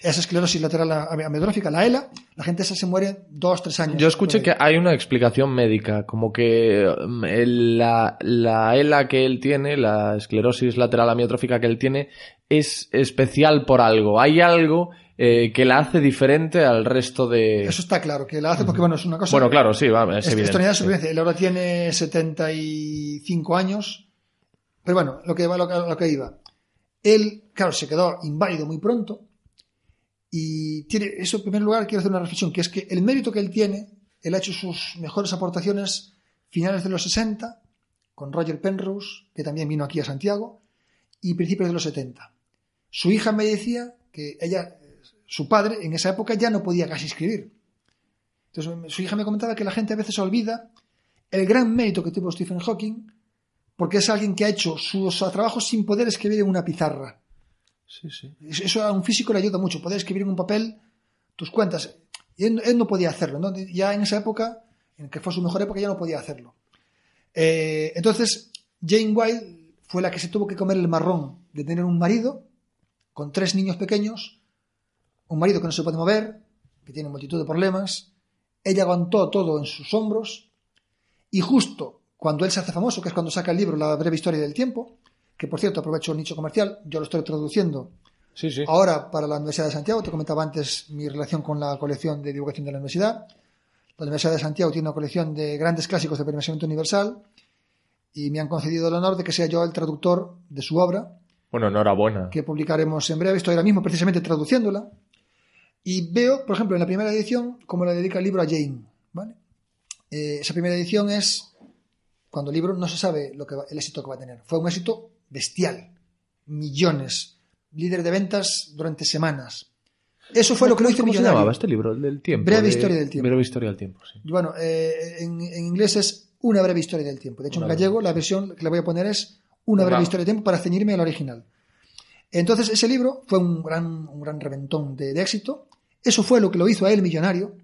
esa esclerosis lateral am- amiotrófica, la ELA, la gente esa se muere dos, tres años. Yo escuché que hay una explicación médica, como que el- la, la ELA que él tiene, la esclerosis lateral amiotrófica que él tiene, es especial por algo. Hay algo eh, que la hace diferente al resto de... Eso está claro, que la hace porque, bueno, es una cosa. Bueno, claro, sí, va, es, es evidente. supervivencia. Él ahora tiene 75 años. Pero bueno, lo que, lo que, lo que iba. Él, claro, se quedó inválido muy pronto. Y tiene, eso en primer lugar quiero hacer una reflexión, que es que el mérito que él tiene, él ha hecho sus mejores aportaciones finales de los 60, con Roger Penrose, que también vino aquí a Santiago, y principios de los 70. Su hija me decía que ella, su padre, en esa época ya no podía casi escribir. Entonces, su hija me comentaba que la gente a veces olvida el gran mérito que tuvo Stephen Hawking, porque es alguien que ha hecho sus trabajos sin poder escribir en una pizarra. Sí, sí. Eso a un físico le ayuda mucho, poder escribir en un papel tus cuentas. Y él, él no podía hacerlo, ¿no? Ya en esa época, en que fue su mejor época, ya no podía hacerlo. Eh, entonces, Jane Wilde fue la que se tuvo que comer el marrón de tener un marido con tres niños pequeños, un marido que no se puede mover, que tiene multitud de problemas. Ella aguantó todo en sus hombros y justo cuando él se hace famoso, que es cuando saca el libro La breve historia del tiempo, que por cierto aprovecho el nicho comercial, yo lo estoy traduciendo Sí, sí. ahora para la Universidad de Santiago. Te comentaba antes mi relación con la colección de divulgación de la universidad. La Universidad de Santiago tiene una colección de grandes clásicos de pensamiento universal y me han concedido el honor de que sea yo el traductor de su obra, Bueno, enhorabuena. que publicaremos en breve. Estoy ahora mismo precisamente traduciéndola. Y veo, por ejemplo, en la primera edición, cómo le dedica el libro a Jane. ¿vale? Eh, esa primera edición es cuando el libro no se sabe lo que va- el éxito que va a tener. Fue un éxito bestial. Millones. Líder de ventas durante semanas. Eso fue lo que lo hizo ¿Cómo se millonario. llamaba este libro? El del tiempo. Breve de- historia del tiempo. Breve historia del tiempo, sí. Bueno, eh, en, en inglés es una breve historia del tiempo. De hecho, en Una gallego la versión que le voy a poner es una breve historia del tiempo para ceñirme al original. Entonces, ese libro fue un gran, un gran reventón de, de éxito. Eso fue lo que lo hizo a él millonario.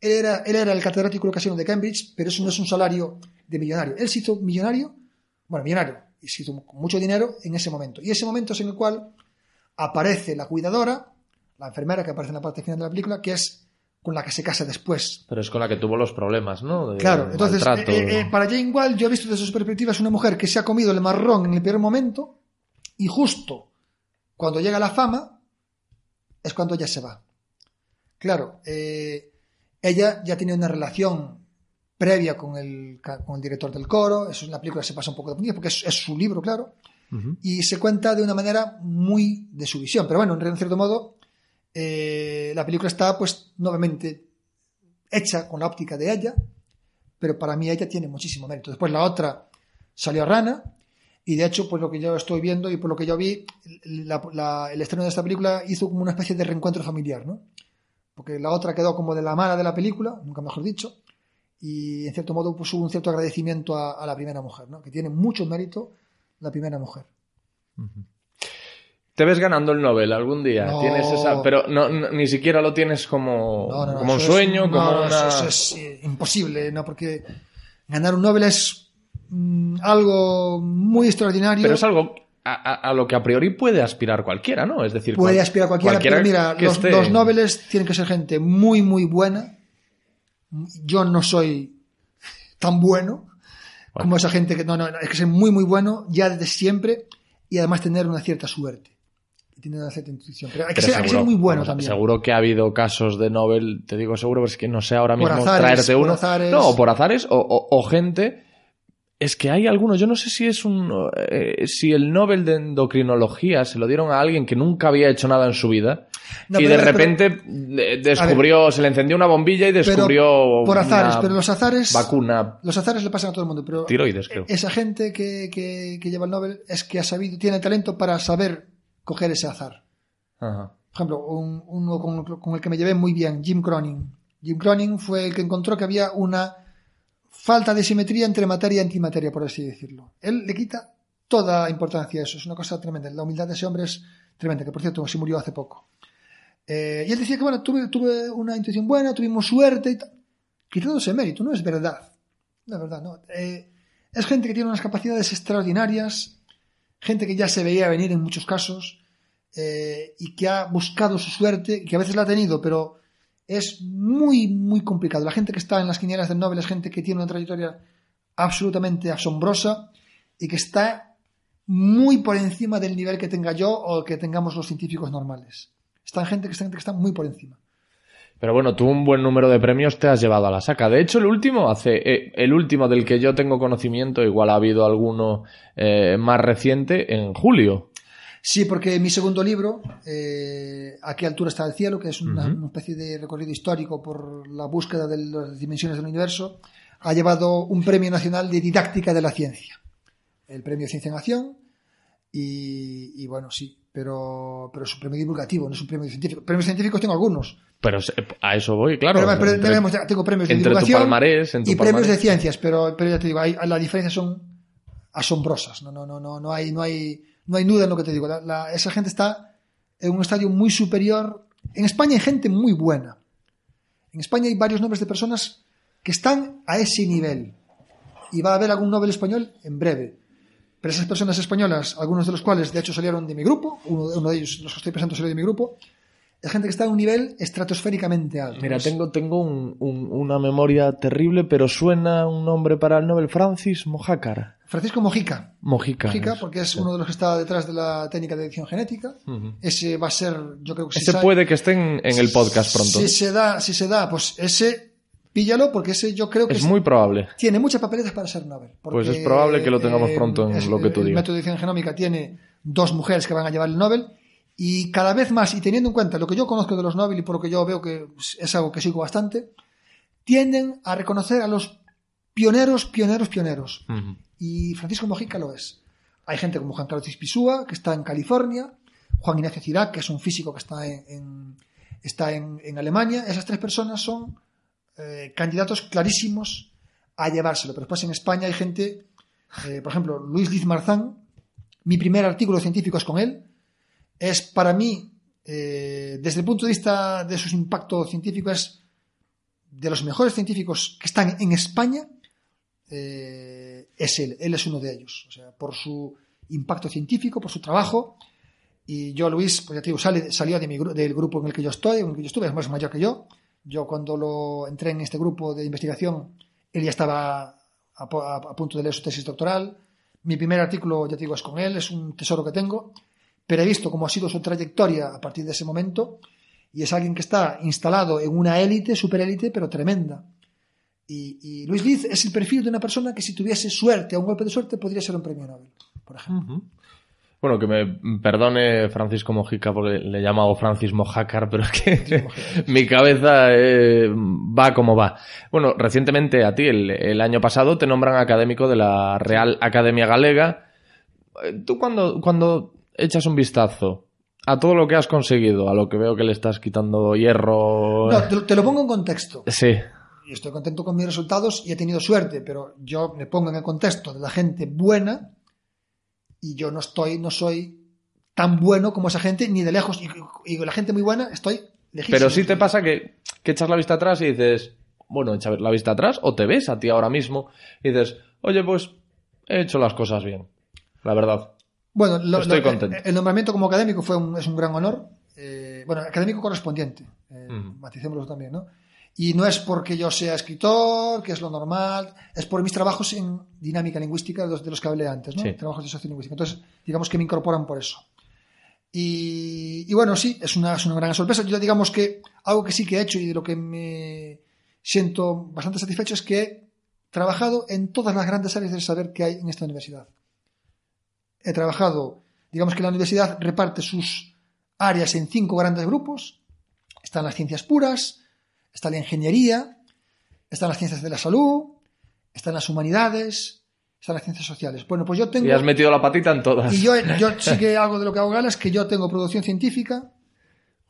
Él era, él era el catedrático ocasión de Cambridge, pero eso no es un salario de millonario. Él se hizo millonario, bueno, millonario, y se hizo con mucho dinero en ese momento. Y ese momento es en el cual aparece la cuidadora, la enfermera que aparece en la parte final de la película, que es con la que se casa después. Pero es con la que tuvo los problemas, ¿no? De Claro, entonces, eh, eh, para Jane Wilde, yo he visto desde su perspectiva, es una mujer que se ha comido el marrón en el peor momento y justo cuando llega la fama es cuando ella se va. Claro, eh, ella ya tiene una relación previa con el, con el director del coro, eso en la película se pasa un poco de porque es, es su libro, claro, y se cuenta de una manera muy de su visión. Pero bueno, en cierto modo, eh, la película está pues nuevamente hecha con la óptica de ella, pero para mí ella tiene muchísimo mérito. Después la otra salió Rana, Y de hecho, pues lo que yo estoy viendo y por lo que yo vi, la- la- el estreno de esta película hizo como una especie de reencuentro familiar, ¿no? Porque la otra quedó como de la mala de la película, nunca mejor dicho, y en cierto modo pues, hubo un cierto agradecimiento a, a la primera mujer, ¿no? Que tiene mucho mérito la primera mujer. ¿Te ves ganando el Nobel algún día? No. Tienes esa, pero no, no- ni siquiera lo tienes como, No, no, no, como un es- sueño, no, como no, una... eso, eso es eh, imposible, ¿no? Porque ganar un Nobel es mm, algo muy extraordinario. Pero es algo a, a- a lo que a priori puede aspirar cualquiera, ¿no? Es decir, Puede cual- aspirar cualquiera, pero mira, los, esté- los tienen que ser gente muy, muy buena. Yo no soy tan bueno como esa gente que no, no, es que ser muy, muy bueno ya desde siempre y además tener una cierta suerte. Tener una cierta intuición. Pero hay que, Pero ser, hay que ser seguro- muy bueno también. Seguro que ha habido casos de Nobel, te digo seguro, pero es que no sé ahora Por mismo azares, traerte por uno. azares. No, o por azares o, o- o gente. Es que hay algunos, yo no sé si es un. eh, si el Nobel de endocrinología se lo dieron a alguien que nunca había hecho nada en su vida No, y de repente de- descubrió, se le encendió una bombilla y descubrió. por azares, una pero los azares, Vacuna. los azares le pasan a todo el mundo. Pero Tiroides, creo. esa gente que, que- que lleva el Nobel es que ha sabido, tiene talento para saber coger ese azar. Ajá. Por ejemplo, un- uno con, con el que me llevé muy bien, Jim Cronin. Jim Cronin fue el que encontró que había una falta de simetría entre materia y antimateria, por así decirlo. Él le quita toda importancia a eso. Es una cosa tremenda. La humildad de ese hombre es tremenda, que por cierto se murió hace poco. Eh, y él decía que, bueno, tuve, tuve una intuición buena, tuvimos suerte y tal. Quitando ese mérito, no es verdad. Es verdad, no. Eh, es gente que tiene unas capacidades extraordinarias, gente que ya se veía venir en muchos casos eh, y que ha buscado su suerte, que a veces la ha tenido, pero es muy, muy complicado. La gente que está en las quinielas del Nobel es gente que tiene una trayectoria absolutamente asombrosa y que está muy por encima del nivel que tenga yo o que tengamos los científicos normales. Están gente que está, gente que está muy por encima. Pero bueno, tú un buen número de premios te has llevado a la saca. De hecho, el último hace, eh, el último del que yo tengo conocimiento, igual ha habido alguno eh, más reciente, en julio. Sí, porque mi segundo libro, eh, ¿A qué altura está el cielo?, que es una, especie de recorrido histórico por la búsqueda de las dimensiones del universo, ha llevado un premio nacional de didáctica de la ciencia. El premio Ciencia en Acción. Y, y bueno, sí, pero, pero es un premio divulgativo, no es un premio científico. Premios científicos tengo algunos. Pero a eso voy, claro. pero, pero Entre- tenemos ya- tengo premios de entre tu divulgación palmarés, en tu y premios de ciencias, pero, pero ya te digo, hay, las diferencias son asombrosas. No, no, no, no, no hay, no hay, no hay duda en lo que te digo. La- esa gente está en un estadio muy superior. En España hay gente muy buena. En España hay varios nombres de personas que están a ese nivel. Y va a haber algún Nobel español en breve. Pero esas personas españolas, algunos de los cuales de hecho salieron de mi grupo, uno, uno de ellos, los que estoy presentando, salió de mi grupo, es gente que está a un nivel estratosféricamente alto. Mira, Es- tengo, tengo un- un- una memoria terrible, pero suena un nombre para el Nobel, Francis Mojácar. Francisco Mojica. Mojica. Mojica, porque es Sí. uno de los que está detrás de la técnica de edición genética. Ujú. Ese va a ser, yo creo que si Ese sa- puede que esté en, en el podcast pronto. Si se da, si se da, pues ese, píllalo, porque ese yo creo que es muy probable. tiene muchas papeletas para ser Nobel. Pues es probable que lo tengamos eh, pronto en es- lo que tú El digas. método de edición genómica tiene dos mujeres que van a llevar el Nobel y cada vez más, y teniendo en cuenta lo que yo conozco de los Nobel y por lo que yo veo que es algo que sigo bastante, tienden a reconocer a los pioneros, pioneros, pioneros. Y Francisco Mojica lo es. Hay gente como Juan Carlos Pisúa, que está en California, Juan Ignacio Cirac, que es un físico que está en, en- está en, en Alemania. Esas tres personas son eh, candidatos clarísimos a llevárselo. Pero después en España hay gente, eh, por ejemplo, Luis Liz Marzán, mi primer artículo científico es con él. Es para mí, eh, desde el punto de vista de su impacto científico, es de los mejores científicos que están en España eh, es él, él es uno de ellos, o sea, por su impacto científico, por su trabajo. Y yo, Luis, pues ya te digo, sale- salió de mi del grupo en el que yo estoy, en el que yo estuve, es más mayor que yo. Yo cuando lo entré en este grupo de investigación, él ya estaba a- a punto de leer su tesis doctoral. Mi primer artículo, ya te digo, es con él, es un tesoro que tengo. Pero he visto cómo ha sido su trayectoria a partir de ese momento y es alguien que está instalado en una élite, superélite, pero tremenda. Y, y Luis Liz es el perfil de una persona que si tuviese suerte, a un golpe de suerte, podría ser un premio Nobel, por ejemplo. Bueno, que me perdone Francisco Mojica porque le he llamado Francis Mojácar, pero es que [LAUGHS] mi cabeza eh, va como va. Bueno, recientemente a ti, el, el año pasado, te nombran académico de la Real Academia Galega. eh, tú cuando, cuando echas un vistazo a todo lo que has conseguido, a lo que veo que le estás quitando hierro... No, te, te lo pongo en contexto. Sí, Y estoy contento con mis resultados y he tenido suerte, pero yo me pongo en el contexto de la gente buena y yo no estoy, no soy tan bueno como esa gente, ni de lejos. Y, y la gente muy buena estoy lejísimo. pero sí te pasa que, que echas la vista atrás y dices, bueno, echa la vista atrás o te ves a ti ahora mismo y dices, oye, pues he hecho las cosas bien, la verdad. Bueno, lo- Estoy lo- contento. El nombramiento como académico fue un, es un gran honor. Eh, bueno, académico correspondiente, eh, maticémoslo también, ¿no? Y no es porque yo sea escritor, que es lo normal, es por mis trabajos en dinámica lingüística, de los, de los que hablé antes, ¿no? Sí. Trabajos de sociolingüística. Entonces, digamos que me incorporan por eso. Y, y bueno, sí, es una, es una gran sorpresa. Yo digamos que algo que sí que he hecho y de lo que me siento bastante satisfecho es que he trabajado en todas las grandes áreas del saber que hay en esta universidad. He trabajado, digamos que la universidad reparte sus áreas en cinco grandes grupos. Están las ciencias puras, está la ingeniería, están las ciencias de la salud, están las humanidades, están las ciencias sociales. Bueno, pues yo tengo... Y has metido la patita en todas. Y yo, yo [LAUGHS] sí que algo de lo que hago gala es que yo tengo producción científica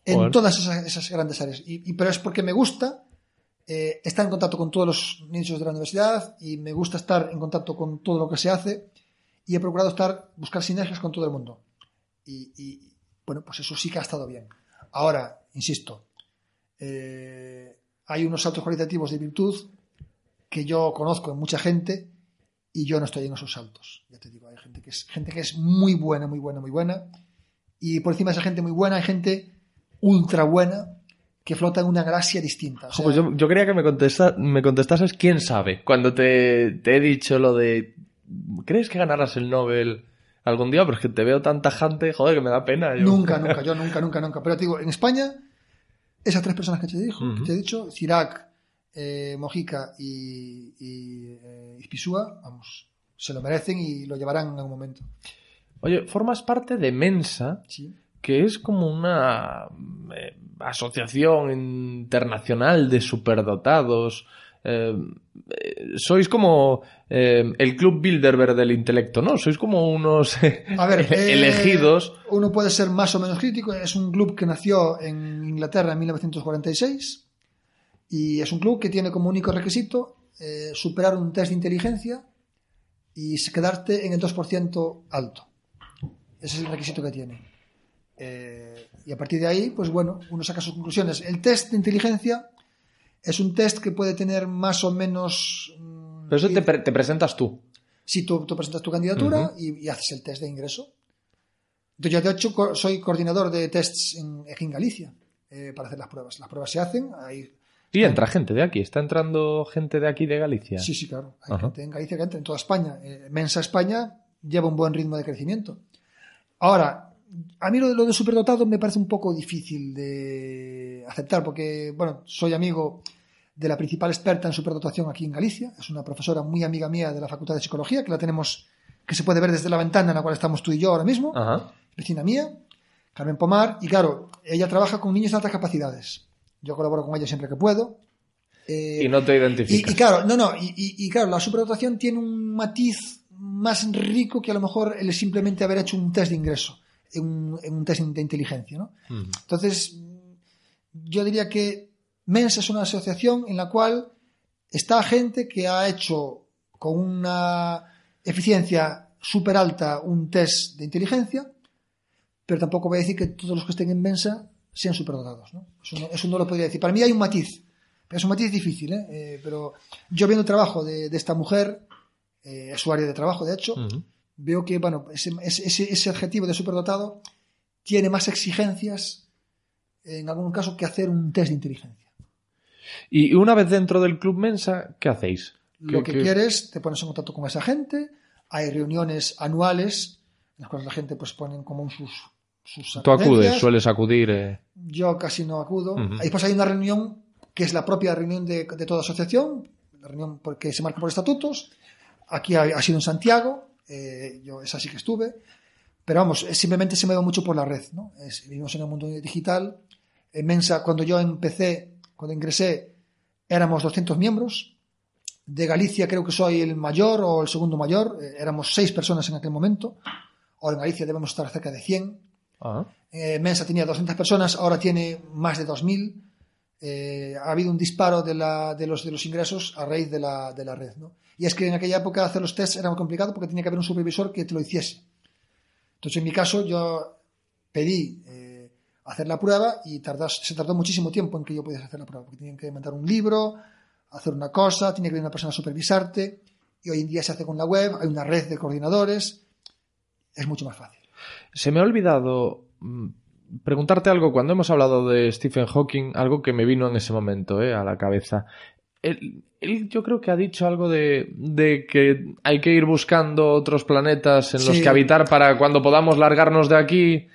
en Joder. todas esas, esas grandes áreas. Y, y- pero es porque me gusta eh, estar en contacto con todos los nichos de la universidad y me gusta estar en contacto con todo lo que se hace y he procurado estar, buscar sinergias con todo el mundo. Y, y, bueno, pues eso sí que ha estado bien. Ahora, insisto, eh, hay unos saltos cualitativos de virtud que yo conozco en mucha gente y yo no estoy en esos saltos. Ya te digo, hay gente que es, gente que es muy buena, muy buena, muy buena. Y por encima de esa gente muy buena hay gente ultra buena que flota en una galaxia distinta. O sea, Jo, pues yo, yo quería que me, contesta, me contestases quién sabe. Cuando te, te he dicho lo de. ¿Crees que ganarás el Nobel algún día? Pero es que te veo tan tajante, joder, que me da pena. yo. Nunca, [LAUGHS] nunca, yo nunca, nunca, nunca. Pero te digo, en España, esas tres personas que te, dijo, que te he dicho, Cirac, eh, Mojica y, y eh, vamos, se lo merecen y lo llevarán en algún momento. Oye, formas parte de Mensa, Sí. que es como una eh, asociación internacional de superdotados. Eh, eh, sois como eh, el club Bilderberg del intelecto, ¿no? Sois como unos A ver, [LAUGHS] eh, elegidos. Uno puede ser más o menos crítico. Es un club que nació en Inglaterra en 1946 y es un club que tiene como único requisito superar un test de inteligencia y quedarte en el 2% alto. Ese es el requisito que tiene. Y a partir de ahí, pues bueno, uno saca sus conclusiones. El test de inteligencia es un test que puede tener más o menos... mm, Pero eso te, pre- te presentas tú. si tú, tú presentas tu candidatura y, y haces el test de ingreso. Yo de hecho co- soy coordinador de tests en, en Galicia eh, para hacer las pruebas. Las pruebas se hacen, hay, Y entra gente de aquí. Está entrando gente de aquí de Galicia. sí, sí, claro, hay gente en Galicia que entra en toda España. Eh, Mensa España lleva un buen ritmo de crecimiento. Ahora, a mí lo de, lo de superdotado me parece un poco difícil de aceptar porque, bueno, soy amigo de la principal experta en superdotación aquí en Galicia. Es una profesora muy amiga mía de la Facultad de Psicología, que la tenemos, que se puede ver desde la ventana en la cual estamos tú y yo ahora mismo. Ajá. vecina mía, Carmen Pomar, y claro, ella trabaja con niños de altas capacidades. Yo colaboro con ella siempre que puedo. Eh, Y no te y, identificas. y claro, no, no, y, y- y claro, la superdotación tiene un matiz más rico que a lo mejor el simplemente haber hecho un test de ingreso, en un, un test de inteligencia, ¿no? Entonces, yo diría que Mensa es una asociación en la cual está gente que ha hecho con una eficiencia súper alta un test de inteligencia, pero tampoco voy a decir que todos los que estén en Mensa sean superdotados. ¿no? Eso, no, eso no lo podría decir. Para mí hay un matiz, pero es un matiz difícil. ¿eh? Eh, pero yo viendo el trabajo de, de esta mujer, eh, es su área de trabajo, de hecho, veo que bueno, ese, ese- ese adjetivo de superdotado tiene más exigencias en algún caso que hacer un test de inteligencia. Y una vez dentro del Club Mensa, ¿qué hacéis? Lo ¿Qué- que qué- quieres, te pones en contacto con esa gente, hay reuniones anuales en las cuales la gente pues ponen como sus, sus Tú acudes, sueles acudir. eh. Yo casi no acudo. Ujú. Ahí pues hay una reunión que es la propia reunión de, de toda asociación, la reunión porque se marca por estatutos. Aquí ha, ha sido en Santiago, eh, yo esa sí que estuve. Pero vamos, simplemente se mueve mucho por la red. ¿no? Es- vivimos en un mundo digital. En Mensa, cuando yo empecé, cuando ingresé, éramos 200 miembros. De Galicia creo que soy el mayor o el segundo mayor. eh, éramos seis personas en aquel momento. Ahora en Galicia debemos estar cerca de 100. Ah. Eh, Mensa tenía 200 personas, ahora tiene más de 2.000. Eh, ha habido un disparo de, la- de los, de los ingresos a raíz de la, de la red. ¿no? Y es que en aquella época hacer los tests era muy complicado porque tenía que haber un supervisor que te lo hiciese. Entonces, en mi caso, yo pedí hacer la prueba y tardas- se tardó muchísimo tiempo en que yo pudiese hacer la prueba, porque tenían que mandar un libro, hacer una cosa, tenía que venir una persona a supervisarte, y hoy en día se hace con la web, hay una red de coordinadores, es mucho más fácil. Se me ha olvidado mm, preguntarte algo cuando hemos hablado de Stephen Hawking, algo que me vino en ese momento eh, a la cabeza. Él, él yo creo que ha dicho algo de, de que hay que ir buscando otros planetas en los Sí. que habitar para cuando podamos largarnos de aquí.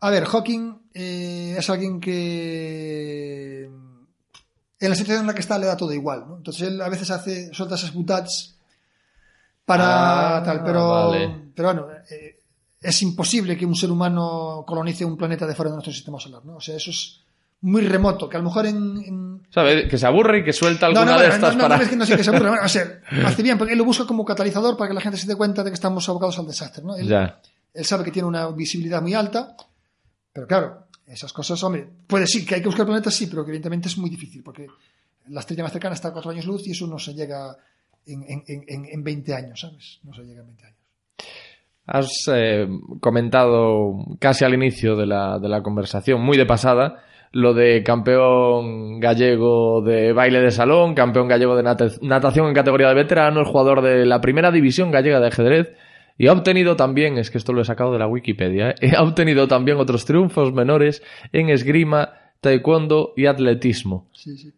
A ver, Hawking eh, es alguien que en la situación en la que está le da todo igual, ¿no? Entonces él a veces hace, suelta esas putats para Ah, tal, pero, vale. pero bueno, eh, es imposible que un ser humano colonice un planeta de fuera de nuestro sistema solar, ¿no? O sea, eso es muy remoto, que a lo mejor en... en- ¿Sabes? Que se aburre y que suelta No, alguna no, de bueno, estas no, no, para. no es que no sé que se aburre, [LAUGHS] bueno, o sea, hace bien, porque él lo busca como catalizador para que la gente se dé cuenta de que estamos abocados al desastre, ¿no? Él- Ya. él sabe que tiene una visibilidad muy alta, pero claro, esas cosas, hombre, puede sí, que hay que buscar planetas, sí, pero que evidentemente es muy difícil, porque la estrella más cercana está a cuatro años luz y eso no se llega en, en, en, en 20 años, ¿sabes? No se llega en 20 años. Has eh, comentado casi al inicio de la, de la conversación, muy de pasada, lo de campeón gallego de baile de salón, campeón gallego de nata- natación en categoría de veteranos, jugador de la primera división gallega de ajedrez y ha obtenido también, es que esto lo he sacado de la Wikipedia, ¿eh? [LAUGHS] ha obtenido también otros triunfos menores en esgrima, taekwondo y atletismo. Sí, sí.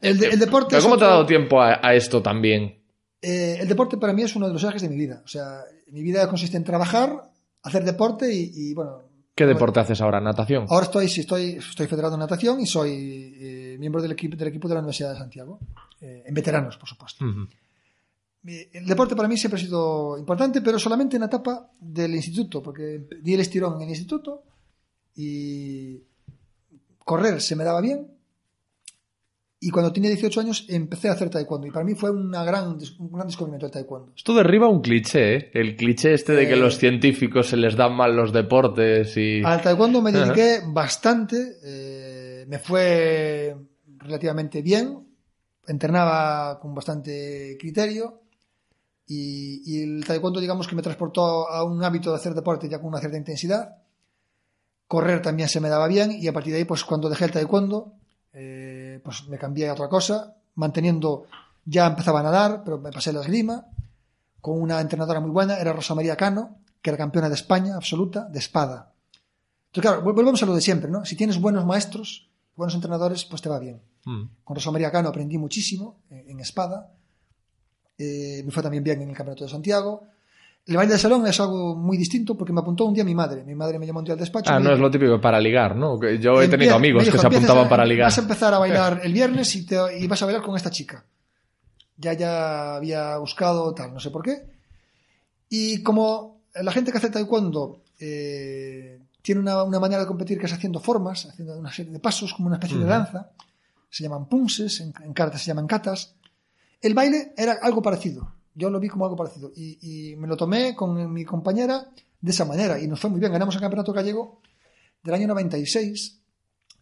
El, de- el deporte. ¿Pero es ¿Cómo te ha dado tiempo a, a esto también? Eh, el deporte para mí es uno de los ejes de mi vida. O sea, mi vida consiste en trabajar, hacer deporte y, y, bueno. ¿Qué bueno, deporte haces ahora? ¿Natación? Ahora estoy, sí, estoy, estoy federado en natación y soy eh, miembro del equipo, del equipo de la Universidad de Santiago. eh, en veteranos, por supuesto. El deporte para mí siempre ha sido importante, pero solamente en la etapa del instituto, porque di el estirón en el instituto y correr se me daba bien. Y cuando tenía 18 años empecé a hacer taekwondo. Y para mí fue una gran, un gran descubrimiento el taekwondo. Esto derriba un cliché, ¿eh? El cliché este de que Eh. los científicos se les dan mal los deportes y... Al taekwondo me [LAUGHS] dediqué bastante. eh, me fue relativamente bien. Entrenaba con bastante criterio. Y, y el taekwondo, digamos que me transportó a un hábito de hacer deporte ya con una cierta intensidad. Correr también se me daba bien. Y a partir de ahí, pues cuando dejé el taekwondo, eh, pues me cambié a otra cosa. Manteniendo, ya empezaba a nadar, pero me pasé la esgrima. Con una entrenadora muy buena, era Rosa María Cano, que era campeona de España absoluta de espada. Entonces, claro, vol- volvemos a lo de siempre, ¿no? Si tienes buenos maestros, buenos entrenadores, pues te va bien. Mm. Con Rosa María Cano aprendí muchísimo en, en espada. Eh, me fue también bien en el Campeonato de Santiago. El baile de salón es algo muy distinto porque me apuntó un día mi madre. Mi madre me llamó un día al despacho. Ah, no es lo típico para ligar, ¿no? Yo he "Empie- tenido amigos dijo, que se "Empiezas apuntaban a- para ligar. Vas a empezar a [LAUGHS] bailar el viernes y, te, y vas a bailar con esta chica. Ya ya había buscado tal, no sé por qué. Y como la gente que hace taekwondo eh, tiene una, una manera de competir que es haciendo formas, haciendo una serie de pasos, como una especie de danza, se llaman punses, en, en karate se llaman katas. El baile era algo parecido. Yo lo vi como algo parecido. Y, me lo tomé con mi compañera de esa manera. Y nos fue muy bien. Ganamos el campeonato gallego del año 96.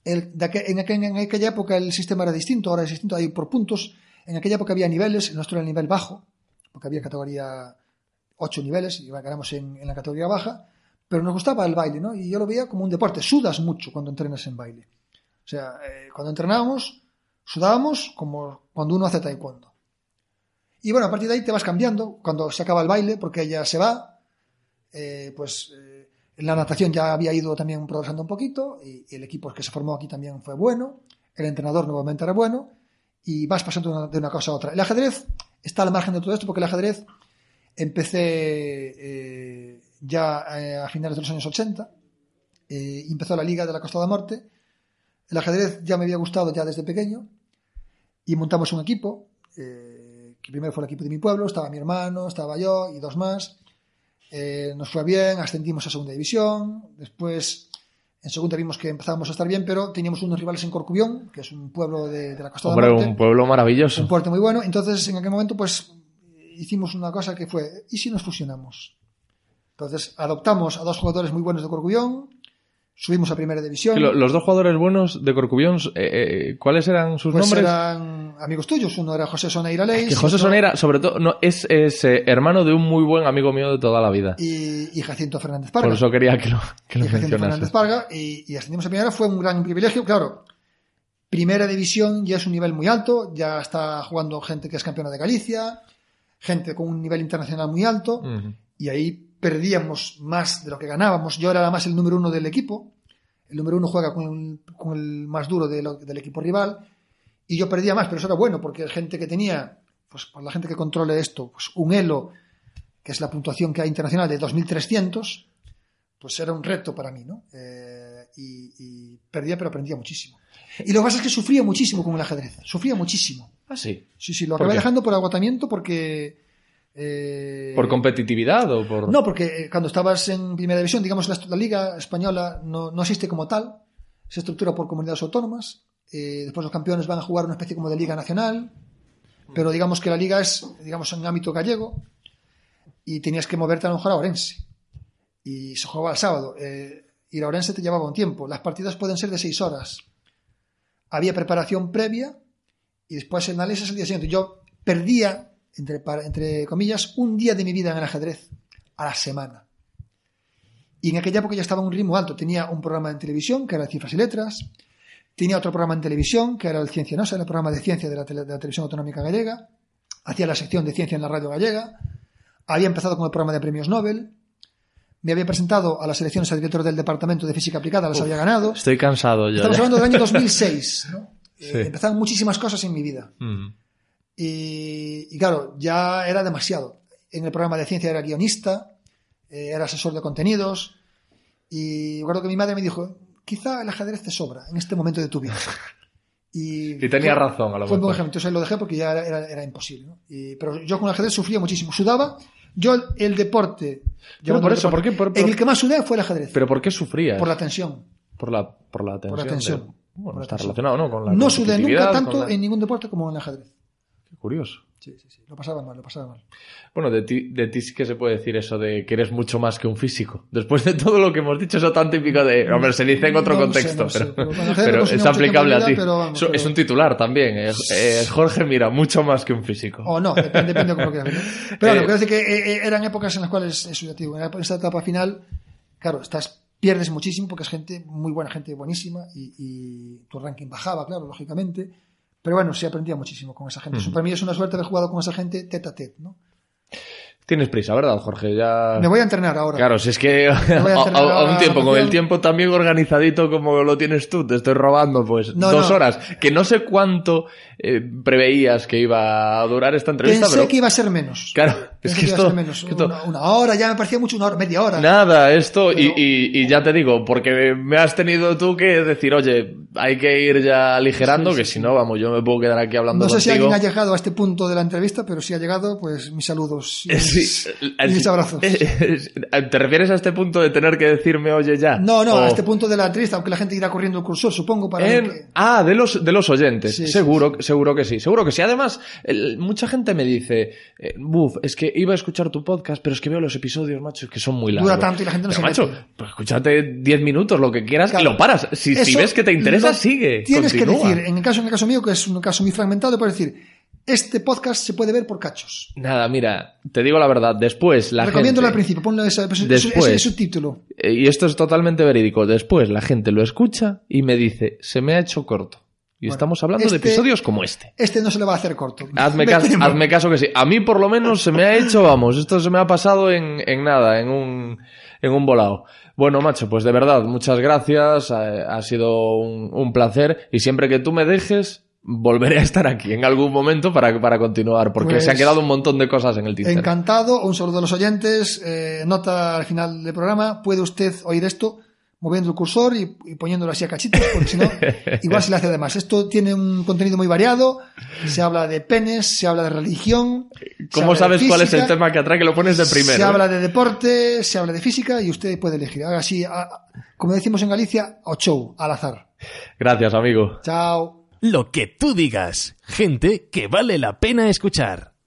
El, de aqu- en, aqu- en aquella época el sistema era distinto, ahora es distinto, hay por puntos. En aquella época había niveles, el nuestro era el nivel bajo, porque había categoría 8 niveles, y ganamos en, en la categoría baja, pero nos gustaba el baile, ¿no? Y yo lo veía como un deporte. Sudas mucho cuando entrenas en baile. O sea, eh, cuando entrenábamos, sudábamos como cuando uno hace taekwondo. Y bueno, a partir de ahí te vas cambiando cuando se acaba el baile, porque ella se va, eh, pues eh, la natación ya había ido también progresando un poquito, y, el equipo que se formó aquí también fue bueno, el entrenador nuevamente era bueno, y vas pasando de una, cosa a otra. El ajedrez está al margen de todo esto, porque el ajedrez empecé eh, ya a finales de los años 80, eh, y empezó la Liga de la Costa de Morte. El ajedrez ya me había gustado ya desde pequeño, y montamos un equipo, que primero fue el equipo de mi pueblo, estaba mi hermano, estaba yo y dos más. Eh, nos fue bien, ascendimos a segunda división, después en segunda vimos que empezábamos a estar bien, pero teníamos unos rivales en Corcubión, que es un pueblo de, de la Costa Hombre, de Morte un pueblo maravilloso. un puerto muy bueno. Entonces, en aquel momento, pues hicimos una cosa que fue, ¿y si nos fusionamos? Entonces adoptamos a dos jugadores muy buenos de Corcubión, subimos a primera división. Lo- los dos jugadores buenos de Corcubión, eh, eh, ¿cuáles eran sus pues nombres? eran amigos tuyos, uno era José Soneira Leis Que José otro- Sonera, sobre todo, no, es, es, eh, hermano de un muy buen amigo mío de toda la vida. y, y Jacinto Fernández Parga. Por eso quería que lo, que lo y Jacinto Fernández. Parga y, y ascendimos a primera fue un gran privilegio claro primera división ya es un nivel muy alto ya está jugando gente que es campeona de Galicia gente con un nivel internacional muy alto y ahí perdíamos más de lo que ganábamos yo era más el número uno del equipo el número uno juega con el, con el más duro de lo- del equipo rival y yo perdía más pero eso era bueno porque la gente que tenía pues por la gente que controle esto pues un elo que es la puntuación que hay internacional de 2300 pues era un reto para mí, ¿no? Eh, y, y perdía, pero aprendía muchísimo. Y lo que pasa es que sufría muchísimo con el ajedrez, sufría muchísimo. Ah, sí. Sí, sí, lo ¿Por acabé dejando por agotamiento porque... eh, ¿Por competitividad o por...? No, porque eh, cuando estabas en primera división, digamos, la, la liga española no, no existe como tal, se estructura por comunidades autónomas, eh, después los campeones van a jugar una especie como de liga nacional, pero digamos que la liga es, digamos, en ámbito gallego y tenías que moverte a lo mejor a Orense. Y se jugaba el sábado. Eh, ir a Orense te llevaba un tiempo. Las partidas pueden ser de seis horas. Había preparación previa y después el análisis el día siguiente. Yo perdía, entre, entre comillas, un día de mi vida en el ajedrez a la semana. Y en aquella época ya estaba en un ritmo alto. Tenía un programa en televisión, que era Cifras y Letras. Tenía otro programa en televisión, que era el Ciencia Nosa, era el programa de ciencia de la, tele- de la televisión autonómica gallega. Hacía la sección de ciencia en la radio gallega. Había empezado con el programa de premios Nobel. Me había presentado a las elecciones a director del Departamento de Física Aplicada, las había ganado. Estoy cansado ya. Estamos ya. hablando del año 2006. [LAUGHS] ¿no? Eh, Sí. empezaron muchísimas cosas en mi vida. Mm. Y, y claro, ya era demasiado. En el programa de ciencia era guionista, eh, era asesor de contenidos. Y recuerdo que mi madre me dijo, quizá el ajedrez te sobra en este momento de tu vida. [LAUGHS] Y, Y tenía fue- razón, a lo Fue un buen mejor. ejemplo. Entonces lo dejé porque ya era, era- imposible. ¿no? Y- pero yo con el ajedrez sufría muchísimo. Sudaba. Yo el, el deporte... llevando por eso, deporte, ¿por qué? Por- En el que más sudé fue el ajedrez. ¿Pero por qué sufrías? por la tensión. Por la, por la tensión. Por la de- tensión. Bueno, la está tensión. relacionado, ¿no? Con la No sudé nunca tanto la- en ningún deporte como en el ajedrez. Qué curioso. Sí, sí, sí. Lo pasaba mal, lo pasaba mal. Bueno, de ti, de ti sí que se puede decir eso de que eres mucho más que un físico. Después de todo lo que hemos dicho, eso tan típico de... Hombre, se dice en otro No lo contexto, no sé, pero, [LAUGHS] es aplicable a ti. pero Es un titular también. Es, es Jorge Mira, mucho más que un físico. O no, depende, depende de cómo lo quieras. Pero Eh, bueno, quiero decir que eh, eh, eran épocas en las cuales, te digo, en esta etapa final, claro, estás, pierdes muchísimo porque es gente muy buena, gente buenísima y, y tu ranking bajaba, claro, lógicamente. Pero bueno, sí aprendía muchísimo con esa gente. Eso Para mí es una suerte haber jugado con esa gente tete a tete, ¿no? Tienes prisa, ¿verdad, Jorge? Ya... Me voy a entrenar ahora. Claro, si es que a, voy a a- [LAUGHS] entrenar a un tiempo, con el tiempo también organizadito como lo tienes tú, te estoy robando pues No, dos no. horas, que no sé cuánto eh, preveías que iba a durar esta entrevista, Pensé pero que iba a ser menos. claro, es Pensé que iba a esto, ser menos. que esto- Una, una hora, ya me parecía mucho, una hora, media hora. nada, esto, y, Pero- y, y ya te digo, porque me has tenido tú que decir, oye, hay que ir ya aligerando, Sí, sí, que sí. si no, vamos, yo me puedo quedar aquí hablando No sé si alguien ha llegado a este punto de la entrevista, pero si ha llegado, pues mis saludos [LAUGHS] y sí, y eh, mis abrazos. ¿Te refieres a este punto de tener que decirme, oye, ya? No, no, O- a este punto de la entrevista, aunque la gente irá corriendo el cursor, supongo, para En- que... Ah, de los, de los oyentes. Sí, sí, seguro, seguro que sí. Seguro que sí. Además, el- mucha gente me dice, eh, buf, es que iba a escuchar tu podcast, pero es que veo los episodios, macho, que son muy largos. Dura tanto y la gente no Pero, se macho, mete. pues escúchate 10 minutos, lo que quieras, Claro. y lo paras. Si, ves que te interesa, sigue. Tienes continúa. que decir, en el caso, en el caso mío, que es un caso muy fragmentado, puedes decir, este podcast se puede ver por cachos. Nada, mira, te digo la verdad, después la Recomiéndolo al gente... principio, ponle ese, Después. subtítulo. eh, Y esto es totalmente verídico. Después la gente lo escucha y me dice, se me ha hecho corto. Y Bueno, estamos hablando de este- episodios como este. Este no se le va a hacer corto. [LAUGHS] Hazme, Me caso, hazme caso que sí. A mí por lo menos se me ha hecho, vamos, esto se me ha pasado en, en nada, en un, en un volado. Bueno, macho, pues de verdad, muchas gracias, ha, ha sido un, un placer y siempre que tú me dejes, volveré a estar aquí en algún momento para, para continuar, porque Pues- se han quedado un montón de cosas en el tintero. Encantado, un saludo a los oyentes. eh, nota al final del programa, puede usted oír esto moviendo el cursor y, y poniéndolo así a cachitos, porque si no, [LAUGHS] igual se le hace de más. Esto tiene un contenido muy variado, se habla de penes, se habla de religión. ¿Cómo sabes cuál es el tema que atrae que lo pones de primero? Se eh? habla de deporte, se habla de física y usted puede elegir. Haga así, a- como decimos en Galicia, o show, al azar. Gracias, amigo. Chao. Lo que tú digas. Gente que vale la pena escuchar.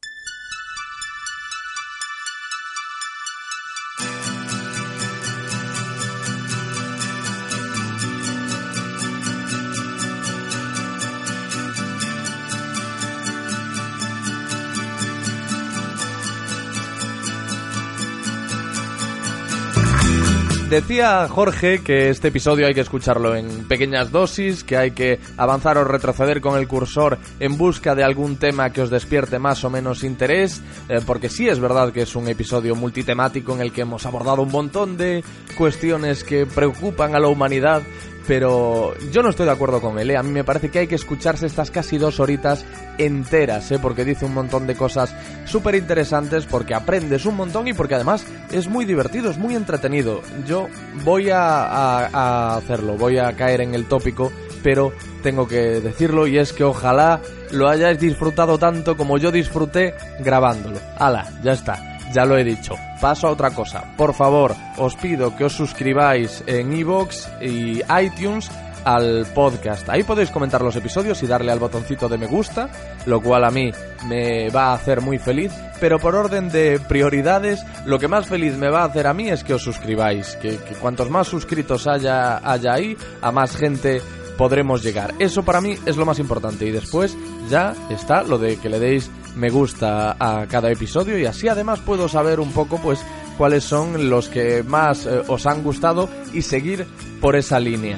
Decía Jorge que este episodio hay que escucharlo en pequeñas dosis, que hay que avanzar o retroceder con el cursor en busca de algún tema que os despierte más o menos interés, eh, porque sí es verdad que es un episodio multitemático en el que hemos abordado un montón de cuestiones que preocupan a la humanidad, pero yo no estoy de acuerdo con él. ¿eh? A mí me parece que hay que escucharse estas casi dos horitas enteras, ¿eh? porque dice un montón de cosas súper interesantes, porque aprendes un montón y porque además es muy divertido, es muy entretenido. Yo voy a, a- a hacerlo, voy a caer en el tópico, pero tengo que decirlo y es que ojalá lo hayáis disfrutado tanto como yo disfruté grabándolo. Hala, ya está. Ya lo he dicho. Paso a otra cosa. Por favor, os pido que os suscribáis en iVoox y iTunes al podcast. Ahí podéis comentar los episodios y darle al botoncito de me gusta, lo cual a mí me va a hacer muy feliz, pero por orden de prioridades, lo que más feliz me va a hacer a mí es que os suscribáis, que, que cuantos más suscritos haya, haya ahí, a más gente podremos llegar. Eso para mí es lo más importante y después ya está lo de que le deis me gusta a cada episodio y así además puedo saber un poco pues cuáles son los que más eh, os han gustado y seguir por esa línea.